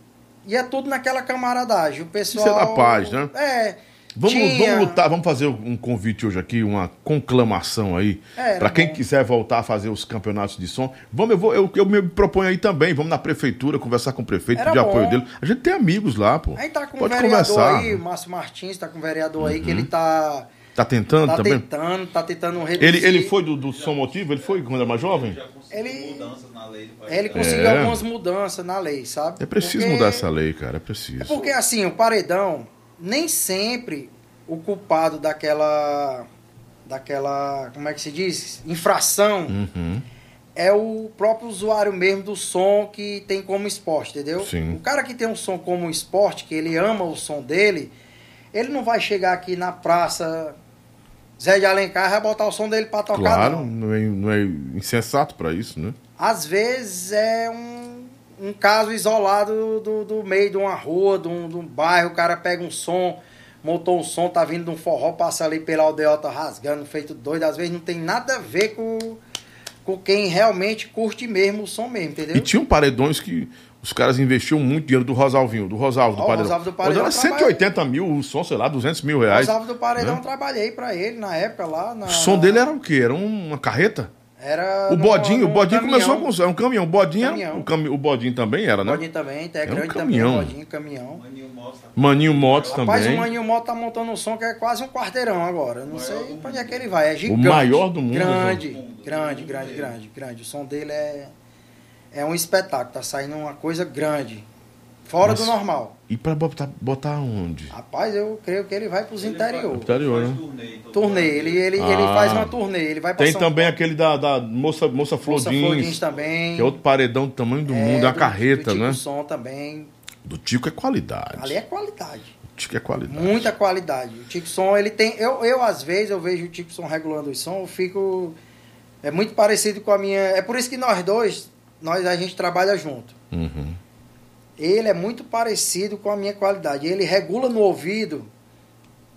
E é tudo naquela camaradagem. O pessoal. Isso é da paz, né? É. Vamos, vamos lutar, vamos fazer um convite hoje aqui, uma conclamação aí. É, era Pra quem bom. quiser voltar a fazer os campeonatos de som. Vamos, eu, vou, eu, eu me proponho aí também. Vamos na prefeitura, conversar com o prefeito, Era pedir bom. apoio dele. A gente tem amigos lá, pô. Aí tá com Pode o vereador conversar. Uhum. aí, o Márcio Martins tá com o vereador aí, que ele tá, Tá tentando tá também? tentando, tá tentando reduzir. Ele, ele foi do, do Som Motivo? Ele foi quando era mais jovem? Já conseguiu Ele- mudanças na lei do país. Ele conseguiu É. algumas mudanças na lei, sabe? É preciso Porque- mudar essa lei, cara. É preciso. É porque assim, o paredão, nem sempre o culpado daquela. daquela. como é que se diz? Infração Uhum. é o próprio usuário mesmo do som que tem como esporte, entendeu? Sim. O cara que tem um som como esporte, que ele ama o som dele, ele não vai chegar aqui na praça Zé de Alencar e vai botar o som dele pra tocar, Claro, não. não é, não é insensato pra isso, né? Às vezes é um, um caso isolado do, do meio de uma rua, de um, de um bairro, o cara pega um som, montou um som, tá vindo de um forró, passa ali pela aldeota rasgando, feito doido. Às vezes não tem nada a ver com, com quem realmente curte mesmo o som mesmo, entendeu? E tinham paredões que os caras investiam muito dinheiro do Rosalvinho, do Rosalvo do Paredão. Rosalvo do Paredão Era 180 mil o som, sei lá, 200 mil reais. Rosalvo do Paredão, né? trabalhei pra ele na época lá. Na, O som dele era o quê? Era uma carreta? Era O bodinho, o num bodinho caminhão. começou com era um caminhão. O bodinho, era- Caminhão. o, cami- o bodinho também era, né? Bodinho também, é um grande caminhão. também, bodinho, caminhão. Maninho mostra. Maninho Motos Rapaz, também. o Maninho Moto tá montando um som que é quase um quarteirão agora. Eu Não sei pra onde é que ele vai. É gigante. maior do mundo, Grande, do mundo. grande, grande, grande, grande. O som dele é, é um espetáculo. Tá saindo uma coisa grande. Fora Mas- do normal. E pra botar, botar onde? Rapaz, eu creio que ele vai pros Ele interior. Interior, né? Turnê, Turnê. Ele, ele, ele Ah. faz uma turnê. Ele vai Tem São também Paulo. aquele da, da moça, moça Moça Flodins, Flodins também. que é outro paredão do tamanho do mundo, é do- carreta, do Tico né? som também. Do Tico é qualidade. Ali é qualidade. O Tico é qualidade. Muita qualidade. O Tico Som, ele tem. Eu, eu, às vezes, eu vejo o Tico Som regulando o som, eu fico. É muito parecido com a minha. É por isso que nós dois, nós a gente trabalha junto. Uhum. Ele é muito parecido com a minha qualidade. Ele regula no ouvido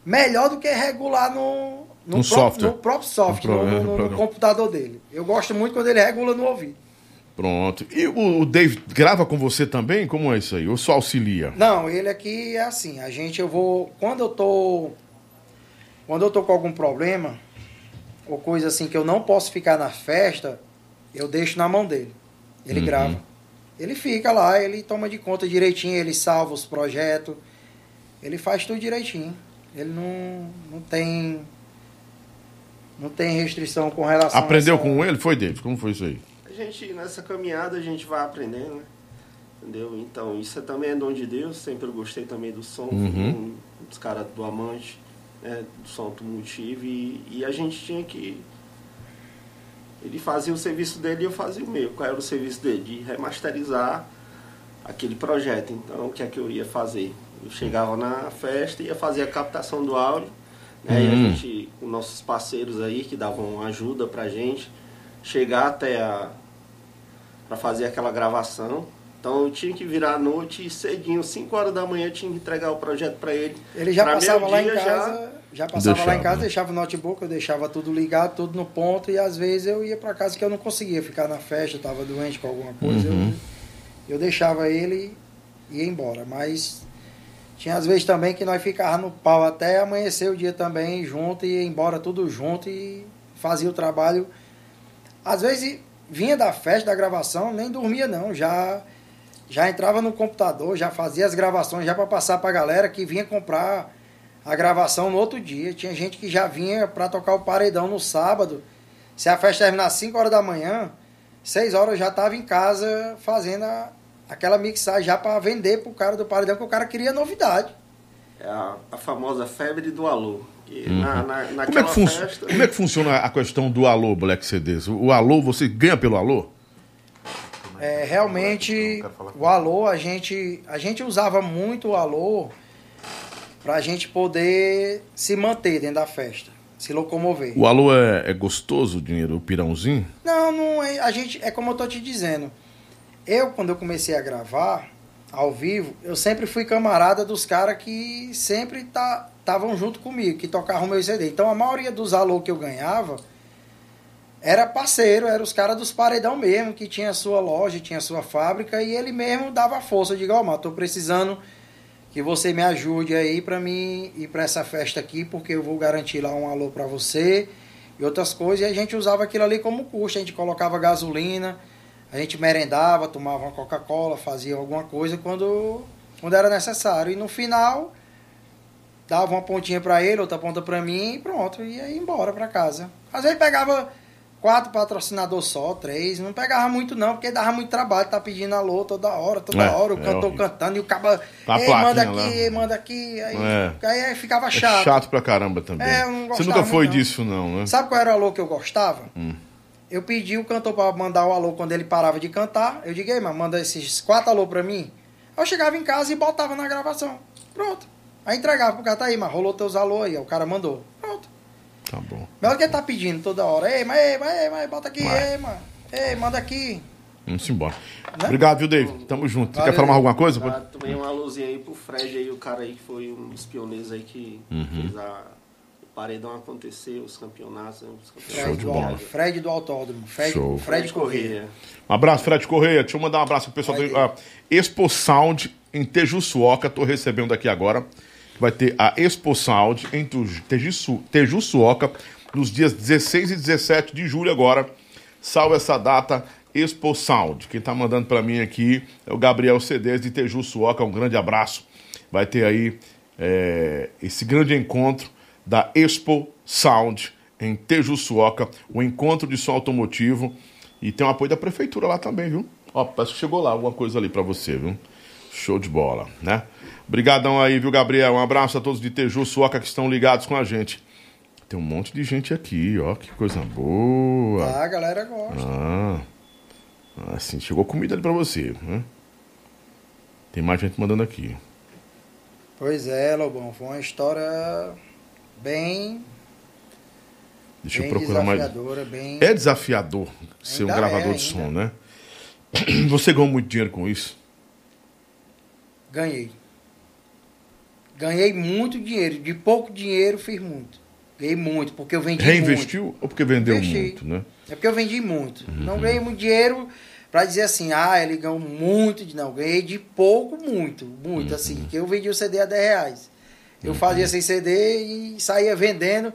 melhor do que regular no, no, No próprio, software. no próprio software, No no, programa, no- no no computador dele. Eu gosto muito quando ele regula no ouvido. Pronto. E o, o Dave grava com você também? Como é isso aí? Ou só auxilia? Não, ele aqui é assim, a gente eu vou, quando eu tô quando eu tô com algum problema ou coisa assim que eu não posso ficar na festa, eu deixo na mão dele. Ele Uhum. grava. Ele fica lá, ele toma de conta direitinho, ele salva os projetos. Ele faz tudo direitinho. Ele não, não tem não tem restrição com relação Aprendeu a essa... com ele? Foi, Dave? Como foi isso aí? A gente, nessa caminhada, a gente vai aprendendo, né? Entendeu? Então, isso é também é dom de Deus. Sempre eu gostei também do som, Uhum. um dos caras do Amante, né? do som automotivo. E, e a gente tinha que. Ele fazia o serviço dele e eu fazia o meu. Qual era o serviço dele? De remasterizar aquele projeto. Então, o que é que eu ia fazer? Eu chegava na festa e ia fazer a captação do áudio. Né? E a Hum. gente, com nossos parceiros aí, que davam ajuda pra gente, chegar até a. pra fazer aquela gravação. Então eu tinha que virar à noite e cedinho, 5 horas da manhã, eu tinha que entregar o projeto pra ele. Ele já Pra passava lá em casa, já, passava lá em Deixava, casa, deixava o notebook, eu deixava tudo ligado, tudo no ponto, e às vezes eu ia pra casa que eu não conseguia ficar na festa, eu tava doente com alguma coisa, Uhum. eu, eu deixava ele e ia embora. Mas tinha às vezes também que nós ficávamos no pau até amanhecer o dia também junto, e ia embora tudo junto e fazia o trabalho. Às vezes vinha da festa, da gravação, nem dormia não, já já entrava no computador, já fazia as gravações já para passar para a galera que vinha comprar a gravação no outro dia. Tinha gente que já vinha para tocar o paredão no sábado. Se a festa terminasse 5 horas da manhã, 6 horas eu já estava em casa fazendo a- aquela mixagem já para vender pro cara do paredão, que o cara queria novidade. É a, a famosa febre do alô. Uhum. na, na, Como é, festa. como é que funciona a questão do alô, Black CDs? O alô, você ganha pelo alô? É, realmente, o alô, a gente, a gente usava muito o alô para a gente poder se manter dentro da festa. se locomover. O alô é, é gostoso, o dinheiro, o pirãozinho? Não, não é, a gente é como eu tô te dizendo. Eu quando eu comecei a gravar ao vivo, eu sempre fui camarada dos caras que sempre estavam junto comigo, que tocavam meu CD. Então a maioria dos alô que eu ganhava era parceiro, era os caras dos paredão mesmo, que tinha sua loja, tinha sua fábrica e ele mesmo dava força, eu digo, ó, oh, tô precisando que você me ajude aí para mim ir para essa festa aqui, porque eu vou garantir lá um alô para você e outras coisas. E a gente usava aquilo ali como custo, a gente colocava gasolina, a gente merendava, tomava uma Coca-Cola, fazia alguma coisa quando, quando era necessário. E no final, dava uma pontinha para ele, outra ponta para mim e pronto, ia embora para casa. Às vezes pegava quatro patrocinadores só, três. Não pegava muito, não, porque dava muito trabalho, tá pedindo alô toda hora, toda É, hora, o é cantor cantando e o caba. Tá Ei, manda lá. aqui, manda aqui. Aí, É. aí ficava É chato. chato pra caramba também. É, Você nunca foi muito, disso, não, né? Sabe qual era o alô que eu gostava? Hum. Eu pedi o cantor para mandar o alô quando ele parava de cantar. Eu digo, ei, mano, manda esses quatro alô pra mim. Eu chegava em casa e botava na gravação. Pronto. Aí entregava pro cara, tá aí, mas rolou teus alô aí. Aí O cara mandou. Pronto. Tá bom. Melhor que ele tá pedindo toda hora. Ei, mas, ei, mas, ei, mas bota aqui, Vai. ei, mano. Ei, manda aqui. Vamos embora. Né? Obrigado, viu, David? Tamo junto. Valeu. quer falar mais alguma coisa? Tá, também uma luzinha aí pro Fred aí, o cara aí que foi um dos pioneiros aí que Uhum. fez a, o paredão acontecer, os campeonatos, né, os campeonatos Show Fred de do, bola. Fred do Autódromo. Fred, Show. Fred Corrêa. Um abraço, Fred Correia. Deixa eu mandar um abraço pro pessoal Vai do ah, Expo Sound em Tejuçuoca. Tô recebendo aqui agora. Vai ter a Expo Sound em Tu- Tejuçu- Tejuçuoca nos dias 16 e 17 de julho agora. Salve essa data, Expo Sound. Quem tá mandando pra mim aqui é o Gabriel Cedês de Tejuçuoca. Um grande abraço. Vai ter aí é, esse grande encontro da Expo Sound em Tejuçuoca, o encontro de som automotivo. E tem o apoio da prefeitura lá também, viu? Ó, parece que chegou lá alguma coisa ali pra você, viu? Show de bola, né? Obrigadão aí, viu, Gabriel? Um abraço a todos de Tejuçuoca que estão ligados com a gente. Tem um monte de gente aqui, ó, que coisa boa. Ah, a galera gosta. Ah, assim, chegou comida ali pra você, né? Tem mais gente mandando aqui. Pois é, Lobão. Foi uma história bem, Deixa eu bem procurar mais. bem... É desafiador ser um Ainda gravador é, de som, né? Você ganhou muito dinheiro com isso? Ganhei. Ganhei muito dinheiro. De pouco dinheiro, fiz muito. Ganhei muito, porque eu vendi muito. Reinvestiu ou porque vendeu Investi. muito, né? É porque eu vendi muito. Uhum. Não ganhei muito dinheiro pra dizer assim, ah, ele ganhou muito. de- Não, ganhei de pouco, muito. Muito, Uhum. assim. Que eu vendi o CD a 10 reais. Eu fazia sem CD e saía vendendo.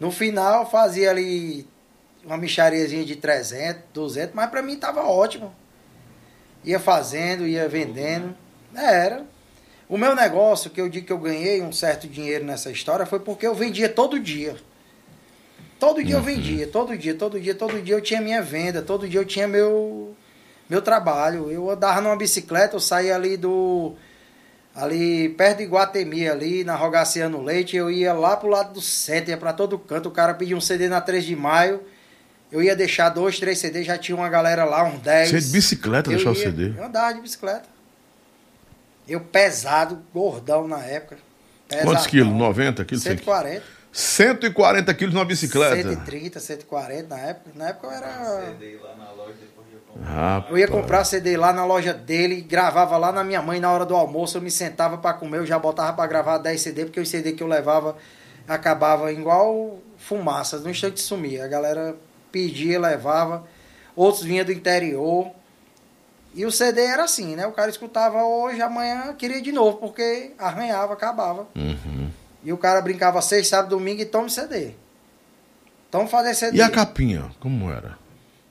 No final, fazia ali uma michariazinha de 300, 200, mas pra mim tava ótimo. Ia fazendo, ia vendendo. Era. O meu negócio, que eu digo que eu ganhei um certo dinheiro nessa história, foi porque eu vendia todo dia. Todo dia eu vendia, todo dia, todo dia, todo dia eu tinha minha venda, todo dia eu tinha meu meu trabalho. Eu andava numa bicicleta, eu saía ali do ali perto de Guatemi ali na Rogaciano Leite, eu ia lá pro lado do centro, ia para todo canto, o cara pedia um CD na 3 de maio. Eu ia deixar dois, três CDs, já tinha uma galera lá, uns 10. Você é de bicicleta Eu deixar o CD? Eu andava de bicicleta. Eu pesado, gordão na época. Quantos pesadão. quilos? 90 quilos? 140. 140 quilos numa bicicleta? 130, 140 na época. Na época eu era. CD lá na loja, depois eu comprei. Rapaz. Eu ia comprar CD lá na loja dele, gravava lá na minha mãe na hora do almoço, eu me sentava pra comer, eu já botava pra gravar 10 CD, porque os CD que eu levava acabava igual fumaça, no instante sumia. A galera pedia, levava, outros vinham do interior. E o CD era assim, né? O cara escutava hoje, amanhã queria de novo, porque arranhava, acabava. Uhum. E o cara brincava seis, sábado, domingo e tome CD. Toma fazer CD. E a capinha? Como era?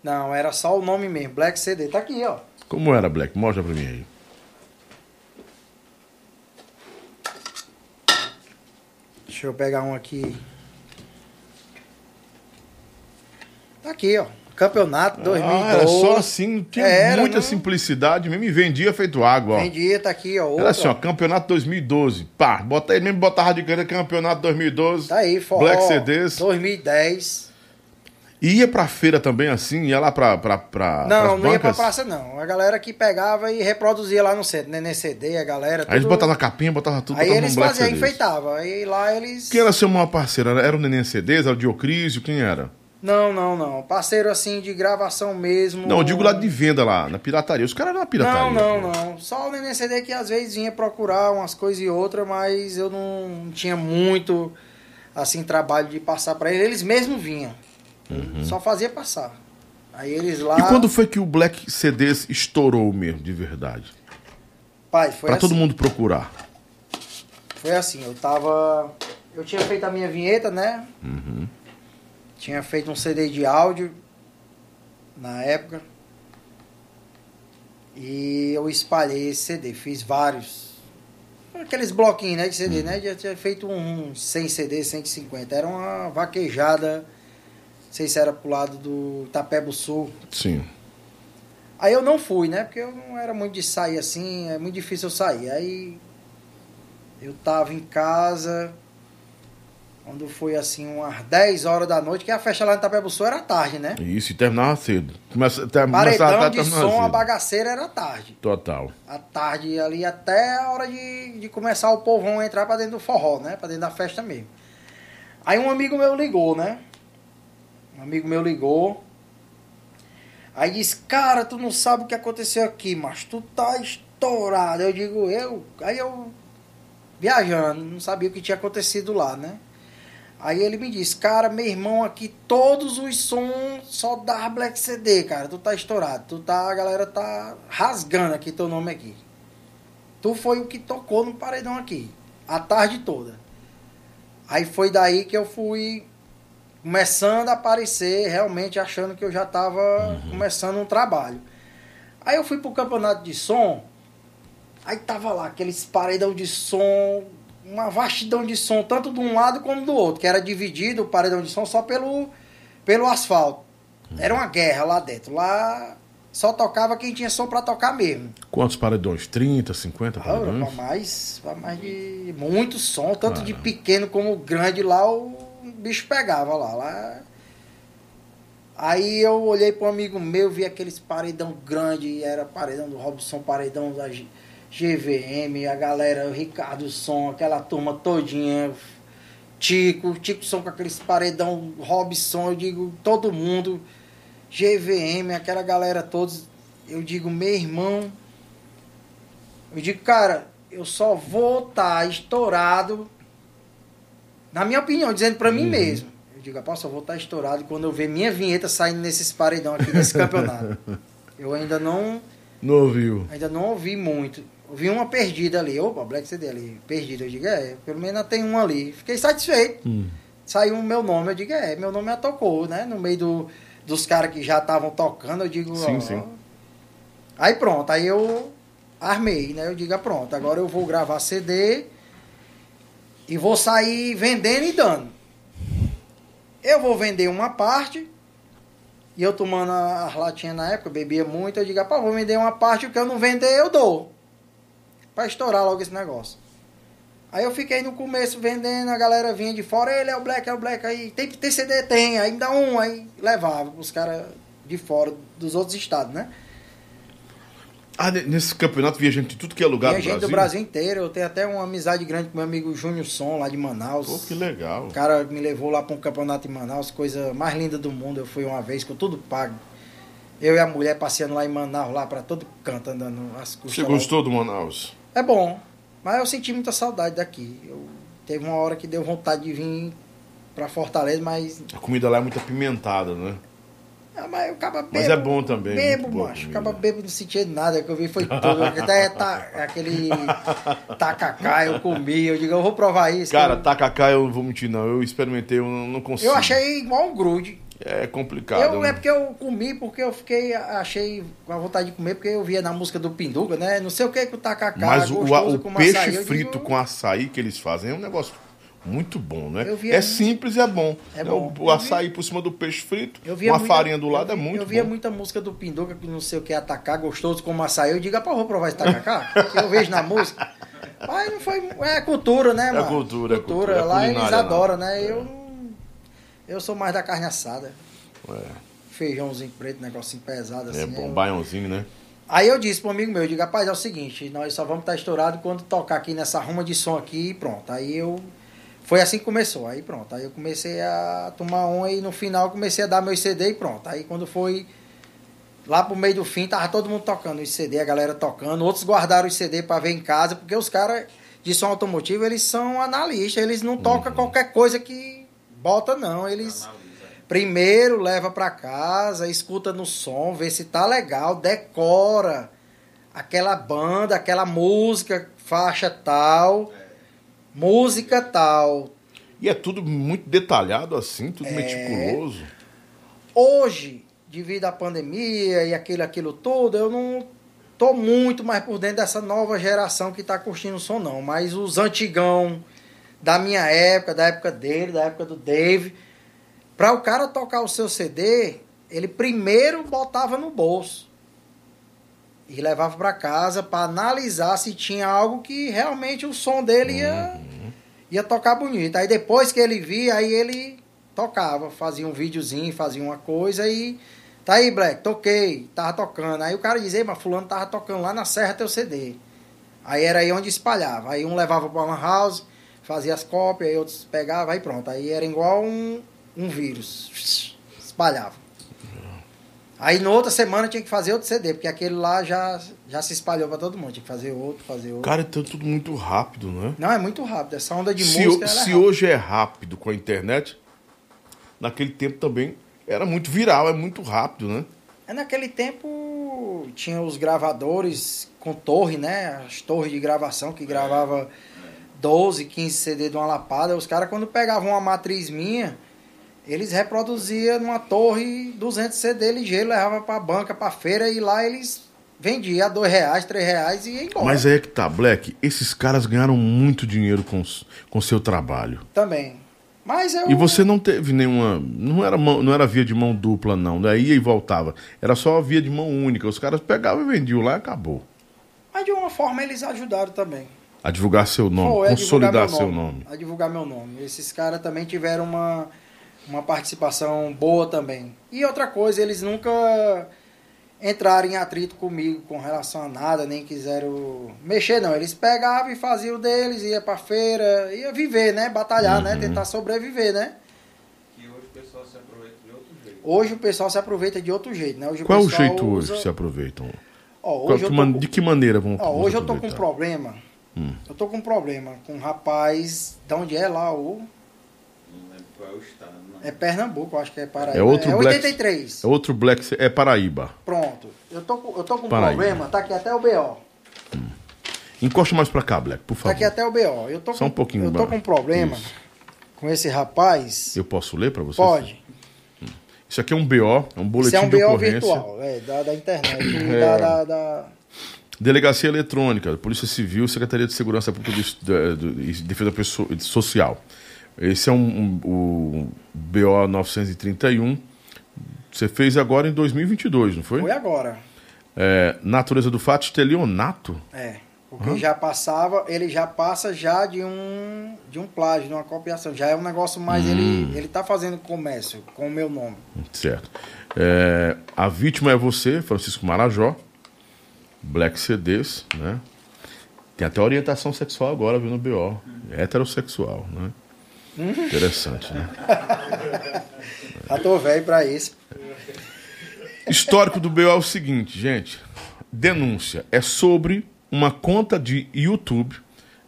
Não, era só o nome mesmo, Black CD. Tá aqui, ó. Como era, Black? Mostra pra mim aí. Deixa eu pegar um aqui. Tá aqui, ó. Campeonato 2012. Ah, era só assim, tinha Era, muita não- simplicidade mesmo e vendia feito água, ó. Vendia, tá aqui, ó. Outro, Era assim, ó, campeonato 2012. Pá, bota aí mesmo, botava de grana campeonato 2012. Tá aí, forró. Black CDs. 2010. E ia pra feira também assim? Ia lá pra, pra, pra Não, não ia pra praça, não. A galera que pegava e reproduzia lá no centro, né? Nesse CD, a galera. Aí eles tudo- botavam na capinha, botavam tudo, Aí botavam eles faziam, enfeitavam. Aí lá eles. Quem era seu maior parceiro? Era, era o Neném CDs? Era o Diocrísio? Quem era? Não, não, não. Parceiro assim de gravação mesmo. Não, eu digo lá de venda lá, na pirataria. Os caras na pirataria. Não, não, não. Só o Neném CD que às vezes vinha procurar umas coisas e outras, mas eu não tinha muito assim trabalho de passar pra eles. Eles mesmos vinham. Só fazia passar. Aí eles lá. Uhum. E quando foi que o Black CDs estourou mesmo, de verdade? Pai, foi Pra assim. todo mundo procurar. Foi assim, eu tava. Eu tinha feito a minha vinheta, né? Tinha feito um CD de áudio na época. E eu espalhei esse CD, fiz vários. Aqueles bloquinhos né, de CD, né? Já tinha feito uns 100 CD, 150. Era uma vaquejada. Não sei se era pro lado do Itapebo Sul. Sim. Aí eu não fui, né? Porque eu não era muito de sair assim, é muito difícil eu sair. Aí eu tava em casa, quando foi assim umas 10 horas da noite, que a festa lá no Itapebuçu era tarde, né? Isso, e terminava cedo. Começa, ter, começava Paredão até de terminava som, a cedo. bagaceira era tarde. Total. À tarde ali até a hora de, de começar o povão a entrar pra dentro do forró, né? Pra dentro da festa mesmo. Aí um amigo meu ligou, né? Um amigo meu ligou. Aí disse, cara, tu não sabe o que aconteceu aqui, mas tu tá estourado. Eu digo, eu. Aí eu viajando, não sabia o que tinha acontecido lá, né? Aí ele me disse, cara, meu irmão, aqui todos os sons só dá Black CD, cara. Tu tá estourado. Tu tá, a galera tá rasgando aqui teu nome aqui. Tu foi o que tocou no paredão aqui. A tarde toda. Aí foi daí que eu fui começando a aparecer, realmente achando que eu já tava começando um trabalho. Aí eu fui pro campeonato de som. Aí tava lá aqueles paredão de som, uma vastidão de som, tanto de um lado como do outro, que era dividido o paredão de som só pelo, pelo asfalto. Era uma guerra lá dentro. Lá só tocava quem tinha som pra tocar mesmo. Quantos paredões? 30, 50 Ah, pra paredões? mais, pra mais de muito som, tanto de pequeno como grande lá, o bicho pegava lá. lá. Aí eu olhei para um amigo meu, vi aqueles paredão grande, era paredão do Robson, paredão da GVM, a galera, o Ricardo Som, aquela turma todinha, Tico, Tico Som com aqueles paredão Robson, eu digo, todo mundo, GVM, aquela galera todos, eu digo, meu irmão, eu digo, cara, eu só vou estar estourado, na minha opinião, dizendo pra mim mesmo. Eu digo, rapaz, só vou estar estourado quando eu ver minha vinheta saindo nesses paredão aqui nesse campeonato. Eu ainda não, Não ouviu. ainda não ouvi muito. Ouvi uma perdida ali. Opa, Black CD ali, perdida. Eu digo, é, pelo menos tem uma ali. Fiquei satisfeito. Hum. Saiu o meu nome, eu digo, é, meu nome já tocou, né? No meio do, dos caras que já estavam tocando, eu digo, Sim, ó, sim. Aí pronto, aí eu armei, né? Eu digo, ah, pronto, agora eu vou gravar CD e vou sair vendendo e dando. Eu vou vender uma parte e eu tomando as latinhas na época, bebia muito, eu digo, ah, pá, vou vender uma parte, o que eu não vender eu dou. Pra estourar logo esse negócio. Aí eu fiquei no começo vendendo, a galera vinha de fora, ele é o Black, é o Black, aí tem, tem CD, tem, aí me dá um, aí levava os caras de fora, dos outros estados, né? Ah, ne- nesse campeonato via gente de tudo que é lugar do gente Brasil? do Brasil inteiro, eu tenho até uma amizade grande com meu amigo Júnior Som, lá de Manaus. Pô, que legal. O cara me levou lá para um campeonato em Manaus, coisa mais linda do mundo. Eu fui uma vez com tudo pago. Eu e a mulher passeando lá em Manaus, lá para todo canto, andando as custas. Você lá. gostou do Manaus? É bom, mas eu senti muita saudade daqui. Eu, teve uma hora que deu vontade de vir para Fortaleza, mas, A comida lá é muito apimentada, né? ah, mas bebo. Mas é bom também, Bebo, macho. Acaba bebo, não sentia nada. que eu vi foi tudo. Até tá, aquele tacacá eu comi. Eu digo, eu vou provar isso. Cara, eu, tacacá eu não vou mentir, não. Eu experimentei, eu não não consigo. eu achei igual um grude. É complicado. Eu, né? é porque eu comi, porque eu fiquei, achei com a vontade de comer, porque eu via na música do Pinduca, né? Não sei o que com o tacacá, Mas o, o com peixe açaí. Eu frito digo, com açaí que eles fazem é um negócio muito bom, né? Eu É muito- simples e é bom. É Né, bom. O, o açaí por cima do peixe frito, Eu uma muita- farinha do lado eu é vi- muito Eu via bom. muita música do Pinduca, que não sei o que é atacar, gostoso como açaí. Eu digo, ah, pá, vou provar esse tacacá, que eu vejo na música. Mas não foi. É cultura, né, mano? cultura, é cultura, é Lá eles culinária, adoram, né? Eu não. Eu sou mais da carne assada. Feijãozinho preto, negocinho pesado assim. É bom, eu- baiãozinho, né? Aí eu disse pro amigo meu, eu digo, rapaz, é o seguinte, nós só vamos estar estourados quando tocar aqui nessa ruma de som aqui e pronto. Aí eu. Foi assim que começou. Aí pronto. Aí eu comecei a tomar um e no final comecei a dar meu CD e pronto. Aí quando foi lá pro meio do fim, tava todo mundo tocando os CD, a galera tocando. Outros guardaram os CD pra ver em casa, porque os caras de som automotivo, eles são analistas, eles não tocam qualquer coisa que bota, não. Eles. Analisa. Primeiro leva pra casa, escuta no som, vê se tá legal, decora aquela banda, aquela música, faixa tal, música tal. E é tudo muito detalhado assim, tudo É. meticuloso. Hoje, devido à pandemia e aquilo, aquilo tudo, eu não tô muito mais por dentro dessa nova geração que tá curtindo o som, não. Mas os antigão da minha época, da época dele, da época do Dave, para o cara tocar o seu CD, ele primeiro botava no bolso e levava para casa para analisar se tinha algo que realmente o som dele ia, ia tocar bonito. Aí depois que ele via, aí ele tocava, fazia um videozinho, fazia uma coisa e tá aí, Black, toquei, tava tocando. Aí o cara dizia, mas fulano tava tocando lá na Serra teu CD. Aí era aí onde espalhava. Aí um levava para uma house, fazia as cópias, aí outros pegavam, aí pronto. Aí era igual um, um vírus. Espalhava. Aí na outra semana tinha que fazer outro CD, porque aquele lá já, já se espalhou para todo mundo. Tinha que fazer outro, fazer outro. Cara, então é tudo muito rápido, né? Não, é muito rápido. Essa onda de se música o- é se rápida. hoje é rápido com a internet, naquele tempo também era muito viral, é muito rápido, né? É, naquele tempo tinha os gravadores com torre, né? As torres de gravação que gravava 12, 15 CD de uma lapada. Os caras, quando pegavam uma matriz minha, eles reproduziam numa torre 200 CD ligeiro, levavam pra banca, pra feira e lá eles vendiam a 2 reais, 3 reais e ia embora. Mas aí é que tá, Black, esses caras ganharam muito dinheiro com com seu trabalho. Também. Mas eu... E você não teve nenhuma. Não era, mão- não era via de mão dupla, não. Daí ia e voltava. Era só via de mão única. Os caras pegavam e vendiam lá e acabou. Mas de uma forma eles ajudaram também. A divulgar seu nome, divulgar consolidar meu seu nome. A divulgar meu nome. Esses caras também tiveram uma, uma participação boa também. E outra coisa, eles nunca entraram em atrito comigo com relação a nada, nem quiseram mexer, não. Eles pegavam e faziam o deles, ia pra feira, ia viver, né? Batalhar, né? Tentar sobreviver, né? Que hoje o pessoal se aproveita de outro jeito. Hoje o pessoal se aproveita de outro jeito, né? Hoje Qual é o pessoal jeito hoje usa- que se aproveitam? Ó, Qual- hoje eu que tô man- De que maneira vão Ó, hoje eu tô com um problema. Hum. Eu tô com um problema com um rapaz, de onde é lá o Não lembro qual é o estado, não. É Pernambuco, acho que é Paraíba. É outro é Black- 83. É outro Black. É Paraíba. Pronto. Eu tô, com- eu tô com um Paraíba. problema, tá aqui até o BO. Encosta mais pra cá, Black, por Tá favor. aqui até o BO. Eu tô Só com, um pouquinho Eu tô com um problema Isso. com esse rapaz. Eu posso ler pra você? Pode. Isso aqui é um BO, é um boletim Isso é um de BO ocorrência. virtual, é, da, da internet. É. Da, da, da- Delegacia Eletrônica, Polícia Civil, Secretaria de Segurança Pública e Defesa Pesso- Social. Esse é um, um- o BO 931. Você fez agora em 2022, não foi? Foi agora. É, natureza do fato, estelionato. É. Porque já passava, ele já passa já de um de um plágio, de uma copiação. Já é um negócio mais. Hum. Ele, ele tá fazendo comércio com o meu nome. Certo. É, a vítima é você, Francisco Marajó. Black CDs, né? Tem até orientação sexual agora, viu, no BO. Heterossexual, né? Interessante, né? Já tô velho pra isso. Histórico do BO é o seguinte, gente. Denúncia é sobre uma conta de YouTube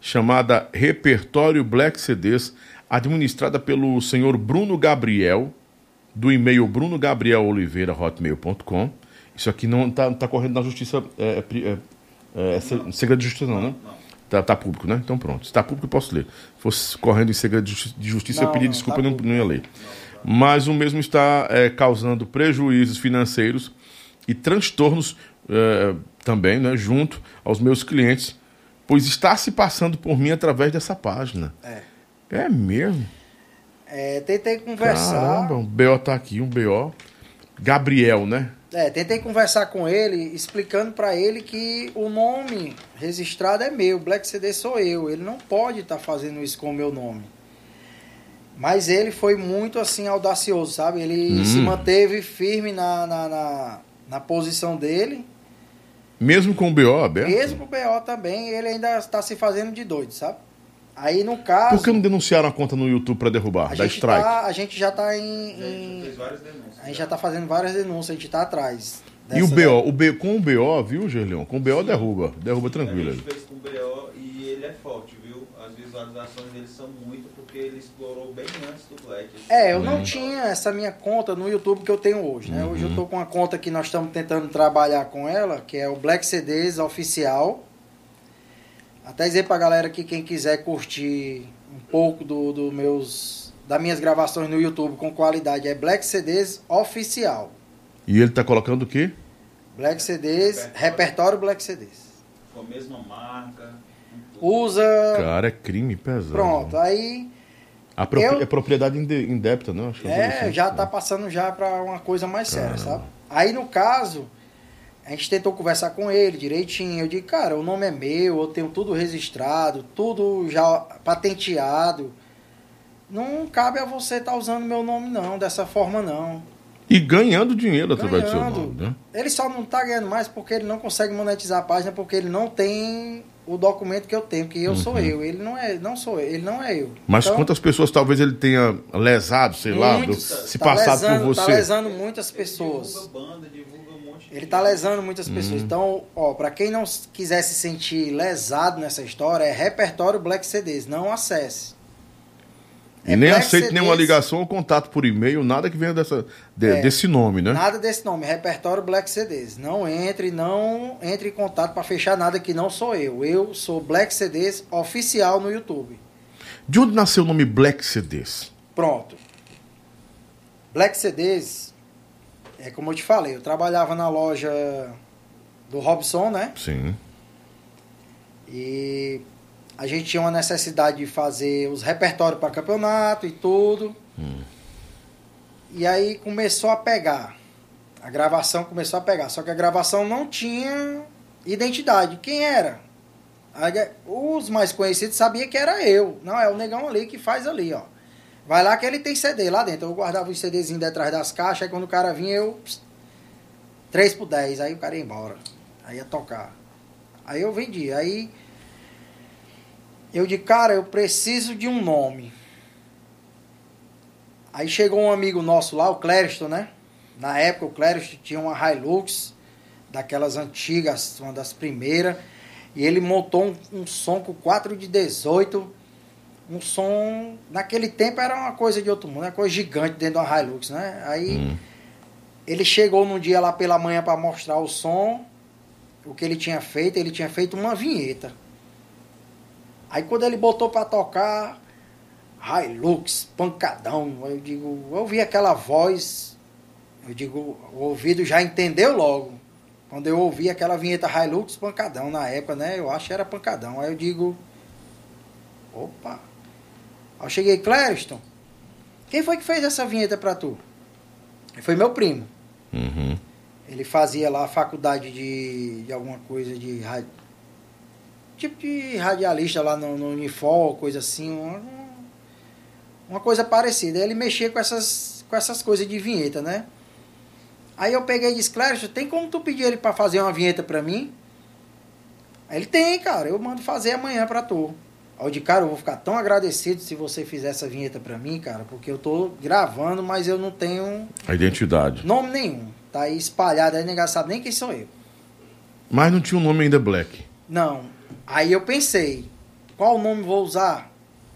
chamada Repertório Black CDs, administrada pelo senhor Bruno Gabriel, do e-mail brunogabrieloliveira.hotmail.com. Isso aqui não está tá correndo na justiça. É, é, é, é, se- segredo de justiça, não, né? Tá, tá público, né? Então pronto. Se tá público, eu posso ler. Se fosse correndo em segredo de justi- de justiça, eu Não, pedi não, desculpa, tá eu não, não ia ler. Mas o mesmo está é, causando prejuízos financeiros e transtornos é, também, né? Junto aos meus clientes, pois está se passando por mim através dessa página. É. É mesmo? É, tentei conversar. Caramba, um BO tá aqui, um BO. Gabriel, né? É, tentei conversar com ele, explicando pra ele que o nome registrado é meu, Black CD sou eu. Ele não pode estar fazendo isso com o meu nome. Mas ele foi muito assim audacioso, sabe? Ele Hum. se manteve firme na, na, na, na posição dele. Mesmo com o BO aberto? Mesmo com o BO também, ele ainda está se fazendo de doido, sabe? Aí no caso. Por que não denunciaram a conta no YouTube pra derrubar? a, Da strike? tá, a gente já está em. A gente em- fez várias denúncias. a gente já tá fazendo várias denúncias, a gente tá atrás. E o BO? O B, com o BO, viu, Gerleão? Com o BO derruba. Derruba A tranquilo. gente fez com o BO e ele é forte, viu? As visualizações dele são muito porque ele explorou bem antes do Black. É, eu Uhum. não tinha essa minha conta no YouTube que eu tenho hoje, né? Hoje eu tô com uma conta que nós estamos tentando trabalhar com ela, que é o Black CDs oficial. Até dizer pra galera que quem quiser curtir um pouco do, do meus das minhas gravações no YouTube com qualidade é Black CDs oficial. E ele tá colocando o quê? Black CDs, repertório Black CDs. Com a mesma marca. Usa Cara, é crime pesado. Pronto, aí A pro- Eu- É propriedade indébita, não? Acho que É, assim. já tá passando já para uma coisa mais séria, Caramba. sabe? Aí no caso, a gente tentou conversar com ele direitinho. Eu disse, cara, o nome é meu, eu tenho tudo registrado, tudo já patenteado. Não cabe a você estar usando meu nome não, dessa forma não. E ganhando dinheiro através do seu nome, né? Ele só não tá ganhando mais porque ele não consegue monetizar a página porque ele não tem o documento que eu tenho, que eu sou eu. Ele não é, não sou eu, ele não é eu. Uhum. Mas Então, quantas pessoas talvez ele tenha lesado, sei lá, do- muitos, se tá passado lesando, por Tá você? lesando muitas Ele pessoas. Divulga banda, divulga Ele tá lesando muitas pessoas. Então, ó, pra quem não quiser se sentir lesado nessa história, é repertório Black CDs, não acesse. E É nem Black aceite CDs, nenhuma ligação ou contato por e-mail, nada que venha dessa, de- É. desse nome, né? Nada desse nome, repertório Black CDs. Não entre, não entre em contato pra fechar nada que não sou eu. Eu sou Black CDs oficial no YouTube. De onde nasceu o nome Black CDs? Pronto. Black CDs, é como eu te falei, eu trabalhava na loja do Robson, né? Sim. E a gente tinha uma necessidade de fazer os repertórios para campeonato e tudo. E aí começou a pegar. A gravação começou a pegar. Só que a gravação não tinha identidade. Quem era? Aí, os mais conhecidos sabiam que era eu. Não, é o negão ali que faz ali, ó. Vai lá que ele tem CD lá dentro. Eu guardava os CDzinhos detrás das caixas. Aí quando o cara vinha, eu. pss, 3 por 10. Aí o cara ia embora. Aí ia tocar. Aí eu vendi. Aí eu disse, cara, eu preciso de um nome. Aí chegou um amigo nosso lá, o Clériston, né? Na época o Clériston tinha uma Hilux, daquelas antigas, uma das primeiras. E ele montou um, um som com 4 de 18. Um som. Naquele tempo era uma coisa de outro mundo, uma coisa gigante dentro de uma Hilux, né? Aí Hum. ele chegou num dia lá pela manhã para mostrar o som, o que ele tinha feito, ele tinha feito uma vinheta. Aí quando ele botou para tocar, Hilux, pancadão, eu digo, eu ouvi aquela voz, eu digo, o ouvido já entendeu logo. Quando eu ouvi aquela vinheta Hilux, pancadão na época, né? Eu acho que era pancadão. Aí eu digo, opa. Aí eu cheguei, Clériston, quem foi que fez essa vinheta pra tu? Foi meu primo. Uhum. Ele fazia lá a faculdade de, de alguma coisa de rádio. Tipo de radialista lá no, no Unifol, coisa assim. Uma, uma coisa parecida. Ele mexia com essas, com essas coisas de vinheta, né? Aí eu peguei e disse, Clériston, tem como tu pedir ele pra fazer uma vinheta pra mim? Aí ele tem, cara, eu mando fazer amanhã pra tu. Disse, cara, eu vou ficar tão agradecido se você fizer essa vinheta pra mim, cara, porque eu tô gravando, mas eu não tenho A identidade. Nome nenhum. Tá aí espalhado, aí ninguém sabe nem quem sou eu. Mas não tinha o nome ainda Black. Não. Aí eu pensei, qual nome vou usar?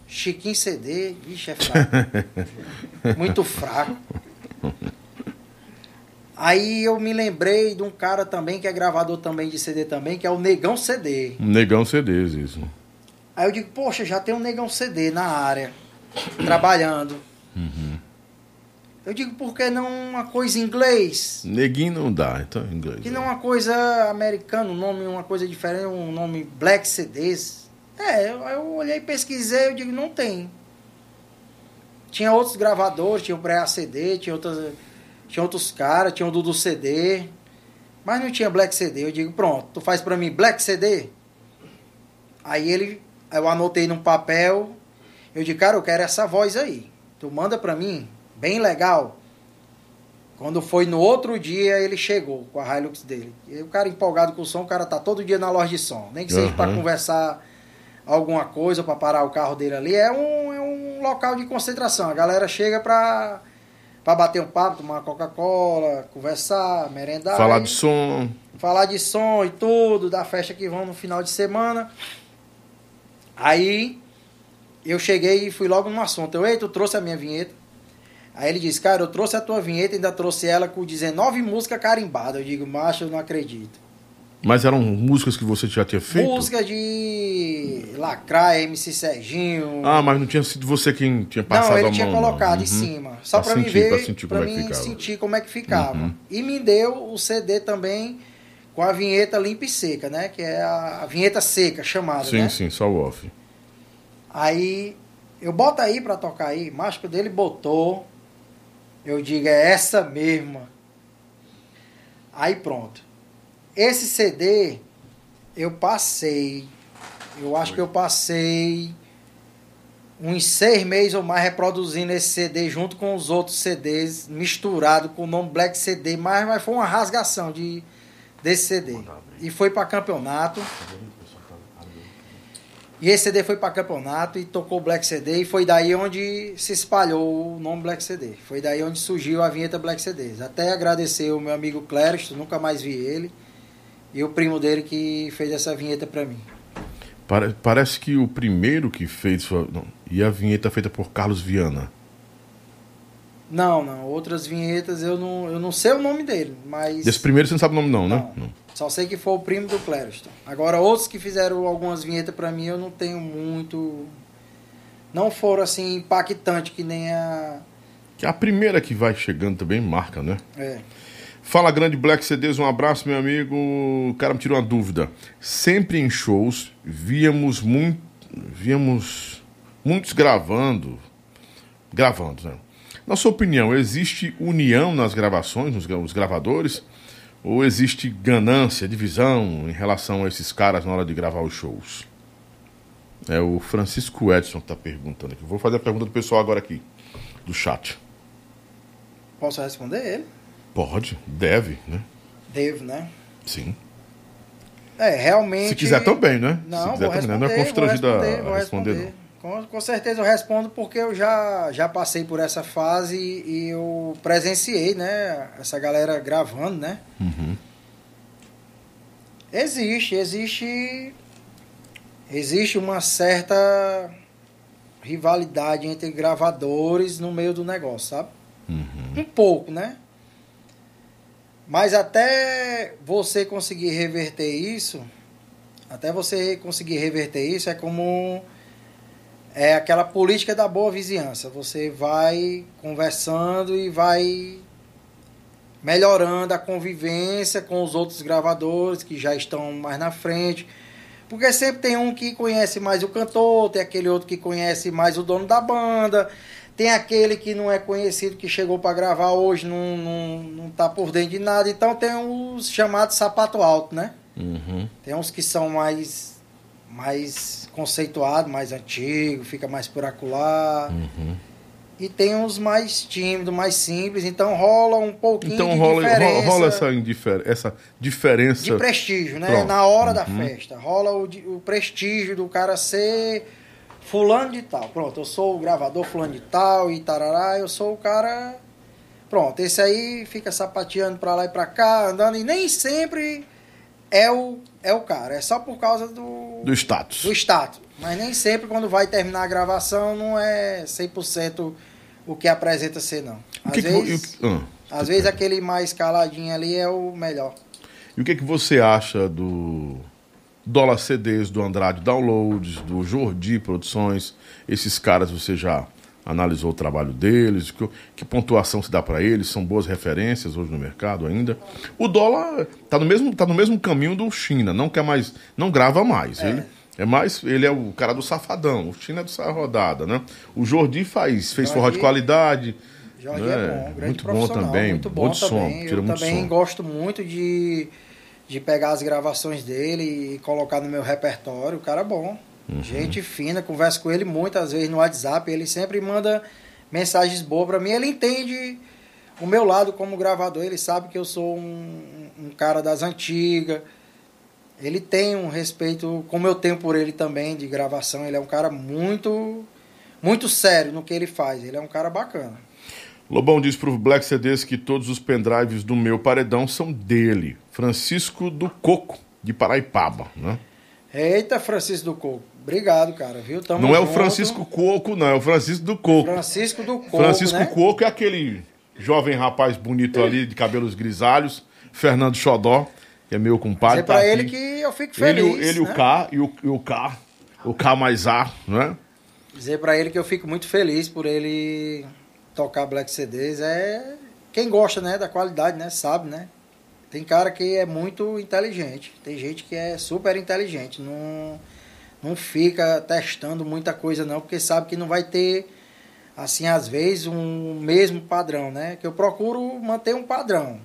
Chiquinho CD? Vixe, é fraco. Muito fraco. Aí eu me lembrei de um cara também que é gravador também de CD também, que é o Negão CD. Um Negão CDs, isso. Aí eu digo, poxa, já tem um Negão CD na área, trabalhando. Eu digo, por que não uma coisa em inglês? Neguinho não dá, então em inglês. Que não é uma coisa americana, um nome, uma coisa diferente, um nome Black CDs. É, eu, eu olhei, pesquisei, eu digo, não tem. Tinha outros gravadores, tinha o pré-CD, tinha, outras, tinha outros caras, tinha o Dudu CD, mas não tinha Black CD. Eu digo, pronto, tu faz pra mim Black CD? Aí ele, eu anotei num papel, eu digo, cara, eu quero essa voz aí. Tu manda pra mim, bem legal. Quando foi no outro dia, ele chegou com a Hilux dele. E o cara empolgado com o som, o cara tá todo dia na loja de som. Nem que seja pra Aham. conversar alguma coisa, pra parar o carro dele ali. É um, é um local de concentração. A galera chega pra, pra bater um papo, tomar uma Coca-Cola, conversar, merendar. Falar e- de som. falar de som e tudo, da festa que vão no final de semana. Aí eu cheguei e fui logo no assunto. Eu, ei, tu trouxe a minha vinheta? Aí ele disse, cara, eu trouxe a tua vinheta e ainda trouxe ela com 19 músicas carimbadas. Eu digo, macho, eu não acredito. Mas eram músicas que você já tinha feito? Música de Lacraia, MC Serginho. Ah, mas não tinha sido você quem tinha passado Não, ele a tinha mão, não. colocado em Uhum. cima. Só Pra pra, mim sentir, ver, pra sentir pra como é que mim ficava. sentir como é que ficava. Uhum. E me deu o CD também com a vinheta limpa e seca, né? Que é a, a vinheta seca chamada, Sim, né? sim, só o off. Aí eu boto aí pra tocar aí, macho quando ele botou, eu digo, é essa mesma. Aí pronto. Esse CD eu passei, eu acho que eu passei uns seis meses ou mais reproduzindo esse CD junto com os outros CDs, misturado com o nome Black CD, mas, mas foi uma rasgação de, desse CD. E foi para campeonato. E esse CD foi para campeonato e tocou Black CD e foi daí onde se espalhou o nome Black CD. Foi daí onde surgiu a vinheta Black CDs. Até agradecer o meu amigo Clériston, nunca mais vi ele, e o primo dele que fez essa vinheta para mim. Pare- parece que o primeiro que fez. não, e a vinheta feita por Carlos Viana. Não, não, outras vinhetas eu não, eu não sei o nome dele, mas Desse primeiro você não sabe o nome, não, né? Não. só sei que foi o primo do Clériston. Agora outros que fizeram algumas vinhetas para mim eu não tenho muito não foram assim impactantes que nem a Que a primeira que vai chegando também marca, né? é. Fala, grande Black CDs, um abraço, meu amigo. O cara me tirou uma dúvida. Sempre em shows, víamos, muito, víamos muitos gravando. Gravando, né? Na sua opinião, existe união nas gravações, nos gra- os gravadores? Ou existe ganância, divisão em relação a esses caras na hora de gravar os shows? É o Francisco Edson que está perguntando aqui. Vou fazer a pergunta do pessoal agora aqui, do chat. Posso responder ele? Pode, deve, né? Devo, né? Sim. É, realmente. Se quiser também, né? Não, Se quiser vou também, né? não é responder, constrangido vou a responder, responder, responder. Com, com certeza eu respondo porque eu já, já passei por essa fase e eu presenciei, né? Essa galera gravando, né? Uhum. Existe, existe. Existe uma certa rivalidade entre gravadores no meio do negócio, sabe? Uhum. Um pouco, né? Mas até você conseguir reverter isso, até você conseguir reverter isso, é como é aquela política da boa vizinhança. Você vai conversando e vai melhorando a convivência com os outros gravadores que já estão mais na frente. Porque sempre tem um que conhece mais o cantor, tem aquele outro que conhece mais o dono da banda, tem aquele que não é conhecido, que chegou para gravar hoje, não, não, não tá por dentro de nada. Então tem os chamados sapato alto, né? Uhum. Tem uns que são mais, mais conceituados, mais antigos, fica mais por acular. Uhum. E tem uns mais tímidos, mais simples. Então rola um pouquinho Então de rola, diferença rola, rola essa, indifer essa diferença. de prestígio, né? Pronto. Na hora da Uhum. festa. Rola o, o prestígio do cara ser fulano de tal. Pronto, eu sou o gravador fulano de tal e tarará, eu sou o cara... Pronto, esse aí fica sapateando pra lá e pra cá, andando, e nem sempre é o, é o cara. É só por causa do, do status. do status. Mas nem sempre, quando vai terminar a gravação, não é 100% o que apresenta ser, não. Às que que vezes, e o- ah, às vezes aquele mais caladinho ali é o melhor. E o que, que você acha do Dólar CDs, do Andrade Downloads, do Jordi Produções? Esses caras você já analisou o trabalho deles? Que, que pontuação se dá para eles? São boas referências hoje no mercado ainda? O dólar tá no mesmo, tá no mesmo caminho do China, não quer mais, não grava mais. Ele é mais, ele é o cara do safadão. O China é do saia rodada, né? O Jordi faz, fez forró de Jordi- qualidade. Jorge né? é bom, muito bom também, muito bom bom de som, também. tira Eu muito também som. gosto muito de, de pegar as gravações dele e colocar no meu repertório. O cara é bom, Uhum. gente fina, converso com ele muitas vezes no WhatsApp. Ele sempre manda mensagens boas pra mim. Ele entende o meu lado como gravador, ele sabe que eu sou um, um cara das antigas. Ele tem um respeito, como eu tenho por ele também, de gravação. Ele é um cara muito, muito sério no que ele faz. Ele é um cara bacana. Lobão diz pro Black CDs que todos os pendrives do meu paredão são dele. Francisco do Coco, de Paraipaba, né? Eita, Francisco do Coco. Obrigado, cara, viu? Tamo não é o junto. Francisco Coco, não, é o Francisco do Coco. Francisco do Coco, Francisco né? Coco é aquele jovem rapaz bonito ali, de cabelos grisalhos. Fernando Xodó, que é meu compadre. Dizer pra tá ele aqui. que eu fico Ele, feliz, o- ele né? o K e o, e o K. O K mais A, né? Dizer pra ele que eu fico muito feliz por ele tocar Black CDs. É quem gosta, né, da qualidade, né, sabe, né? Tem cara que é muito inteligente, tem gente que é super inteligente, não não fica testando muita coisa não, porque sabe que não vai ter assim às vezes um mesmo padrão, né? Que eu procuro manter um padrão.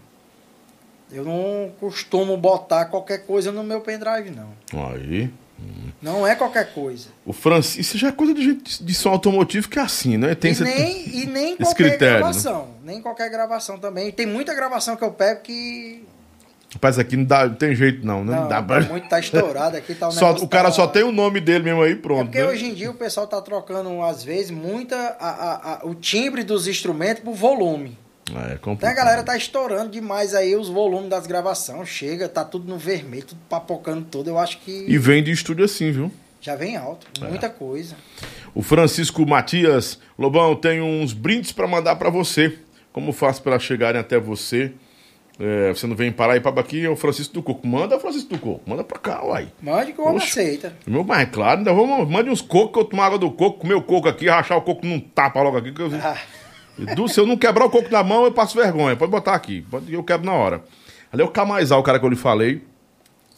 Eu não costumo botar qualquer coisa no meu pendrive não. Aí. Não é qualquer coisa. O Francisco, isso já é coisa de, de som automotivo que é assim, né? Tem e, esse- nem, e nem qualquer critério, né? gravação. Nem qualquer gravação também. E tem muita gravação que eu pego que. Rapaz, aqui não, dá, não tem jeito não, né? Não, Não, dá tá pra... muito tá estourado aqui, tá o Só, o cara tá- só tem o nome dele mesmo aí, É pronto. porque né? hoje em dia o pessoal tá trocando, às vezes, muita a, a- a- o timbre dos instrumentos por volume. É, é Então a complicado. galera tá estourando demais aí os volumes das gravações. Chega, tá tudo no vermelho, tudo papocando tudo. Eu acho que E vem de estúdio assim, viu? já vem alto. É. Muita coisa. O Francisco Matias, Lobão, tenho uns brindes pra mandar pra você. Como faço para chegarem até você? É, você não vem em Paraíba aqui, é o Francisco do Coco. Manda, Francisco do Coco. Manda pra cá, uai. Mande que o homem aceita. Meu, mas é claro, ainda vamos, mande uns cocos que eu tomo água do coco, comer o coco aqui, rachar o coco num tapa logo aqui. Que eu, Ah, se eu não quebrar o coco na mão, eu passo vergonha. Pode botar aqui. Pode, eu quebro na hora. Ali é o Camaisal, o cara que eu lhe falei.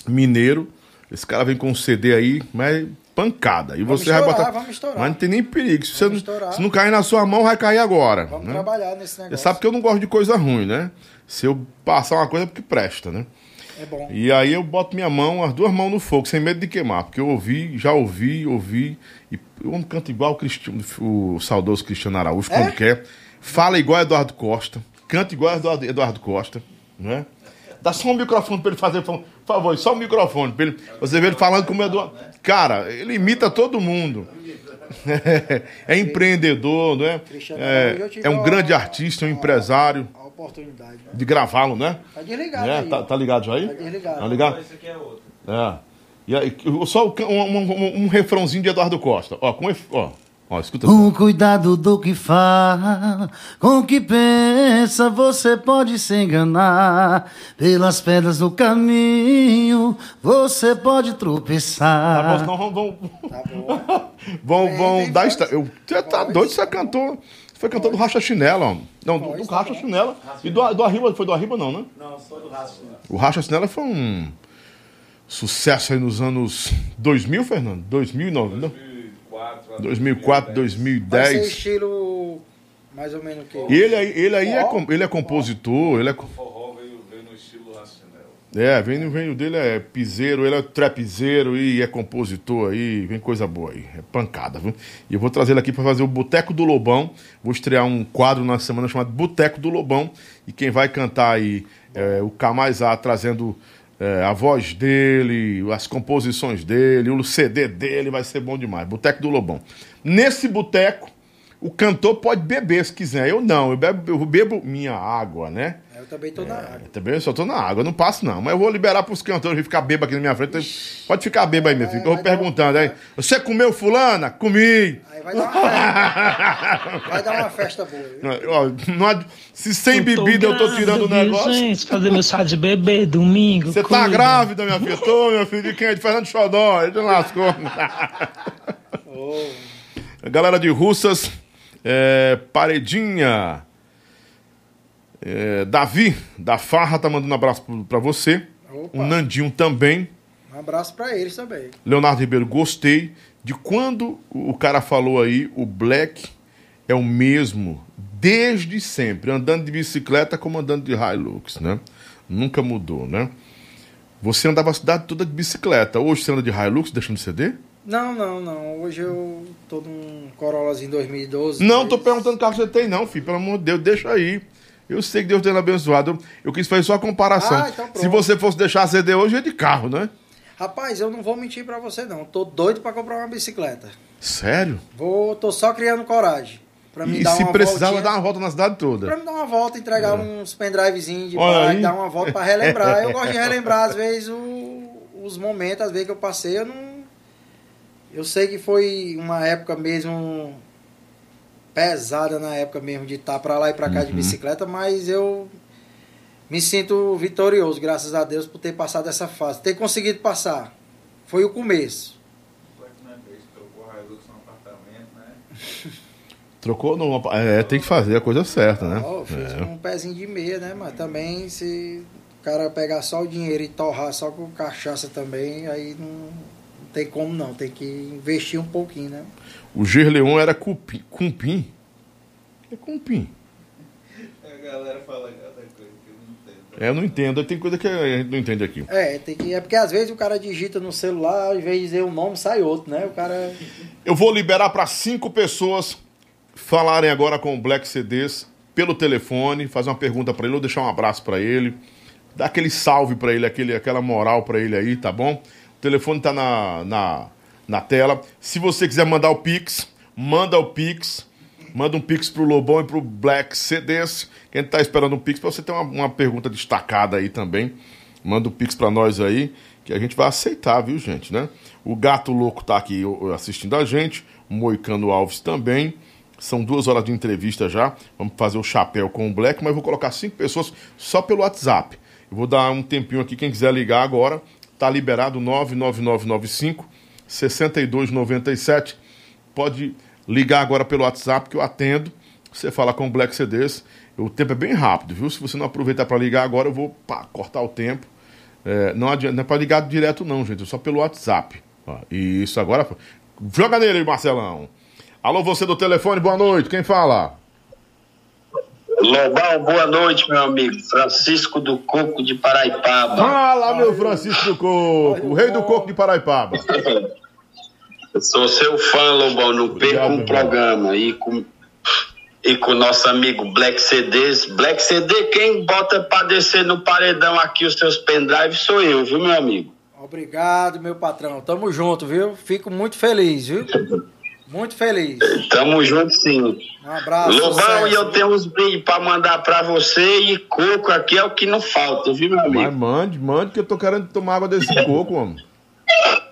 Mineiro. Esse cara vem com um CD aí, mas pancada. E Vamos você vai estourar, botar. vamos estourar. Mas não tem nem perigo. Se, você não, se não cair na sua mão, vai cair agora. vamos né? trabalhar nesse Você negócio. sabe que eu não gosto de coisa ruim, né? Se eu passar uma coisa, é porque presta, né? É bom. E aí eu boto minha mão, as duas mãos no fogo, sem medo de queimar. Porque eu ouvi, já ouvi, ouvi. E eu canto igual o, Cristiano, o saudoso Cristiano Araújo, É? quando quer. Fala igual Eduardo Costa. Canta igual Eduardo, Eduardo Costa. Né? Dá só um microfone pra ele fazer, por favor, só um microfone. Pra ele, você vê ele falando como Eduardo. Cara, ele imita todo mundo. É, empreendedor, né? Cristiano É, tive é um grande artista, um empresário. Oportunidade. Né? De gravá-lo, né? Tá desligado É, aí. tá, tá ligado já aí? Tá desligado. Tá ligado? Esse aqui é outro. É. E aí, só o- um, um, um- um refrãozinho de Eduardo Costa. Ó, com ó, ó, escuta. Com cuidado do que fala, com o que pensa, você pode se enganar. Pelas pedras do caminho, você pode Tá bom, tropeçar. senão vão, vão, Tá bom. vão tem dar. Eu, você tá doido, você cantou. Foi cantor do Racha Chinela, ó. Não, do, do Voz, tá Racha. Chinela. E do, do Arriba, foi do Arriba não, né? Não, só do rastro. O Racha Chinela foi um sucesso aí nos anos 2000, Fernando? 2009, não? 2004, 2004, Vai ser 2010. estilo mais ou menos o quê? E ele aí, ele aí é, ele é compositor, ele é. O forró veio, veio no estilo Racinel. É, vem, vem o dele é piseiro, ele é trapizeiro e é compositor aí, vem coisa boa aí, é pancada, viu? E eu vou trazer ele aqui para fazer o Boteco do Lobão. Vou estrear um quadro na semana chamado Boteco do Lobão. E quem vai cantar aí é o K trazendo é, a voz dele, as composições dele, o CD dele, vai ser bom demais. Boteco do Lobão. Nesse boteco, o cantor pode beber se quiser. Eu não, eu bebo, eu bebo minha água, né? Eu também tô na área. Também eu só tô na água, eu não passo não. Mas eu vou liberar pros cantores que ficar bêbado aqui na minha frente. Pode ficar bêbado aí, meu filho. Eu vou um- perguntando aí. Você comeu fulana? Comi. Aí vai dar uma festa. vai dar uma festa boa. não ad- se sem bebida eu tô tirando o negócio. Gente, fazer meu chá de bebê domingo. Você tá grávida, minha filha? Tô, meu filho. De quem? De Fernando Xodó. Ele lascou. Ô, Galera de Russas, é, Paredinha, é, Davi, da Farra, tá mandando um abraço pra você. Opa. O Nandinho também. um abraço pra eles também. Leonardo Ribeiro, gostei de quando o cara falou aí, o Black é o mesmo desde sempre, andando de bicicleta como andando de Hilux, né? Nunca mudou, né? Você andava a cidade toda de bicicleta. Hoje você anda de Hilux deixando de CD? Não, não, não. Hoje eu tô num Corollazinho 2012. Não, tô mas- perguntando que carro você tem, não, filho. Pelo amor de Deus, deixa aí. Eu sei que Deus tem abençoado. Eu, quis fazer só a comparação. Ah, então. Se você fosse deixar CD hoje, é de carro, né? Rapaz, eu não vou mentir pra você, não. Tô doido pra comprar uma bicicleta. Sério? Vou, tô só criando coragem. Pra me E dar se uma precisar, vai voltinha. dar uma volta na cidade toda. Pra me dar uma volta, entregar uns pendrivezinhos de aí. dar uma volta pra relembrar. Eu gosto de relembrar, às vezes, o- os momentos, às vezes que eu passei, eu não. Eu sei que foi uma época mesmo pesada na época mesmo de estar pra lá e pra cá de Uhum. bicicleta, mas eu me sinto vitorioso, graças a Deus, por ter passado essa fase. Ter conseguido passar. Foi o começo. Só que na vez trocou a Hilux no apartamento, né? Trocou no. É, tem que fazer a coisa certa, né? Eu fiz É. um pezinho de meia, né? Mas também se o cara pegar só o dinheiro e torrar só com cachaça também, aí não tem como não. Tem que investir um pouquinho, né? O Gerleon era cupim. Cumpim? É cumpim. A galera fala cada coisa que eu não entendo. É, eu não entendo. Tem coisa que a gente não entende aqui. É, tem que, é porque às vezes o cara digita no celular, ao invés de dizer um nome, sai outro, né? O cara. Eu vou liberar para cinco pessoas falarem agora com o Black CDs pelo telefone, fazer uma pergunta para ele ou deixar um abraço para ele, dar aquele salve para ele, aquele, aquela moral para ele aí, tá bom? O telefone tá na, na, na tela. Se você quiser mandar o Pix, manda o Pix. Manda um Pix pro Lobão e pro Black CDs. Quem tá esperando um Pix, pra você ter uma, uma pergunta destacada aí também. Manda um Pix pra nós aí, que a gente vai aceitar, viu, gente, né? O Gato Louco tá aqui assistindo a gente. O Moicano Alves também. São duas horas de entrevista já. Vamos fazer o chapéu com o Black, mas vou colocar cinco pessoas só pelo WhatsApp. Eu vou dar um tempinho aqui, quem quiser ligar agora, tá liberado 99995 6297. Pode ligar agora pelo WhatsApp que eu atendo. Você fala com o Black CDs. O tempo é bem rápido, viu? Se você não aproveitar para ligar agora, eu vou pá, cortar o tempo. É, não, adianta, não é para ligar direto, não, gente. É só pelo WhatsApp. E isso agora. Joga nele Marcelão. Alô, você do telefone, boa noite. Quem fala? Lobão, boa noite, meu amigo. Francisco do Coco de Paraipaba. Fala, meu Francisco do Coco, o rei do coco de Paraipaba. Eu sou seu fã, Lobão. Não perca um programa. E com, e com o nosso amigo Black CDs. Black CD, quem bota pra descer no paredão aqui os seus pendrives sou eu, viu, meu amigo? Obrigado, meu patrão. Tamo junto, viu? Fico muito feliz, viu? Muito feliz. Tamo junto, sim. Um abraço. Lobão, sucesso, e eu tenho uns brindes pra mandar pra você. E coco aqui é o que não falta, viu, meu Mas amigo? mande, mande, que eu tô querendo tomar água desse coco, homem.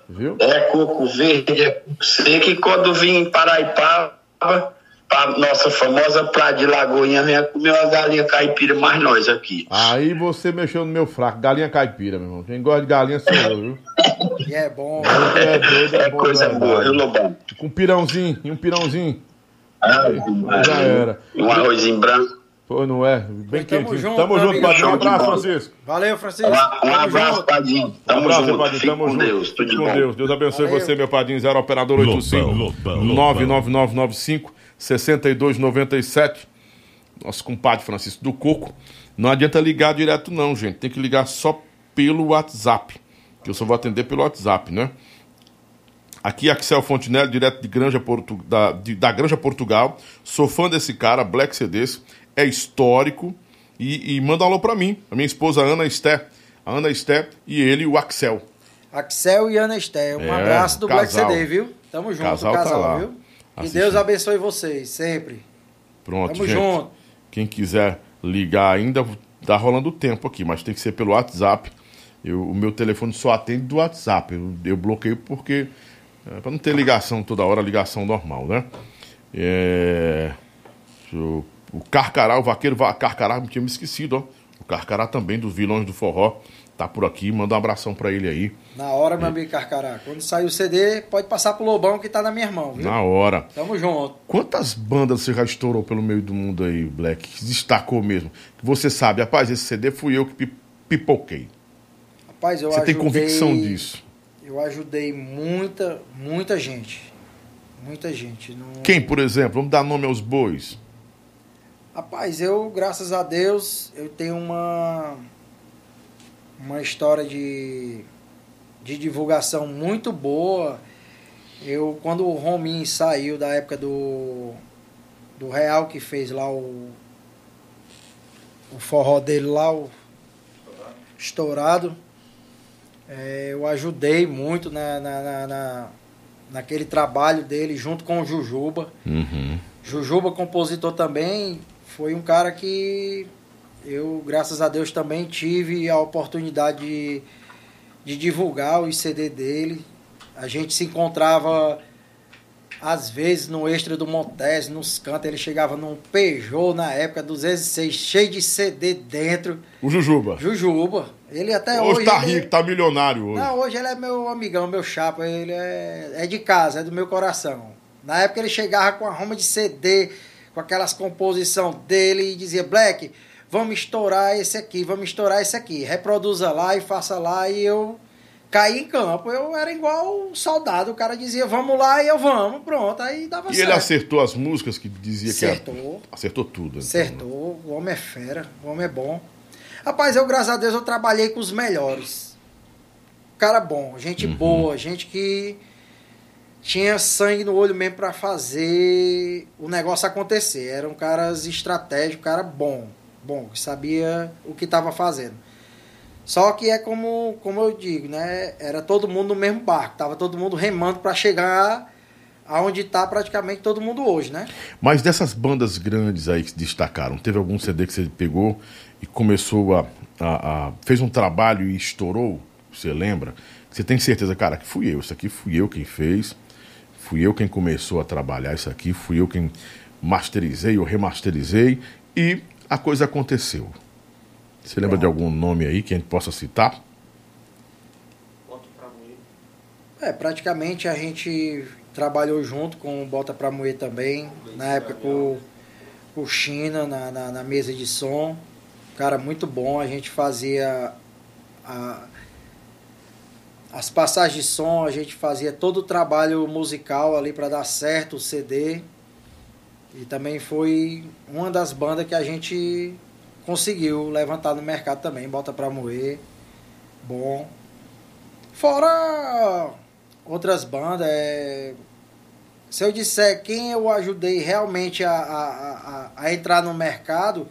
Viu? É coco verde, é coco seco. E quando vim em Paraipaba, pra nossa famosa praia de Lagoinha, venha comer uma galinha caipira mais nós aqui. Aí você mexeu no meu fraco. Galinha caipira, meu irmão. Quem gosta de galinha sou eu, viu? E é bom. É doido, É bom coisa de boa, viu, verdade. Lobão? Com pirãozinho, e um pirãozinho. Ah, Já era. Um arrozinho branco. Pô, não é? Bem Tamo quentinho. junto, Tamo junto. Padrinho. Um abraço. Francisco. Valeu, Francisco. Um, um Tamo abraço, junto. Padinho. Um Tamo abraço, junto. Padrinho. Fique Tamo com junto. Deus. Tudo com bom. Deus. Deus abençoe Valeu. você, meu Padrinho. Zero Operador 85 Lobão, Lobão, 99995 6297. Nosso compadre Francisco do Coco. Não adianta ligar direto, não, gente. Tem que ligar só pelo WhatsApp. Que eu só vou atender pelo WhatsApp, né? Aqui, Axel Fontinelli, direto de Granja Portu... da, de- da Granja Portugal. Sou fã desse cara, Black CDs. É histórico. E, e manda um alô pra mim. A minha esposa Ana Esté. A Ana Esté e ele, o Axel. Axel e Ana Esté. Um É, abraço do Black casal. CD, viu? Tamo junto, Casal casal, tá lá. viu? Que Assistindo. Deus abençoe vocês, sempre. Pronto, Tamo gente. junto. Quem quiser ligar ainda, tá rolando o tempo aqui, mas tem que ser pelo WhatsApp. Eu, o meu telefone só atende do WhatsApp. Eu, eu bloqueio porque. É, para não ter ligação toda hora, ligação normal, né? É, eu- o Carcará, o vaqueiro Va- Carcará, me tinha me esquecido, ó. O Carcará também, dos vilões do forró, tá por aqui. Manda um abração pra ele aí. Na hora, meu amigo Carcará. Quando sair o CD, pode passar pro Lobão que tá na minha mão, viu? Na hora. Tamo junto. Quantas bandas você já estourou pelo meio do mundo aí, Black? Que destacou mesmo. Que você sabe, rapaz, esse CD fui eu que pi- pipoquei. Rapaz, eu Você tem ajudei- convicção disso? Eu ajudei muita, muita gente. Muita gente. Não... Quem, por exemplo? Vamos dar nome aos bois. Rapaz, eu, graças a Deus, eu tenho uma uma história de, de divulgação muito boa Eu, quando o Romin saiu da época do, do Real, que fez lá o, o forró dele lá, o estourado, é, eu ajudei muito na, na, na, na- naquele trabalho dele junto com o Jujuba. Uhum. Jujuba, compositor também, foi um cara que eu, graças a Deus, também tive a oportunidade de, de divulgar o CD dele. A gente se encontrava, às vezes, no extra do Montes, nos cantos. Ele chegava num Peugeot na época, 206, cheio de CD dentro. O Jujuba. Jujuba. Ele até hoje hoje. tá ele- rico, tá milionário hoje. não, hoje ele é meu amigão, meu chapa. Ele é, é de casa, é do meu coração. Na época ele chegava com a roma de CD, com aquelas composições dele e dizia: Black, vamos estourar esse aqui, vamos estourar esse aqui. Reproduza lá e faça lá. E eu caí em campo. Eu era igual um soldado. O cara dizia: vamos lá e eu vamos. Pronto, aí dava E certo. ele acertou as músicas que dizia que Acertou. era. Acertou tudo. então, né? Acertou, o homem é fera, o homem é bom. Rapaz, eu, graças a Deus, eu trabalhei com os melhores. Cara bom, gente Uhum. boa, gente que tinha sangue no olho mesmo pra fazer o negócio acontecer. Eram caras estratégicos, cara bom, bom, que sabia o que estava fazendo. Só que é como, como eu digo, né? Era todo mundo no mesmo barco, tava todo mundo remando pra chegar aonde tá praticamente todo mundo hoje, né? Mas dessas bandas grandes aí que se destacaram, teve algum CD que você pegou e começou a, a- a- fez um trabalho e estourou? Você lembra? Você tem certeza, cara, que fui eu. Isso aqui fui eu quem fez. Fui eu quem começou a trabalhar isso aqui. Fui eu quem masterizei ou remasterizei. E a coisa aconteceu. Você lembra de algum nome aí que a gente possa citar? É, praticamente a gente trabalhou junto com o Bota Pra Moer também, na época com, com o China na, na, na mesa de som. Cara, muito bom, a gente fazia a- as passagens de som, a gente fazia todo o trabalho musical ali para dar certo o CD. E também foi uma das bandas que a gente conseguiu levantar no mercado também, Bota Pra Moer. Bom. Fora outras bandas, é, se eu disser quem eu ajudei realmente a, a, a, a entrar no mercado,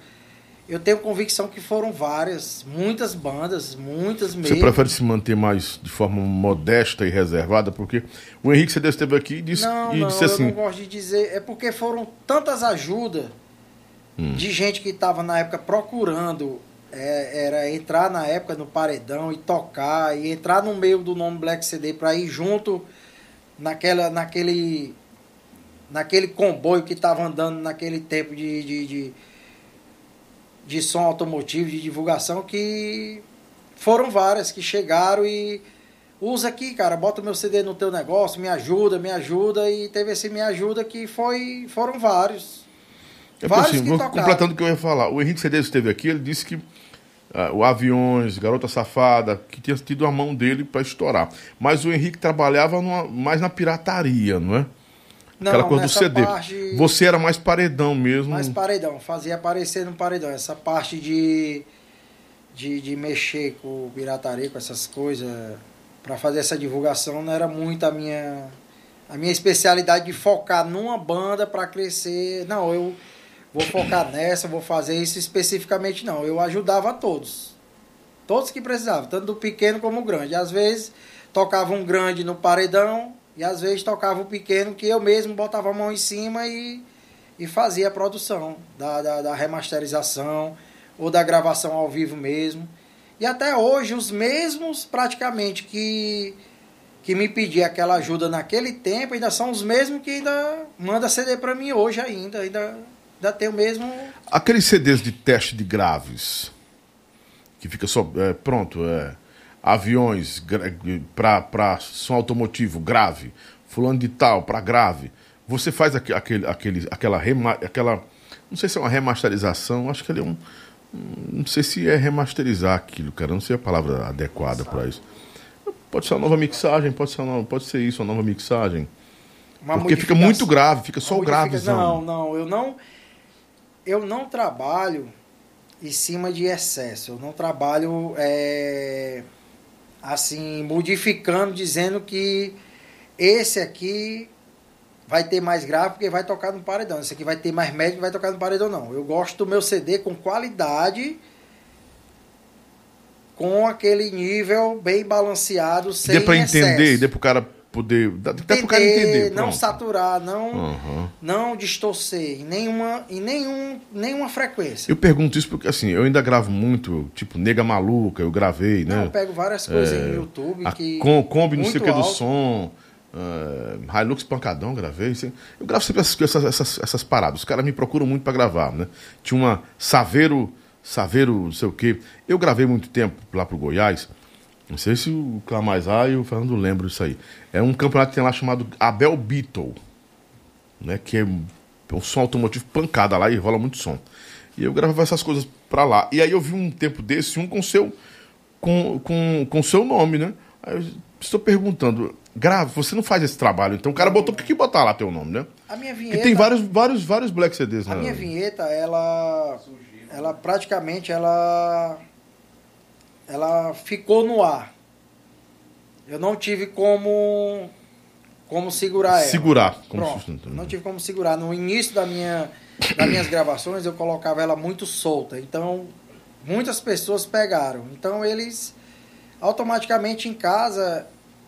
eu tenho convicção que foram várias, muitas bandas, muitas Você mesmo. prefere se manter mais de forma modesta e reservada? Porque o Henrique Cedeu esteve aqui e disse, Não, e não, disse eu assim: não gosto de dizer. É porque foram tantas ajudas Hum. de gente que estava na época procurando é, era entrar na época no paredão e tocar e entrar no meio do nome Black CD para ir junto naquela naquele naquele comboio que estava andando naquele tempo de, de, de, de som automotivo, de divulgação, que foram várias que chegaram e usa aqui, cara, bota meu CD no teu negócio, me ajuda, me ajuda, e teve esse me ajuda que foi, foram vários. É vários assim, que completando o que eu ia falar. O Henrique Cedeiro esteve aqui, ele disse que ah, o Aviões, Garota Safada, que tinha tido a mão dele para estourar. Mas o Henrique trabalhava numa- mais na pirataria, não é? Não, Aquela coisa do CD. parte- Você era mais paredão mesmo. Mais paredão, fazia aparecer no paredão. Essa parte de, de, de mexer com pirataria, com essas coisas, para fazer essa divulgação, não era muito a minha, a minha especialidade de focar numa banda para crescer. Não, eu vou focar nessa, vou fazer isso especificamente, não. Eu ajudava todos. Todos que precisavam, tanto do pequeno como do grande. Às vezes tocava um grande no paredão e às vezes tocava o pequeno que eu mesmo botava a mão em cima e e fazia a produção da, da, da remasterização ou da gravação ao vivo mesmo. E até hoje, os mesmos praticamente que, que me pediam aquela ajuda naquele tempo ainda são os mesmos que ainda manda CD para mim hoje ainda. Ainda, ainda tem o mesmo. Aqueles CDs de teste de graves, que fica só. é, pronto, é, aviões para som automotivo, grave, fulano de tal, para grave. Você faz aque- aquele, aquele, aquela, rema, aquela. Não sei se é uma remasterização, acho que ele é um. Não sei se é remasterizar aquilo, cara. Não sei a palavra adequada para isso. Pode ser uma nova mixagem, pode ser, uma, pode ser isso, uma nova mixagem. Uma Porque fica muito grave, fica só o gravezão. Não, não, eu não. Eu não trabalho em cima de excesso. Eu não trabalho é, assim, modificando, dizendo que esse aqui vai ter mais grave porque vai tocar no paredão. Esse aqui vai ter mais médico vai tocar no paredão, não. Eu gosto do meu CD com qualidade, com aquele nível bem balanceado, sem Dê pra excesso. entender, dê pro cara poder. Dá, dá pro cara entender. não pronto. saturar, não, Aham. não distorcer em nenhuma, em nenhum, nenhuma frequência. Eu pergunto isso porque, assim, eu ainda gravo muito, tipo, Nega Maluca, eu gravei, né? Não, eu pego várias coisas no YouTube A que. com, Kombi, não sei o que do som. Uh, Hilux Pancadão, gravei. assim. Eu gravo sempre essas, essas, essas, essas paradas. Os caras me procuram muito pra gravar, né? Tinha uma Saveiro, Saveiro, não sei o quê. Eu gravei muito tempo lá pro Goiás. Não sei se o Clamazar e o Fernando lembram disso aí. É um campeonato que tem lá chamado Abel Beetle, né? Que é um som automotivo pancada lá e rola muito som. E eu gravava essas coisas pra lá. E aí eu vi um tempo desse, um com seu com, com, com seu nome, né? Aí eu estou perguntando, grave, você não faz esse trabalho, então o cara botou, por que botar lá teu nome, né? A minha Porque vinheta. tem vários, vários, vários Black CDs, A né? minha vinheta, ela. Ela praticamente ela. Ela ficou no ar. Eu não tive como. Como segurar ela. Segurar, como Pronto. Não tive como segurar. No início da minha, das minhas gravações, eu colocava ela muito solta. Então, muitas pessoas pegaram. Então, eles automaticamente em casa,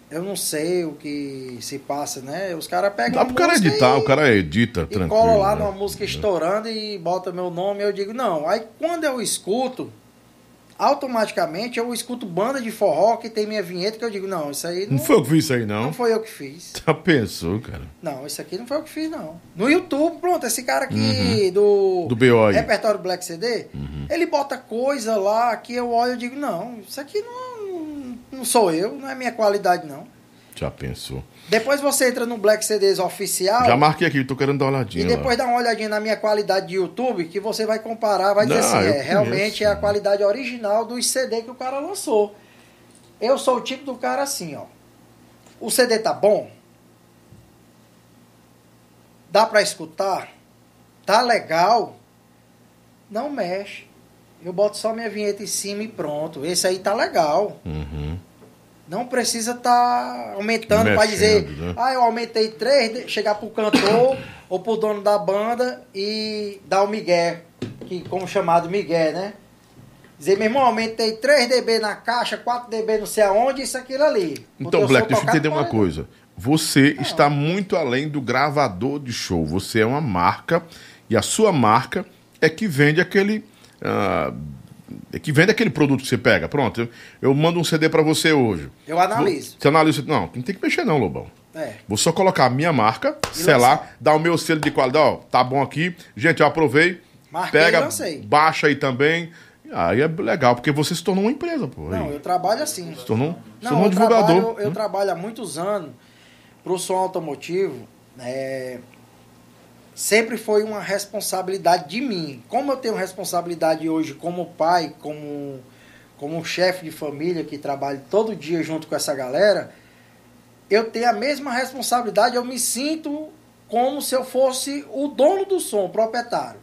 eu não sei o que se passa, né? Os caras pegam. Dá a pro cara editar, e- o cara edita, e tranquilo. colo lá né? numa música estourando e bota meu nome, eu digo, não. Aí quando eu escuto, automaticamente eu escuto banda de forró que tem minha vinheta, que eu digo, não, isso aí não, Não foi eu que fiz isso aí, não não? foi eu que fiz. Já pensou, cara? Não, isso aqui não foi eu que fiz, não. No YouTube, pronto, esse cara aqui do, Uhum. Do BO aí. Repertório Black CD, ele bota coisa lá que eu olho e digo, não, isso aqui não, não sou eu, não é minha qualidade, não. Já pensou. Depois você entra no Black CDs oficial. Já marquei aqui, tô querendo dar uma olhadinha. E lá. depois dá uma olhadinha na minha qualidade de YouTube, que você vai comparar, vai dizer Não, assim, eu é, conheço. realmente é a qualidade original dos CD que o cara lançou. Eu sou o tipo do cara assim, ó. O CD tá bom? Dá pra escutar? Tá legal? Não mexe. Eu boto só minha vinheta em cima e pronto. Esse aí tá legal. Uhum. Não precisa estar aumentando para dizer, né? ah, eu aumentei três, chegar pro cantor ou pro dono da banda e dar o migué, que como chamado migué, né? Dizer, meu irmão, aumentei 3 dB na caixa, 4 dB não sei aonde, isso aquilo ali. Então, Black, deixa eu entender uma paredão. coisa. Você está muito além do gravador de show. Você é uma marca e a sua marca é que vende aquele. é que vende aquele produto que você pega. Pronto, eu, eu mando um CD pra você hoje. Eu analiso. Você analisa. Não, não tem que mexer, não, Lobão. É. Vou só colocar a minha marca, selar, dar o meu selo de qualidade. Ó, tá bom aqui. Gente, eu aprovei. Marquei e pega, baixa aí também. Aí é legal, porque você se tornou uma empresa, pô. Não, aí. eu trabalho assim. Se tornou, se tornou um divulgador. trabalho, eu trabalho há muitos anos para o som automotivo. é, sempre foi uma responsabilidade de mim. Como eu tenho responsabilidade hoje como pai, como, como chefe de família que trabalha todo dia junto com essa galera, eu tenho a mesma responsabilidade. Eu me sinto como se eu fosse o dono do som, o proprietário.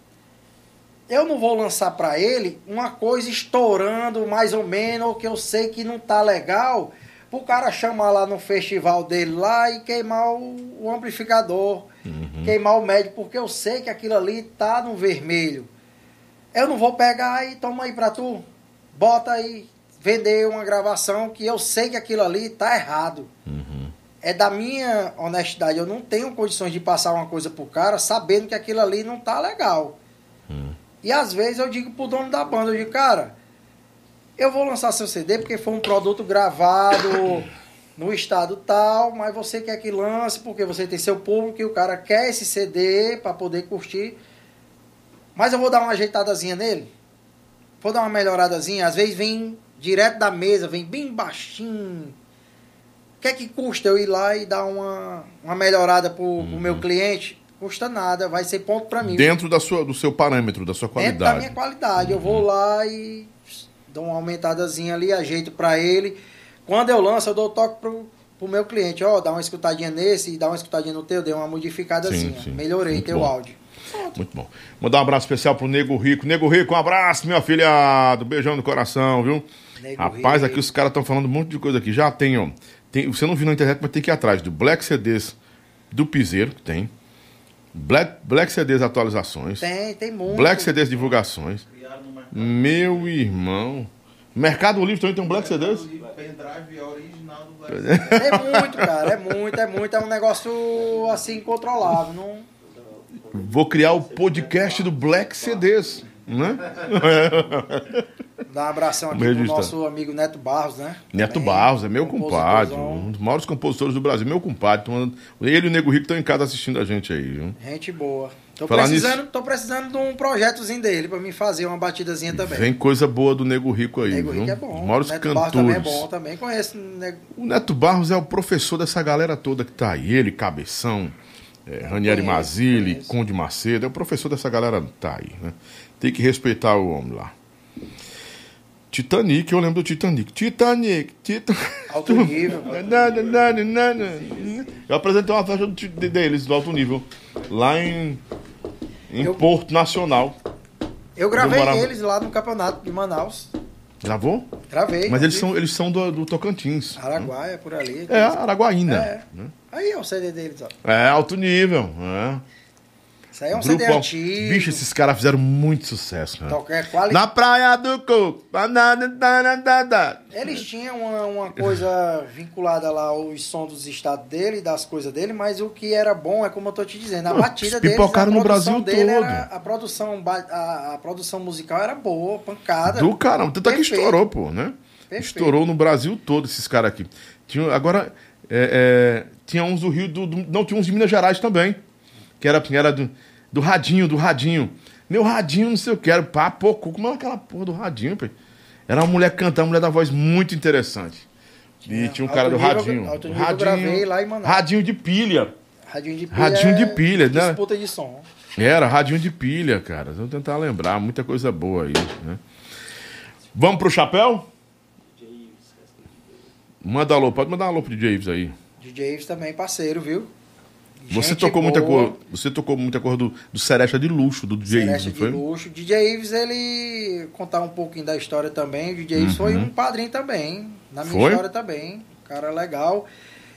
Eu não vou lançar para ele uma coisa estourando mais ou menos, ou que eu sei que não tá legal, pro cara chamar lá no festival dele lá e queimar o, o amplificador, queimar o médio, porque eu sei que aquilo ali tá no vermelho. Eu não vou pegar e toma aí pra tu, bota aí, vender uma gravação que eu sei que aquilo ali tá errado. É da minha honestidade, eu não tenho condições de passar uma coisa pro cara sabendo que aquilo ali não tá legal. E às vezes eu digo pro dono da banda, eu digo, cara, eu vou lançar seu CD porque foi um produto gravado no estado tal, mas você quer que lance porque você tem seu público e o cara quer esse CD para poder curtir. Mas eu vou dar uma ajeitadazinha nele. Vou dar uma melhoradazinha. Às vezes vem direto da mesa, vem bem baixinho. O que é que custa eu ir lá e dar uma, uma melhorada pro, pro meu cliente? Custa nada, vai ser ponto para mim. Dentro da sua, do seu parâmetro, da sua Dentro da qualidade. minha qualidade. Eu vou lá e dou uma aumentadazinha ali, ajeito pra ele. Quando eu lanço, eu dou toque pro, pro meu cliente. Ó, dá uma escutadinha nesse e dá uma escutadinha no teu, dei uma modificadazinha. Sim, sim. Melhorei Muito teu bom. áudio. Muito bom. Mandar um abraço especial pro Nego Rico. Nego Rico, um abraço, meu afilhado. Beijão no coração, viu? Nego Rapaz, Rico. aqui os caras estão falando um monte de coisa aqui. Já tem, ó. Tem, você não viu na internet, mas tem que ir atrás do Black CDs do Piseiro, que tem. Black, Black CDs atualizações. Tem, tem muito. Black CDs divulgações. Meu irmão. Mercado Livre também tem um Black CDs? Pendrive original do Black É muito, cara. É muito, é muito. É um negócio assim incontrolável. Não... Vou criar o podcast do Black CDs. Né? Dar um abração aqui pro nosso amigo Neto Barros, né? Neto Também, Barros, é meu compadre. Um dos maiores compositores do Brasil, meu compadre. Ele e o Nego Rico estão em casa assistindo a gente aí, viu? Gente boa. Tô Falar precisando, tô precisando de um projetozinho dele pra mim fazer uma batidazinha também. Vem coisa boa do Nego Rico aí, Nego viu? Rico é bom. Os maiores Neto Barros também é cantores. bom, também conheço. Nego... O Neto Barros é o professor dessa galera toda que tá aí. Ele, Cabeção, é, Ranieri conheço. Conde Macedo. É o professor dessa galera que tá aí, né? Tem que respeitar o homem lá. Titanic, eu lembro do Titanic. Titanic, Titanic. Alto nível. Eu apresentei uma festa deles, do alto nível, lá em, em Eu- Porto Nacional. Eu gravei Eu eles lá no campeonato de Manaus. Gravou? Gravei. Mas eles são, eles são do, do Tocantins. Araguaia, por ali. É, Araguaína. É. né? Aí é o CD deles, ó. É, alto nível. É. Isso aí é um Grupo, CD antigo. Bicho, esses caras fizeram muito sucesso, cara. Toca- é quali- Na praia do coco. Eles tinham uma, uma coisa vinculada lá aos sons dos estados dele e das coisas dele, mas o que era bom é como eu tô te dizendo, a batida deles, pipocaram no Brasil dele todo. Era, a, produção, a, a produção musical era boa, pancada. Do caramba. Tanto é que estourou, pô, né? Perfeito. Estourou no Brasil todo esses caras aqui. Tinha, agora, é, é, tinha uns do Rio, do, do- não, tinha uns de Minas Gerais também. Que era, que era do, do Radinho, do Radinho. Meu Radinho, não sei o que, era pá, pô, como é aquela porra do Radinho, pô? Era uma mulher cantando, uma mulher da voz muito interessante. E tinha um cara do nível- Radinho. alto nível eu gravei lá em Manaus. Radinho de pilha. Radinho de pilha. Radinho de é pilha, né? Disputa de som. Era, radinho de pilha, cara. Vou tentar lembrar, muita coisa boa aí, né? Vamos pro chapéu? Manda alô, pode mandar alô pro DJ Ives aí. DJ Ives também, parceiro, viu? Você tocou muita cor, você tocou muita cor do, do Seresta de luxo, do DJ Ives, não de foi? luxo. DJ Ives, ele contar um pouquinho da história também. O DJ Ives foi um padrinho também. Na minha Uhum. Foi? história também. Cara legal.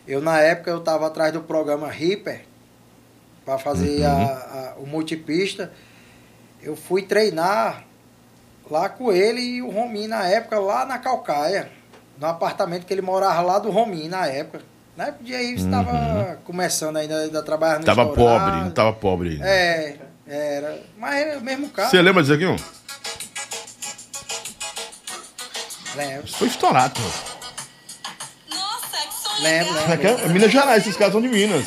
Eu, na época, eu tava atrás do programa Reaper para fazer Uhum. a- a- o multipista. Eu fui treinar lá com ele e o Rominho na época, lá na Calcaia. No apartamento que ele morava lá do Rominho na época. Na época DJ Ives estava começando ainda, ainda trabalhando no Uhum. Tava Estourado. pobre, não tava pobre ainda. É, era. Mas é o mesmo carro. Você lembra disso aqui, ó? Lembro, Foi estourado, pô. lembro, Isso aqui lembro. é Minas Gerais, esses caras são de Minas.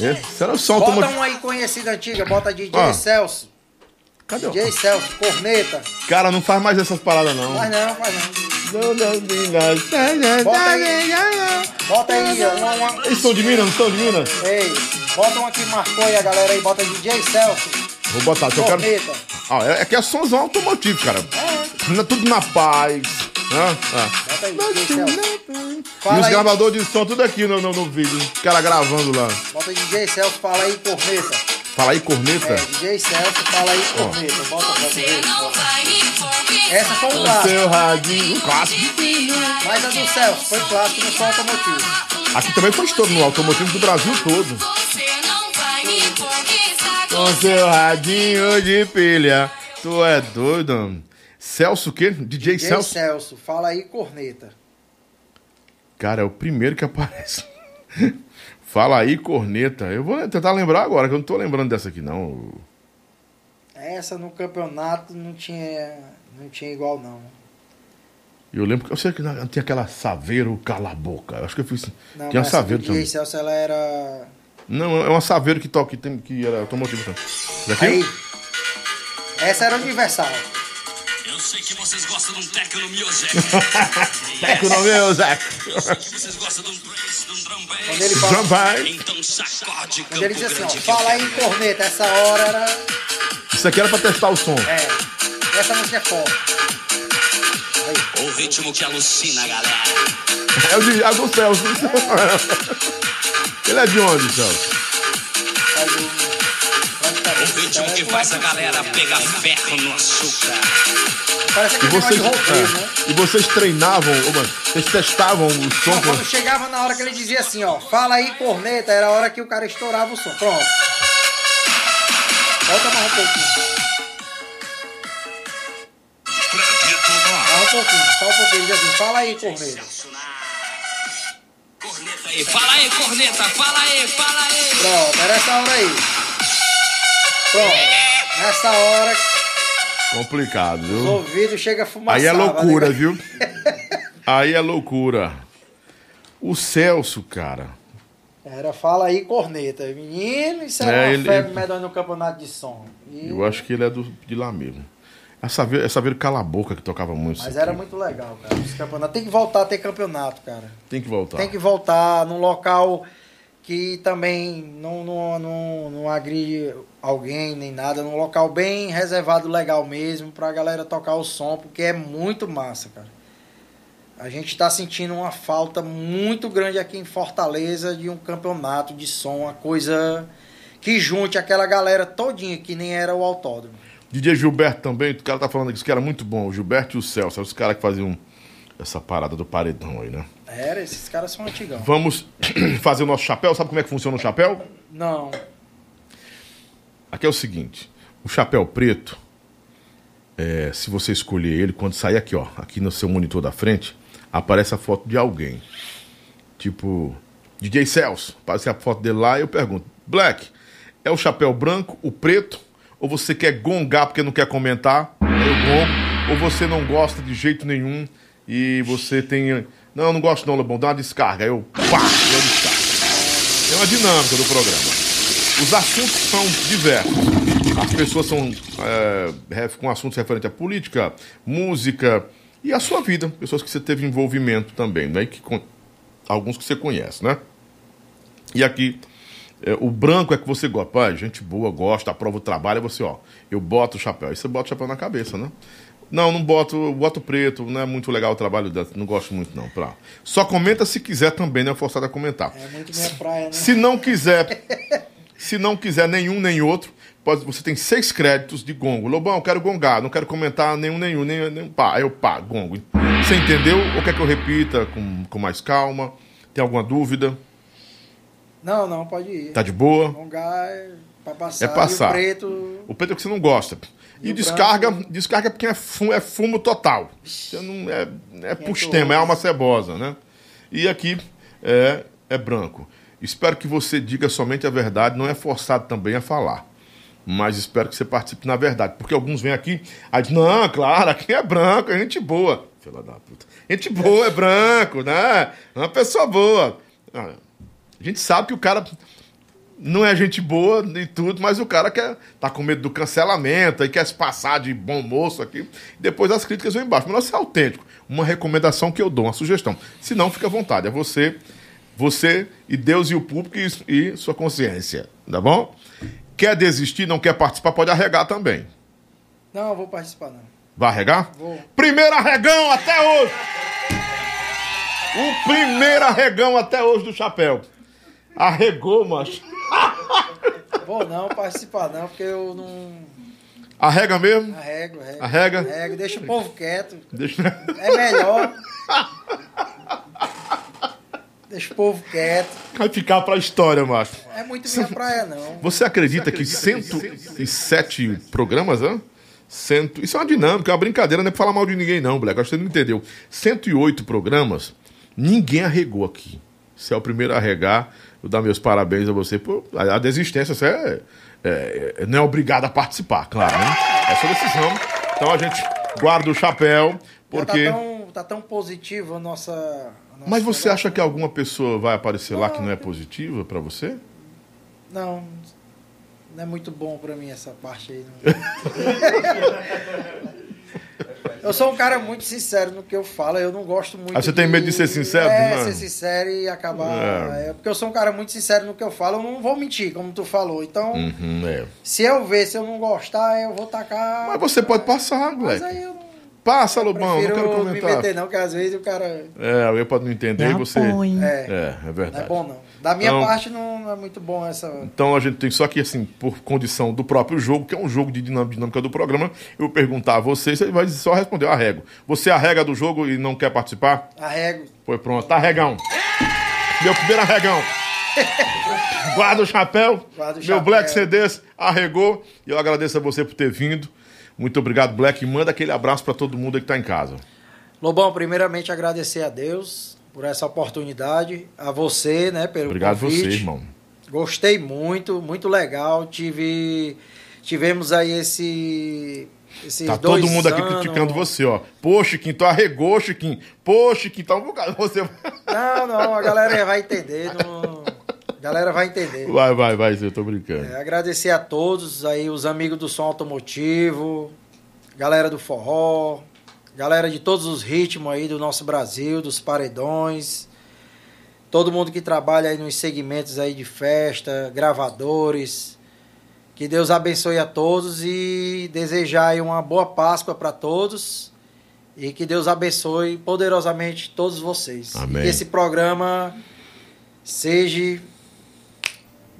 Esse era o som Bota um aí conhecido antiga, bota DJ Ó. Celso. Cadê o... DJ Celso, corneta. Cara, não faz mais essas paradas, não. Faz não, faz não. Bota Bota aí. Bota aí. Eles são de Minas, não são de Minas? Ei, bota um aqui, marcou aí a galera aí, bota DJ Celso, Vou botar, que eu quero... corneta. Ah, é, é que é somzão automotivo, cara. É, Na- Tudo na paz. né? Ah. bota aí, DJ Celso. E os aí, gravadores de som tudo aqui no, no, no vídeo. Os caras gravando lá. bota aí, DJ Celso, fala aí, corneta. Fala aí, corneta. É, DJ Celso, fala aí, corneta. Bota, bota, bota. Essa foi um clássico. Seu radinho. Um clássico. Mas a do Celso foi clássico no som automotivo. Aqui também foi estouro no automotivo do Brasil todo. Com seu radinho de pilha. Tu é doido? mano. Celso o quê? DJ, DJ Celso? Celso, fala aí, corneta. Cara, é o primeiro que aparece. Fala aí, corneta. Eu vou tentar lembrar agora, que eu não tô lembrando dessa aqui, não. Essa no campeonato não tinha, não tinha igual, não. Eu lembro que eu sei que tinha aquela Saveiro Cala a Boca. Eu acho que eu fiz. Não, tinha mas essa Saveiro também. Celso, ela era... Não, é uma Saveiro que toca, que, tem, que era automotivo também. Daqui? Aí, essa era universal. Eu sei que vocês gostam de um techno music. Teco no meu, Zé. Vocês gostam de um bass, de um drum bass. Quando ele fala, Vai. Então sacode quando ele diz assim, ó, que eu aí, corneta, essa hora era... Isso aqui era pra testar o som. É, essa música é forte. O ritmo que alucina, galera. É o de do Celso. Ele é de onde, Celso? O ritmo que faz a galera pegar ferro no açúcar. Parece E aquele vocês, roteiro, é, né? e vocês treinavam, vocês testavam o som Não, quando chegava na hora que ele dizia assim, ó, fala aí, corneta, era a hora que o cara estourava o som. Pronto. Volta mais um pouquinho. Pouquinho, só um pouquinho. Dizia assim, fala aí, corneta. Aí, Fala aí, corneta, fala aí, fala aí. Pronto, era essa hora aí. Pronto. Nessa hora, complicado, os viu? ouvidos chegam a fumaçar. Aí é loucura, né? viu? Aí é loucura. O Celso, cara. Era fala aí, corneta. Menino, isso era É, uma ele- febre ele- medonha no campeonato de som. E- Eu acho que ele é do, de lá mesmo. Essa vez, essa vez cala a boca que tocava muito. Mas era aqui. muito legal, cara. Tem que voltar a ter campeonato, cara. Tem que voltar. Tem que voltar num local que também não, não, não, não agride alguém nem nada. Num local bem reservado, legal mesmo, pra galera tocar o som, porque é muito massa, cara. A gente tá sentindo uma falta muito grande aqui em Fortaleza de um campeonato de som, uma coisa que junte aquela galera todinha que nem era o autódromo. DJ Gilberto também, o cara tá falando que era muito bom. O Gilberto e o Celso, eram os caras que faziam essa parada do paredão aí, né? Era, esses caras são antigão. Vamos fazer o nosso chapéu. Sabe como é que funciona o chapéu? Não. Aqui é o seguinte: o chapéu preto, é, se você escolher ele, quando sair aqui, ó, aqui no seu monitor da frente, aparece a foto de alguém. Tipo, DJ Celso, aparece a foto dele lá e eu pergunto: Black, é o chapéu branco, o preto? Ou você quer gongar porque não quer comentar? Eu gongo. Ou você não gosta de jeito nenhum e você tem. Não, não gosto não, Lebon, dá uma descarga. Eu, pá, dou descarga. É uma dinâmica do programa. Os assuntos são diversos. As pessoas são é, com assuntos referentes à política, música e a sua vida. Pessoas que você teve envolvimento também, né? Que, alguns que você conhece, né? E aqui, é, o branco é que você gosta. Pai, gente boa, gosta, aprova o trabalho. Você, ó, eu boto o chapéu. Aí você bota o chapéu na cabeça, né? Não, não boto, boto preto, não é muito legal o trabalho dela, não gosto muito não. Pra... Só comenta se quiser também, não é forçado a comentar. É muito minha praia, né? Se não quiser, se não quiser nenhum nem outro, pode, você tem seis créditos de gongo. Lobão, eu quero gongar, não quero comentar nenhum, nenhum, nenhum, nenhum pá. Aí eu pá, gongo. Você entendeu? Ou quer que eu repita com, com mais calma? Tem alguma dúvida? Não, não, pode ir. Tá de boa? Alongar é pra passar. É passar. E o preto. O preto é que você não gosta. E, E descarga, branco? descarga porque é fumo, é fumo total. Você não é, é Quem pustema, é é alma cebosa, né? E aqui é, é branco. Espero que você diga somente a verdade, não é forçado também a falar. Mas espero que você participe na verdade. Porque alguns vêm aqui, aí dizem, não, claro, aqui é branco, é gente boa. Filha da puta. Gente boa é branco, né? É uma pessoa boa. A gente sabe que o cara não é gente boa e tudo, mas o cara quer tá com medo do cancelamento e quer se passar de bom moço aqui. Depois as críticas vão embaixo. Mas ser autêntico. Uma recomendação que eu dou, uma sugestão. Se não, fica à vontade. É você, você e Deus e o público e, e sua consciência. Tá bom? Quer desistir, não quer participar, pode arregar também. Não, eu vou participar, não. Vai arregar? Vou. Primeiro arregão até hoje! O primeiro arregão até hoje do chapéu. Arregou, macho. Vou não participar, não, porque eu não. Arrega mesmo? Arrego, arrego. Arrega? Arrego, deixa o povo quieto. Deixa... É melhor. Deixa o povo quieto. Vai ficar pra história, macho. É muito minha praia, não. Você acredita que 107 programas, hã? Cento... Isso é uma dinâmica, é uma brincadeira, não é pra falar mal de ninguém, não, Black. Acho que você não entendeu. 108 programas, ninguém arregou aqui. Você é o primeiro a arregar. Dar meus parabéns a você por a a desistência. Você é, é- é- não é obrigado a participar, claro, né? É sua decisão. Então a gente guarda o chapéu, porque. Já tá tão, tá tão positivo a nossa. a nossa Mas você acha que alguma pessoa vai aparecer lá que não é positiva pra você? Não. Não é muito bom pra mim essa parte aí. não. eu sou um cara muito sincero no que eu falo. Eu não gosto muito. Ah, você tem medo de ser sincero, É, né? ser sincero e acabar. É. é, porque eu sou um cara muito sincero no que eu falo. Eu não vou mentir, como tu falou. Então, Uhum, é. se eu ver, se eu não gostar, eu vou tacar. Mas você pode passar, Mas moleque. aí eu não Passa, Lobão, não prefiro quero me comentar. meter, não, que às vezes o cara. É, alguém pode não entender e você. É, É, é não é verdade. bom, não. Da minha Então- parte não é muito bom essa. Então a gente tem só que, assim, por condição do próprio jogo, que é um jogo de dinâmica do programa, eu perguntar a você, você vai só responder, eu arrego. Você arrega do jogo e não quer participar? Arrego. Foi pronto, tá arregão. Meu primeiro arregão. Guarda o chapéu. Guarda o Meu chapéu. Black CDs arregou. E eu agradeço a você por ter vindo. Muito obrigado, Black. E manda aquele abraço pra todo mundo aí que tá em casa. Lobão, primeiramente agradecer a Deus por essa oportunidade, a você, né, pelo Obrigado convite. você, irmão. Gostei muito, muito legal. Tive, tivemos aí esse, esses Tá todo mundo aqui anos. criticando você, ó. Pô, Chiquinho, tu arregou, Chiquinho. Pô, Chiquinho, tá um bocado. Você. Não, não, a galera vai entender. não- A galera vai entender. Vai, vai, vai, eu tô brincando. É, agradecer a todos aí, os amigos do som automotivo, galera do forró, galera de todos os ritmos aí do nosso Brasil, dos paredões, todo mundo que trabalha aí nos segmentos aí de festa, gravadores. Que Deus abençoe a todos e desejar aí uma boa Páscoa para todos. E que Deus abençoe poderosamente todos vocês. Amém. E que esse programa seja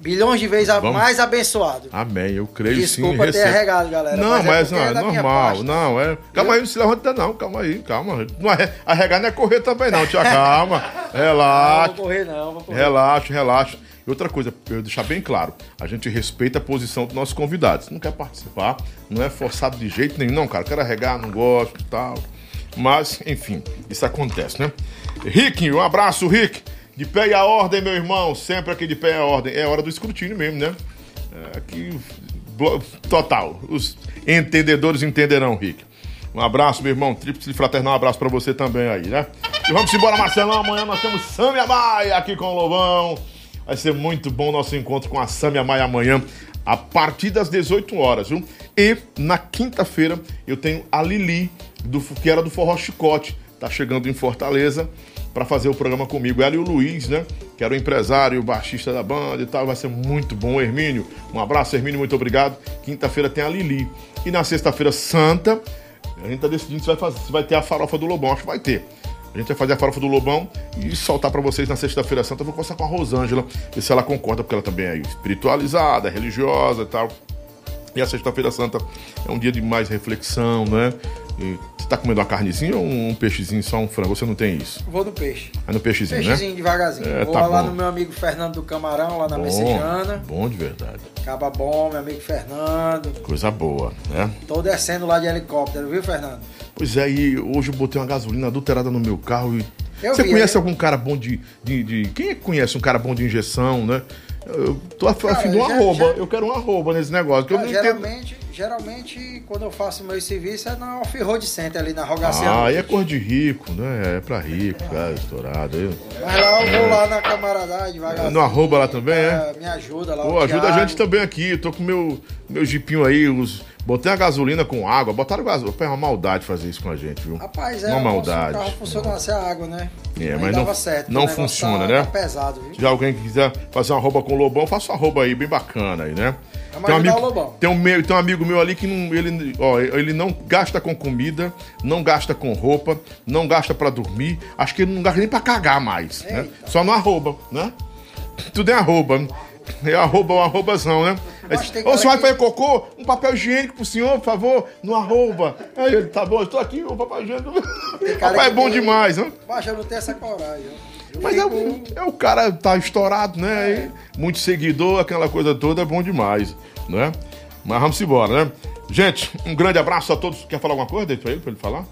bilhões de vezes Vamos. mais abençoado. Amém, eu creio Desculpa sim. ter recebo. arregado, galera. Não, mas, mas, é, não, é minha normal. Não, é. Calma aí, não se levanta não, calma aí, calma. Não, arre- arregar não é correr também, não, tia. Calma. Não, Relaxa. vou correr não, vou correr. Relaxa, relaxa. E outra coisa, eu deixar bem claro, a gente respeita a posição dos nossos convidados. Não quer participar, não é forçado de jeito nenhum. Não, cara, quero arregar, não gosto e tal. Mas, enfim, isso acontece, né? Rick, um abraço, Rick. De pé e a ordem, meu irmão. Sempre aqui de pé e a ordem. É hora do escrutínio mesmo, né? É, aqui, total. Os entendedores entenderão, Rick. Um abraço, meu irmão. Tríplice fraternal, um abraço pra você também aí, né? E vamos embora, Marcelão. Amanhã nós temos Samia Maia aqui com o Lobão. Vai ser muito bom nosso encontro com a Samia Maia amanhã, a partir das 18 horas, viu? E na quinta-feira eu tenho a Lili, do, que era do Forró Chicote. Tá chegando em Fortaleza para fazer o programa comigo. Ela e o Luiz, né? Que era o empresário, o baixista da banda e tal. Vai ser muito bom, Hermínio. Um abraço, Hermínio, muito obrigado. Quinta-feira tem a Lili. E na sexta-feira santa, a gente tá decidindo se vai, fazer, se vai ter a farofa do Lobão. Acho que vai ter. A gente vai fazer a farofa do Lobão e soltar pra vocês na sexta-feira santa. Eu vou conversar com a Rosângela, ver se ela concorda, porque ela também é espiritualizada, é religiosa e tal. E a sexta-feira santa é um dia de mais reflexão, né? E você tá comendo uma carnezinha ou um peixezinho, só um frango? Você não tem isso? Vou no peixe. É no peixezinho, Peixezinho né? devagarzinho. É, Vou tá lá bom. no meu amigo Fernando do Camarão, lá na Bom, Messejana. bom de verdade. Acaba bom, meu amigo Fernando. Coisa boa, né? Tô descendo lá de helicóptero, viu, Fernando? Pois é, e hoje eu botei uma gasolina adulterada no meu carro e. Eu Você vi, conhece é. algum cara bom de, de, de- Quem é que conhece um cara bom de injeção, né? Eu tô af- afim de um já- arroba. já- Eu quero um arroba nesse negócio. Não entendo. geralmente, geralmente, quando eu faço meu serviço é na Off-Road Center, ali na Rogaciano. Ah, aí é cor de rico, né? É pra rico, cara, estourado. aí. Mas lá eu vou lá na camaradagem devagarzinho. No arroba lá também, é? É, Me ajuda lá. Pô, ajuda a Thiago. gente também aqui. Eu tô com meu, meu jipinho aí, os. Botei a gasolina com água, botaram gasolina. É uma maldade fazer isso com a gente, viu? Rapaz, é uma maldade. Se o carro funcionasse a água, né? É, Aí mas não- certo, não funciona, tá- né? Tá pesado, viu? Se alguém que quiser fazer uma arroba com o Lobão, faça uma arroba aí, bem bacana aí, né? Vamos Tem um, amigo, tem, um meu, tem um amigo meu ali que não, ele, ó, ele não gasta com comida, não gasta com roupa, não gasta pra dormir. Acho que ele não gasta nem pra cagar mais, né? Só no arroba, né? Tudo é arroba. É arroba ou arrobazão, né? Ô, cara senhor vai fazer cocô? Um papel higiênico pro senhor, por favor, no arroba. Aí ele, tá bom, eu tô aqui, o papel higiênico. Papai é bom tem- demais, né? Mas eu não tenho essa coragem. Eu Mas é, é o cara tá estourado, né? E Muito seguidor, aquela coisa toda, é bom demais, né? Mas vamos embora, né? Gente, um grande abraço a todos. Quer falar alguma coisa Deixa pra ele, pra ele falar?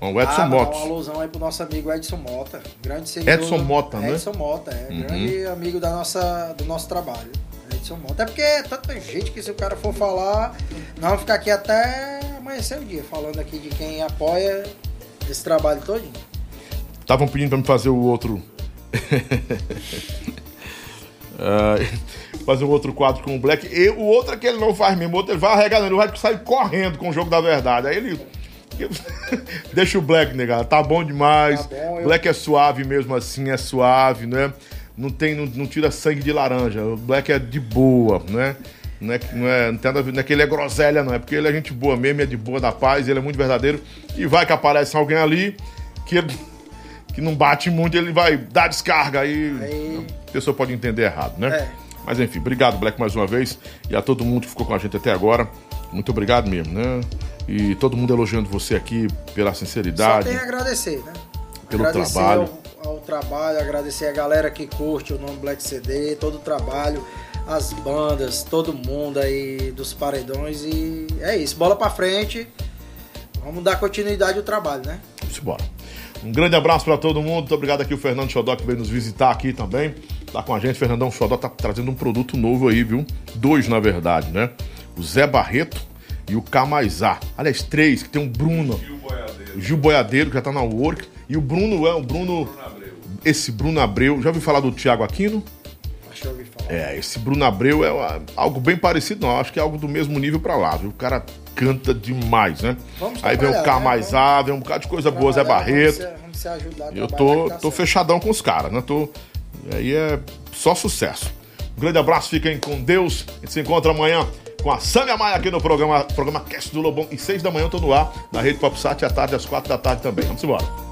Bom, o Edson ah, uma alusão aí pro nosso amigo Edson Mota. Grande seguidor. Edson Mota, né? Edson Mota, é. Uhum. Grande amigo da nossa, do nosso trabalho. Edson Mota. É porque é tanta gente que se o cara for falar, nós vamos ficar aqui até amanhecer o dia, falando aqui de quem apoia esse trabalho todinho. Estavam pedindo pra me fazer o outro. Ah, fazer um outro quadro com o Black. E o outro é que ele não faz mesmo. O outro ele vai arregando, ele vai sair correndo com o jogo da verdade. Aí ele. Deixa o Black, negado. Tá bom demais. Tá bom, eu- Black é suave mesmo assim, é suave, né? Não, tem, não, não tira sangue de laranja. O Black é de boa, né? Não, é, não, é, não tem nada a ver, não é que ele é groselha, não. É porque ele é gente boa mesmo, é de boa da paz, ele é muito verdadeiro. E vai que aparece alguém ali que ele que não bate muito, ele vai dar descarga aí. Aí- A pessoa pode entender errado, né? É. Mas enfim, obrigado, Black, mais uma vez. E a todo mundo que ficou com a gente até agora. Muito obrigado mesmo, né? E todo mundo elogiando você aqui pela Só sinceridade. tem a agradecer, né? Pelo agradecer trabalho. Ao, ao trabalho, agradecer a galera que curte o nome Black CD, todo o trabalho, as bandas, todo mundo aí dos paredões e é isso, bola pra frente. Vamos dar continuidade ao trabalho, né? Vamos embora. Um grande abraço pra todo mundo. Muito obrigado aqui o Fernando Xodó que veio nos visitar aqui também. Tá com a gente. Fernandão Xodó tá trazendo um produto novo aí, viu? Dois, na verdade, né? O Zé Barreto e o Camaizá. Aliás, três, que tem um Bruno. O Gil Boiadeiro, que já tá na Work. E o Bruno é o Bruno. Esse Bruno Abreu. Já ouviu falar do Thiago Aquino? Acho que eu ouvi falar. É, esse Bruno Abreu é uma- algo bem parecido, não. Acho que é algo do mesmo nível pra lá, viu? O cara canta demais, né? Vamos Aí vem o trabalhar, né? Camaizá, vem um bocado de coisa boa, Zé Barreto. Vamos se, vamos se ajudar a Eu tô, tá tô certo. fechadão com os caras, né? Tô, aí é só sucesso. Um grande abraço, fiquem com Deus. A gente se encontra amanhã com a Sâmia Maia aqui no programa, programa Cast do Lobão. E seis da manhã eu tô no ar, na Rede Popsat, à tarde, às quatro da tarde também. Vamos embora.